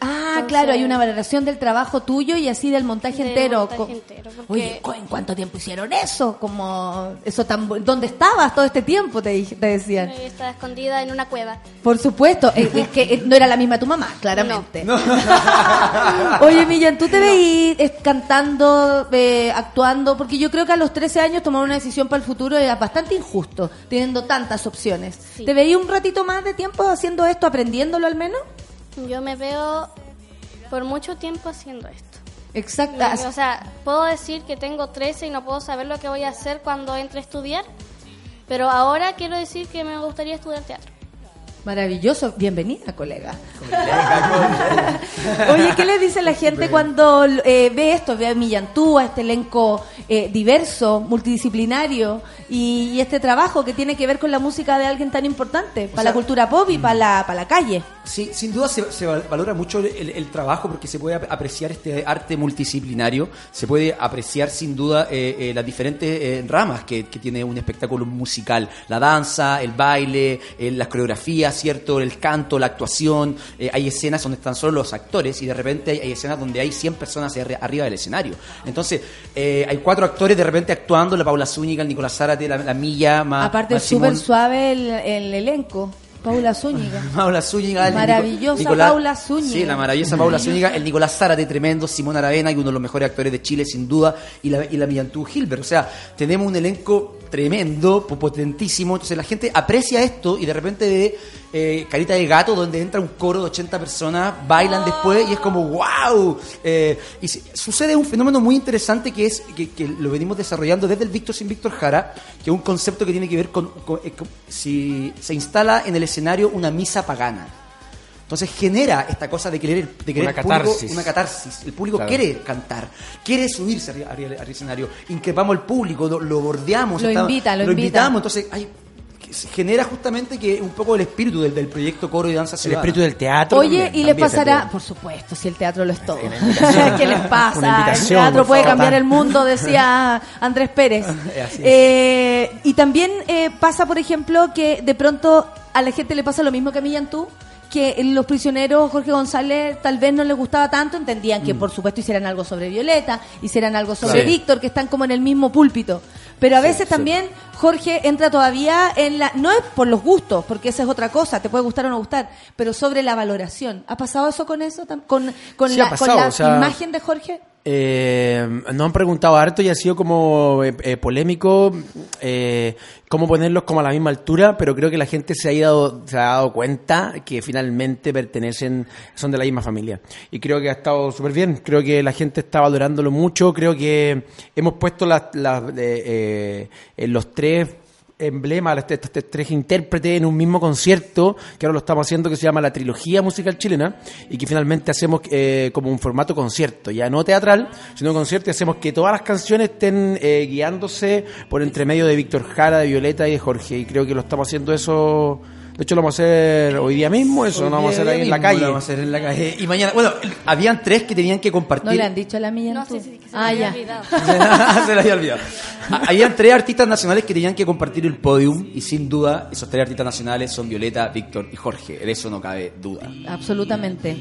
Ah, claro, hay una valoración del trabajo tuyo y así del montaje Del entero. montaje Co- entero, porque- Oye, ¿cu- ¿en cuánto tiempo hicieron eso? Como eso tan ¿Dónde estabas todo este tiempo? Te, dije- te decían. Estaba escondida en una cueva. Por supuesto, eh, es que eh, no era la misma tu mamá, claramente. Oye, Millán, ¿tú te veís eh, cantando, eh, actuando? Porque yo creo que a los 13 años tomar una decisión para el futuro era bastante injusto, teniendo tantas opciones. Sí. ¿Te veís un ratito más de tiempo haciendo esto, aprendiéndolo al menos? Yo me veo por mucho tiempo haciendo esto. Exacta. Me- O sea, puedo decir que tengo 13 y no puedo saber lo que voy a hacer cuando entre a estudiar, pero ahora quiero decir que me gustaría estudiar teatro. Maravilloso. Bienvenida, colega. Oye, ¿qué le dice la gente cuando eh, ve esto? Ve a Millantú, a este elenco eh, diverso, multidisciplinario y, y este trabajo que tiene que ver con la música de alguien tan importante para la sea, cultura pop y para la, para la calle. Sí, sin duda se, se val- valora mucho el, el trabajo porque se puede ap- apreciar este arte multidisciplinario, se puede apreciar sin duda eh, eh, las diferentes eh, ramas que, que tiene un espectáculo musical, la danza, el baile, eh, las coreografías, ¿cierto? El canto, la actuación, eh, hay escenas donde están solo los actores y de repente hay, hay escenas donde hay 100 personas arri- arriba del escenario. Entonces, eh, hay cuatro actores de repente actuando, la Paula Zúñiga, el Nicolás Zárate, la, la Milla, más, Aparte, súper suave el, el elenco. Paula Zúñiga. Paula Zúñiga. Maravillosa Nicolás- Paula Zúñiga. Sí, la maravillosa Paula Zúñiga, el Nicolás Zárate, tremendo, Simón Aravena, y uno de los mejores actores de Chile, sin duda, y la, y la Millantú Gilbert. O sea, tenemos un elenco tremendo, po- potentísimo. Entonces la gente aprecia esto y de repente ve eh, Carita de Gato, donde entra un coro de 80 personas, bailan después y es como ¡wow! Eh, y sucede un fenómeno muy interesante que es que, lo venimos desarrollando desde el Víctor sin Víctor Jara, que es un concepto que tiene que ver con, eh, con- si se instala en el escenario una misa pagana. Entonces genera esta cosa de querer, de querer Una el público- catarsis. una catarsis. El público Claro. quiere cantar, quiere subirse del escenario, increpamos al público, lo, lo bordeamos, Lo invita, lo invita. invitamos. Entonces hay, genera justamente que un poco el espíritu del, del proyecto Coro y Danza El Ciudadana. espíritu del teatro. Oye, también, y les pasará, por supuesto, si el teatro lo es todo. ¿Qué les pasa? El teatro puede favor. cambiar el mundo, decía Andrés Pérez. Eh, y también eh, pasa, por ejemplo, que de pronto a la gente le pasa lo mismo que a Millantú, que los prisioneros Jorge González tal vez no les gustaba tanto, entendían que por supuesto hicieran algo sobre Violeta, hicieran algo sobre Sí. Víctor, que están como en el mismo púlpito. Pero a Sí, veces sí. también Jorge entra todavía en la... No es por los gustos, porque esa es otra cosa, te puede gustar o no gustar, pero sobre la valoración. ¿Ha pasado eso con eso? ¿Con, con la, ha con pasado, la o sea- imagen de Jorge? Eh, nos han preguntado harto y ha sido como eh, eh, polémico eh, cómo ponerlos como a la misma altura, pero creo que la gente se ha, ido, se ha dado cuenta que finalmente pertenecen, son de la misma familia. Y creo que ha estado súper bien, creo que la gente está valorándolo mucho, creo que hemos puesto las, las, eh, eh, los tres emblemas, estos estos tres intérpretes en un mismo concierto, que ahora lo estamos haciendo, que se llama la trilogía musical chilena, y que finalmente hacemos eh, como un formato concierto, ya no teatral, sino concierto, y hacemos que todas las canciones estén eh, guiándose por entre medio de Víctor Jara, de Violeta y de Jorge, y creo que lo estamos haciendo eso, de hecho lo vamos a hacer hoy día mismo, eso Hoy lo vamos a hacer ahí en la calle. lo vamos a hacer en la calle. Y mañana, bueno, habían tres que tenían que compartir. ¿No le han dicho a la Millantú? No, sí, sí, que se ah, había ya. olvidado. se la había olvidado. Ah, Habían tres artistas nacionales que tenían que compartir el podium y sin duda esos tres artistas nacionales son Violeta, Víctor y Jorge. De eso no cabe duda. Absolutamente.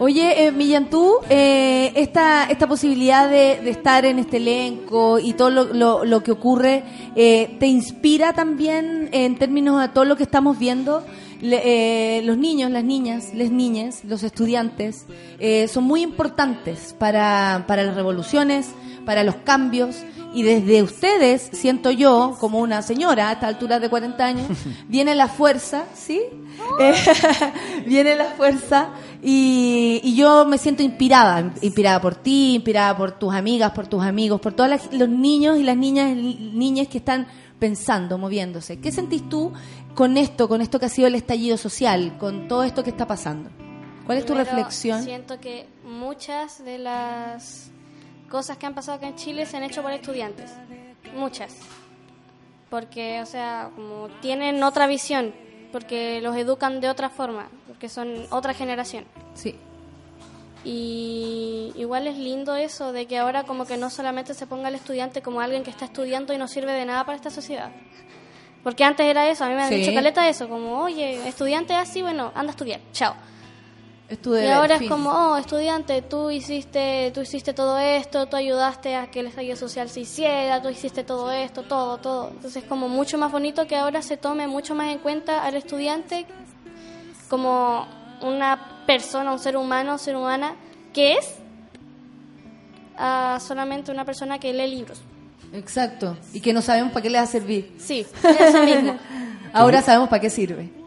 Oye, eh, Millantú, eh, esta, esta posibilidad de, de estar en este elenco y todo lo, lo- lo que ocurre, eh, ¿te inspira también en términos de todo lo que estamos viendo? Le- eh, los niños, las niñas, les niñas, los estudiantes, eh, son muy importantes para, para las revoluciones, para los cambios. Y desde ustedes, siento yo, como una señora a esta altura de 40 años, viene la fuerza, ¿sí? Eh, viene la fuerza y, y yo me siento inspirada, inspirada por ti, inspirada por tus amigas, por tus amigos, por todos las- los niños y las niñas, niñas que están pensando, moviéndose. ¿Qué sentís tú con esto, con esto que ha sido el estallido social, con todo esto que está pasando? ¿Cuál es tu Primero, reflexión? Siento que muchas de las cosas que han pasado acá en Chile se han hecho por estudiantes. Muchas. Porque, o sea, como tienen otra visión, porque los educan de otra forma, porque son otra generación. Sí. Y igual es lindo eso de que ahora como que no solamente se ponga al estudiante como alguien que está estudiando y no sirve de nada para esta sociedad. Porque antes era eso, a mí me han Sí. dicho caleta eso, como, oye, estudiante así, bueno, anda a estudiar, chao. Y ahora es como, oh, estudiante, tú hiciste, tú hiciste todo esto, tú ayudaste a que el estallido social se hiciera, tú hiciste todo esto, todo, todo. Entonces es como mucho más bonito que ahora se tome mucho más en cuenta al estudiante como una persona, un ser humano, un ser humana, que es a solamente una persona que lee libros. Exacto. Y que no sabemos para qué le va a servir. Sí, eso mismo. Ahora sabemos para qué sirve.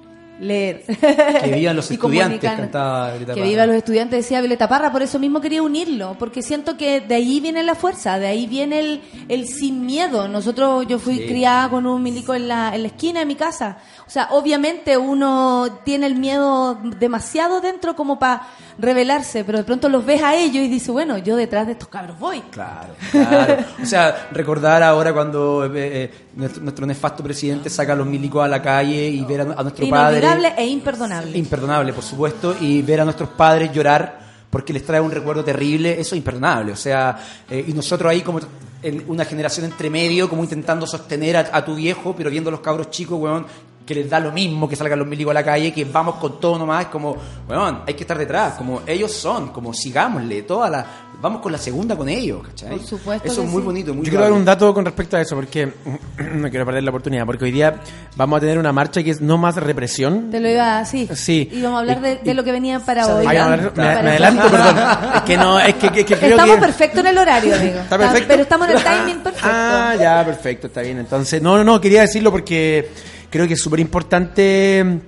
Leer. Que vivan los estudiantes, cantaba Violeta Que Parra. viva los estudiantes, decía Violeta Parra, por eso mismo quería unirlo, porque siento que de ahí viene la fuerza, de ahí viene el, el sin miedo. Nosotros, yo fui Sí. criada con un milico en la, en la esquina de mi casa. O sea, obviamente uno tiene el miedo demasiado dentro como para rebelarse, pero de pronto los ves a ellos y dices, bueno, yo detrás de estos cabros voy. Claro, claro. O sea, recordar ahora cuando eh, eh, nuestro, nuestro nefasto presidente saca a los milicos a la calle y ver a, a nuestro padre. Inolvidable e imperdonable. Imperdonable, por supuesto, y ver a nuestros padres llorar porque les trae un recuerdo terrible, eso es imperdonable. O sea, eh, y nosotros ahí como en una generación entre medio, como intentando sostener a, a tu viejo, pero viendo a los cabros chicos, weón, que les da lo mismo que salgan los milicos a la calle, que vamos con todo nomás, como, weón, hay que estar detrás, como ellos son, como sigámosle, toda la, vamos con la segunda con ellos, ¿cachai? Por supuesto Eso que es muy sí. bonito, muy Yo quiero dar un dato con respecto a eso, porque no quiero perder la oportunidad, porque hoy día vamos a tener una marcha que es no más represión. Te lo iba a sí. Sí. Y vamos a hablar de, de lo que venía para hoy. Ay, me, Para- me adelanto, perdón. Es que no, es que, que- que creo Estamos que... perfecto en el horario, amigo. ¿Está perfecto? Pero estamos en el timing perfecto. Ah, ya, perfecto, está bien. Entonces, no, no, no, quería decirlo porque creo que es súper importante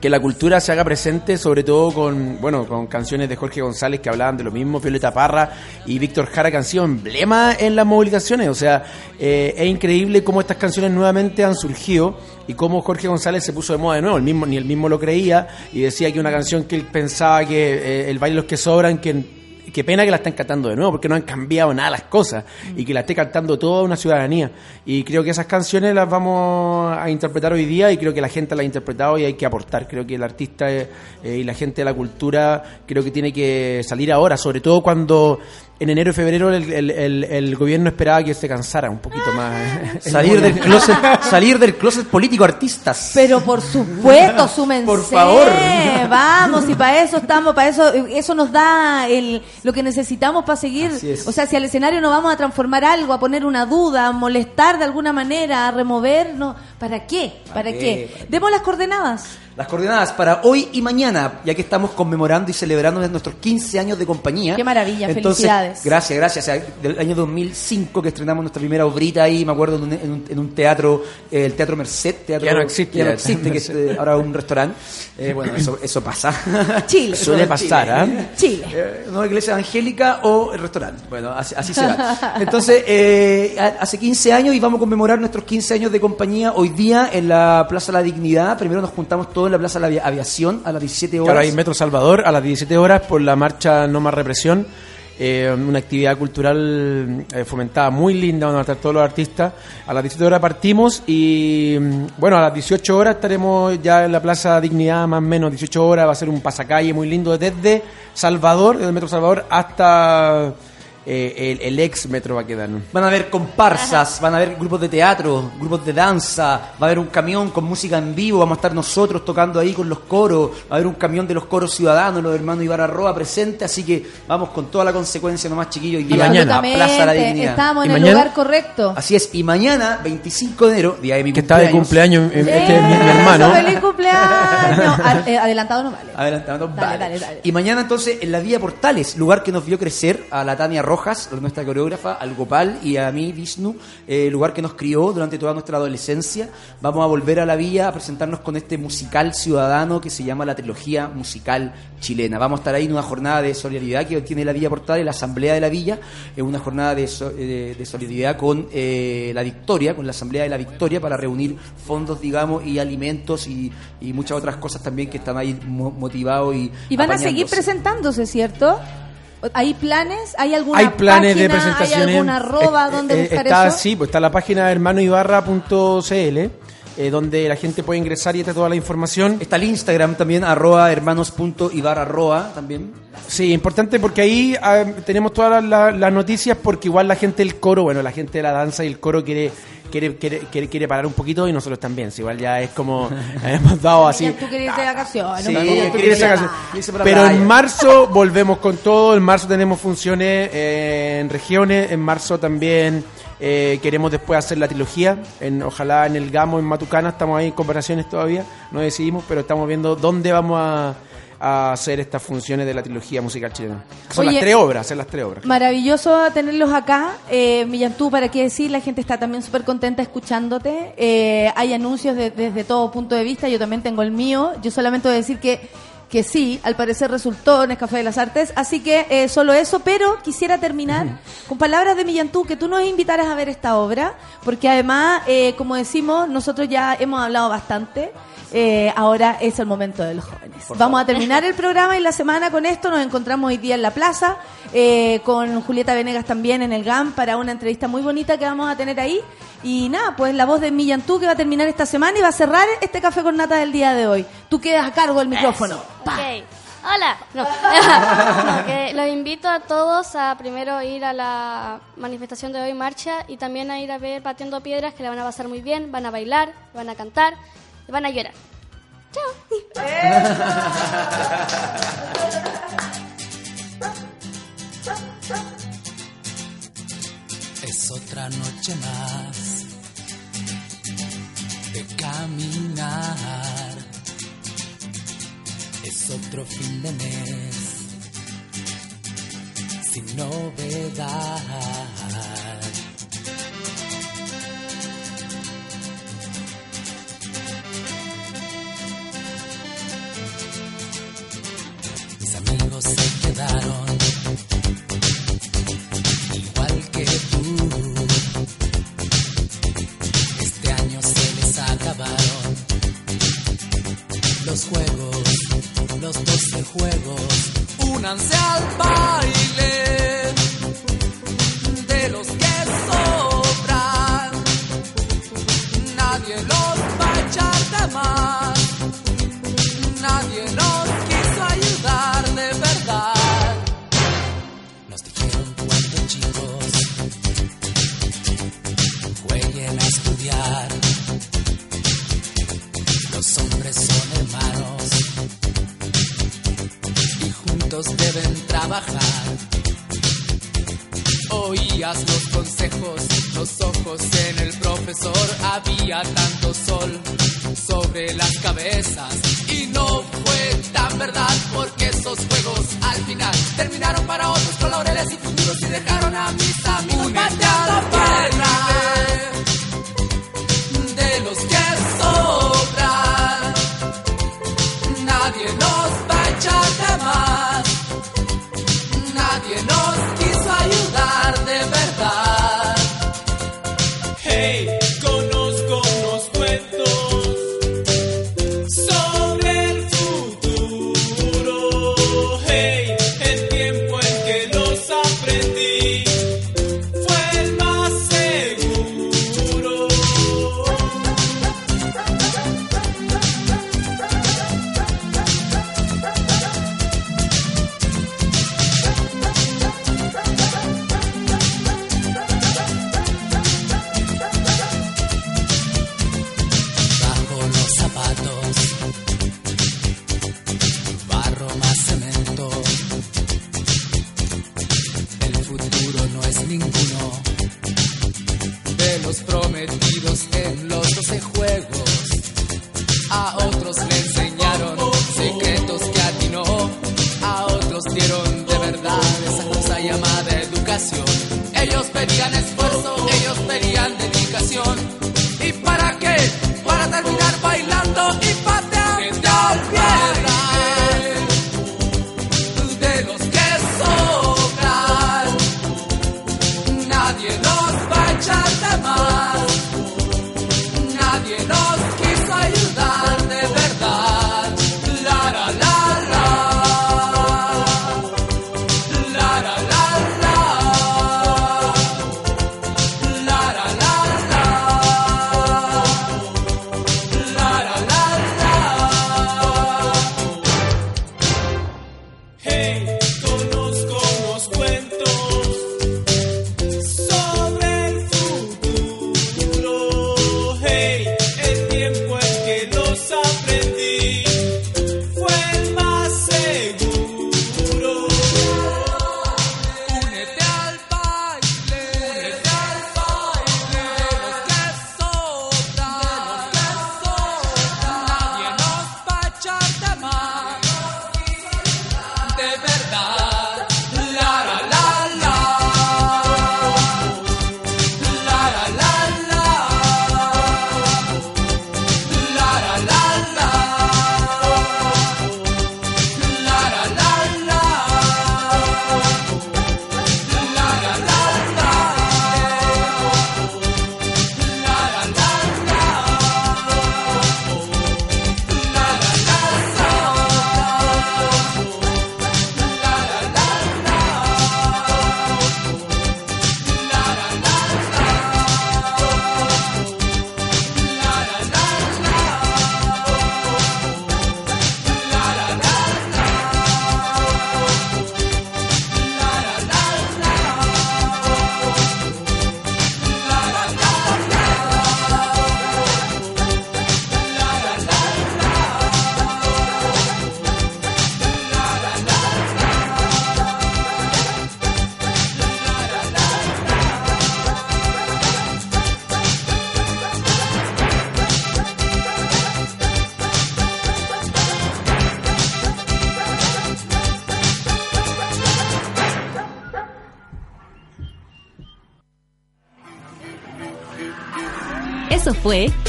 que la cultura se haga presente, sobre todo con, bueno, con canciones de Jorge González que hablaban de lo mismo, Violeta Parra y Víctor Jara, que han sido emblema en las movilizaciones. O sea, eh, es increíble cómo estas canciones nuevamente han surgido y cómo Jorge González se puso de moda de nuevo. El mismo, ni él mismo lo creía y decía que una canción que él pensaba que eh, el baile los que sobran, que qué pena que la están cantando de nuevo, porque no han cambiado nada las cosas y que la esté cantando toda una ciudadanía. Y creo que esas canciones las vamos a interpretar hoy día y creo que la gente las ha interpretado y hay que aportar. Creo que el artista eh, y la gente de la cultura creo que tiene que salir ahora, sobre todo cuando en enero y febrero el, el- el- el gobierno esperaba que se cansara un poquito más. Salir del closet, salir del closet político artistas. Pero por supuesto, súmense. Por favor. Vamos, y para eso estamos, para eso, eso nos da el, lo que necesitamos para seguir. O sea, si al escenario no vamos a transformar algo, a poner una duda, a molestar de alguna manera, a remover, no, ¿para qué? ¿Para, qué? qué? ¿Para qué? Demos las coordenadas. Las coordenadas para hoy y mañana, ya que estamos conmemorando y celebrando nuestros 15 años de compañía. Qué maravilla, Entonces, felicidades. Gracias, gracias. O sea, del año 2005 que estrenamos nuestra primera obrita ahí, me acuerdo, en un, en un- en un teatro, eh, el Teatro Merced. Teatro, Ya no existe, Ya no ya. existe, que es eh, ahora un restaurante. Eh, bueno, eso, eso pasa. Chile. Suele pasar, ¿ah? Chile. Eh, ¿no? iglesia evangélica o el restaurante. Bueno, así, así será. Entonces, eh, hace 15 años y vamos a conmemorar nuestros 15 años de compañía hoy día en la Plaza La Dignidad. Primero nos juntamos todos en la Plaza La Avia- Aviación a las 17 horas. Claro, en Metro Salvador a las 17 horas por la marcha No Más Represión. eh, una actividad cultural eh, fomentada muy linda, donde van a estar todos los artistas. A las 17 horas partimos y mm, bueno, a las 18 horas estaremos ya en la Plaza Dignidad, más o menos 18 horas. Va a ser un pasacalle muy lindo desde Salvador, desde el Metro Salvador hasta eh, el, el ex Metro Baquedano. Van a haber comparsas, van a haber grupos de teatro, grupos de danza, va a haber un camión con música en vivo, vamos a estar nosotros tocando ahí con los coros, va a haber un camión de los coros ciudadanos, los hermanos Ibarra Roa presente, así que vamos con toda la consecuencia nomás chiquillos y día mañana. a Plaza La Dignidad. Estamos en ¿Y el mañana? lugar correcto. Así es, y mañana, 25 de enero, día de mi Que está de cumpleaños eh, este es mi, mi ¡Eso, hermano. ¡Feliz cumpleaños! Eh, adelantado no vale. Adelantando, Dale, vale. dale, dale. Y mañana entonces en la Vía Portales, lugar que nos vio crecer a la Tania Rojas, nuestra coreógrafa, al Gopal y a mí, Vishnu, eh, lugar que nos crió durante toda nuestra adolescencia. Vamos a volver a la Villa a presentarnos con este musical ciudadano que se llama la trilogía musical chilena. Vamos a estar ahí en una jornada de solidaridad que tiene la Villa Portales, la Asamblea de la Villa, es una jornada de, so- de- de solidaridad con eh, la Victoria, con la Asamblea de la Victoria para reunir fondos, digamos, y alimentos y, y muchas otras cosas también que están ahí mo- motivados y Y van a seguir presentándose, ¿cierto? ¿Hay planes? ¿Hay alguna Hay planes de página? presentaciones. ¿Hay alguna arroba Eh, donde eh, buscar está, eso? Sí, pues está la página hermanoibarra.cl, eh, donde la gente puede ingresar y está toda la información. Está el Instagram también, arroba hermanos.ibararroa también. Sí, importante porque ahí ah, tenemos todas las, las- las noticias porque igual la gente del coro, bueno, la gente de la danza y el coro quiere quiere, quiere, quiere, quiere parar un poquito y nosotros también. Si igual ya es como hemos dado así. Pero en marzo volvemos con todo. En marzo tenemos funciones eh, en regiones. En marzo también eh, queremos después hacer la trilogía. En, ojalá en el Gamo, en Matucana. Estamos ahí en conversaciones todavía. No decidimos, pero estamos viendo dónde vamos a, a hacer estas funciones de la trilogía musical chilena. Son Oye, las tres obras, hacer las tres obras. Maravilloso tenerlos acá. Eh, Millantú, ¿para qué decir? La gente está también súper contenta escuchándote. Eh, hay anuncios de- desde todo punto de vista. Yo también tengo el mío. Yo solamente voy a decir que, que sí, al parecer resultó en el Café de las Artes. Así que eh, solo eso. Pero quisiera terminar con palabras de Millantú, que tú nos invitaras a ver esta obra. Porque además, eh, como decimos, nosotros ya hemos hablado bastante. Eh, ahora es el momento de los jóvenes. Vamos a terminar el programa y la semana con esto. Nos encontramos hoy día en la plaza eh, con Julieta Venegas también en el GAM para una entrevista muy bonita que vamos a tener ahí. Y nada, pues la voz de Millantú que va a terminar esta semana y va a cerrar este café con nata del día de hoy. Tú quedas a cargo del micrófono. Hola. No. No, que los invito a todos a primero ir a la manifestación de hoy, marcha, y también a ir a ver Pateando Piedras, que la van a pasar muy bien, van a bailar, van a cantar, van a llorar. Es otra noche más de caminar. Es otro fin de mes sin novedad. Igual que tú. Este año se les acabaron los juegos, los doce juegos. Únanse al baile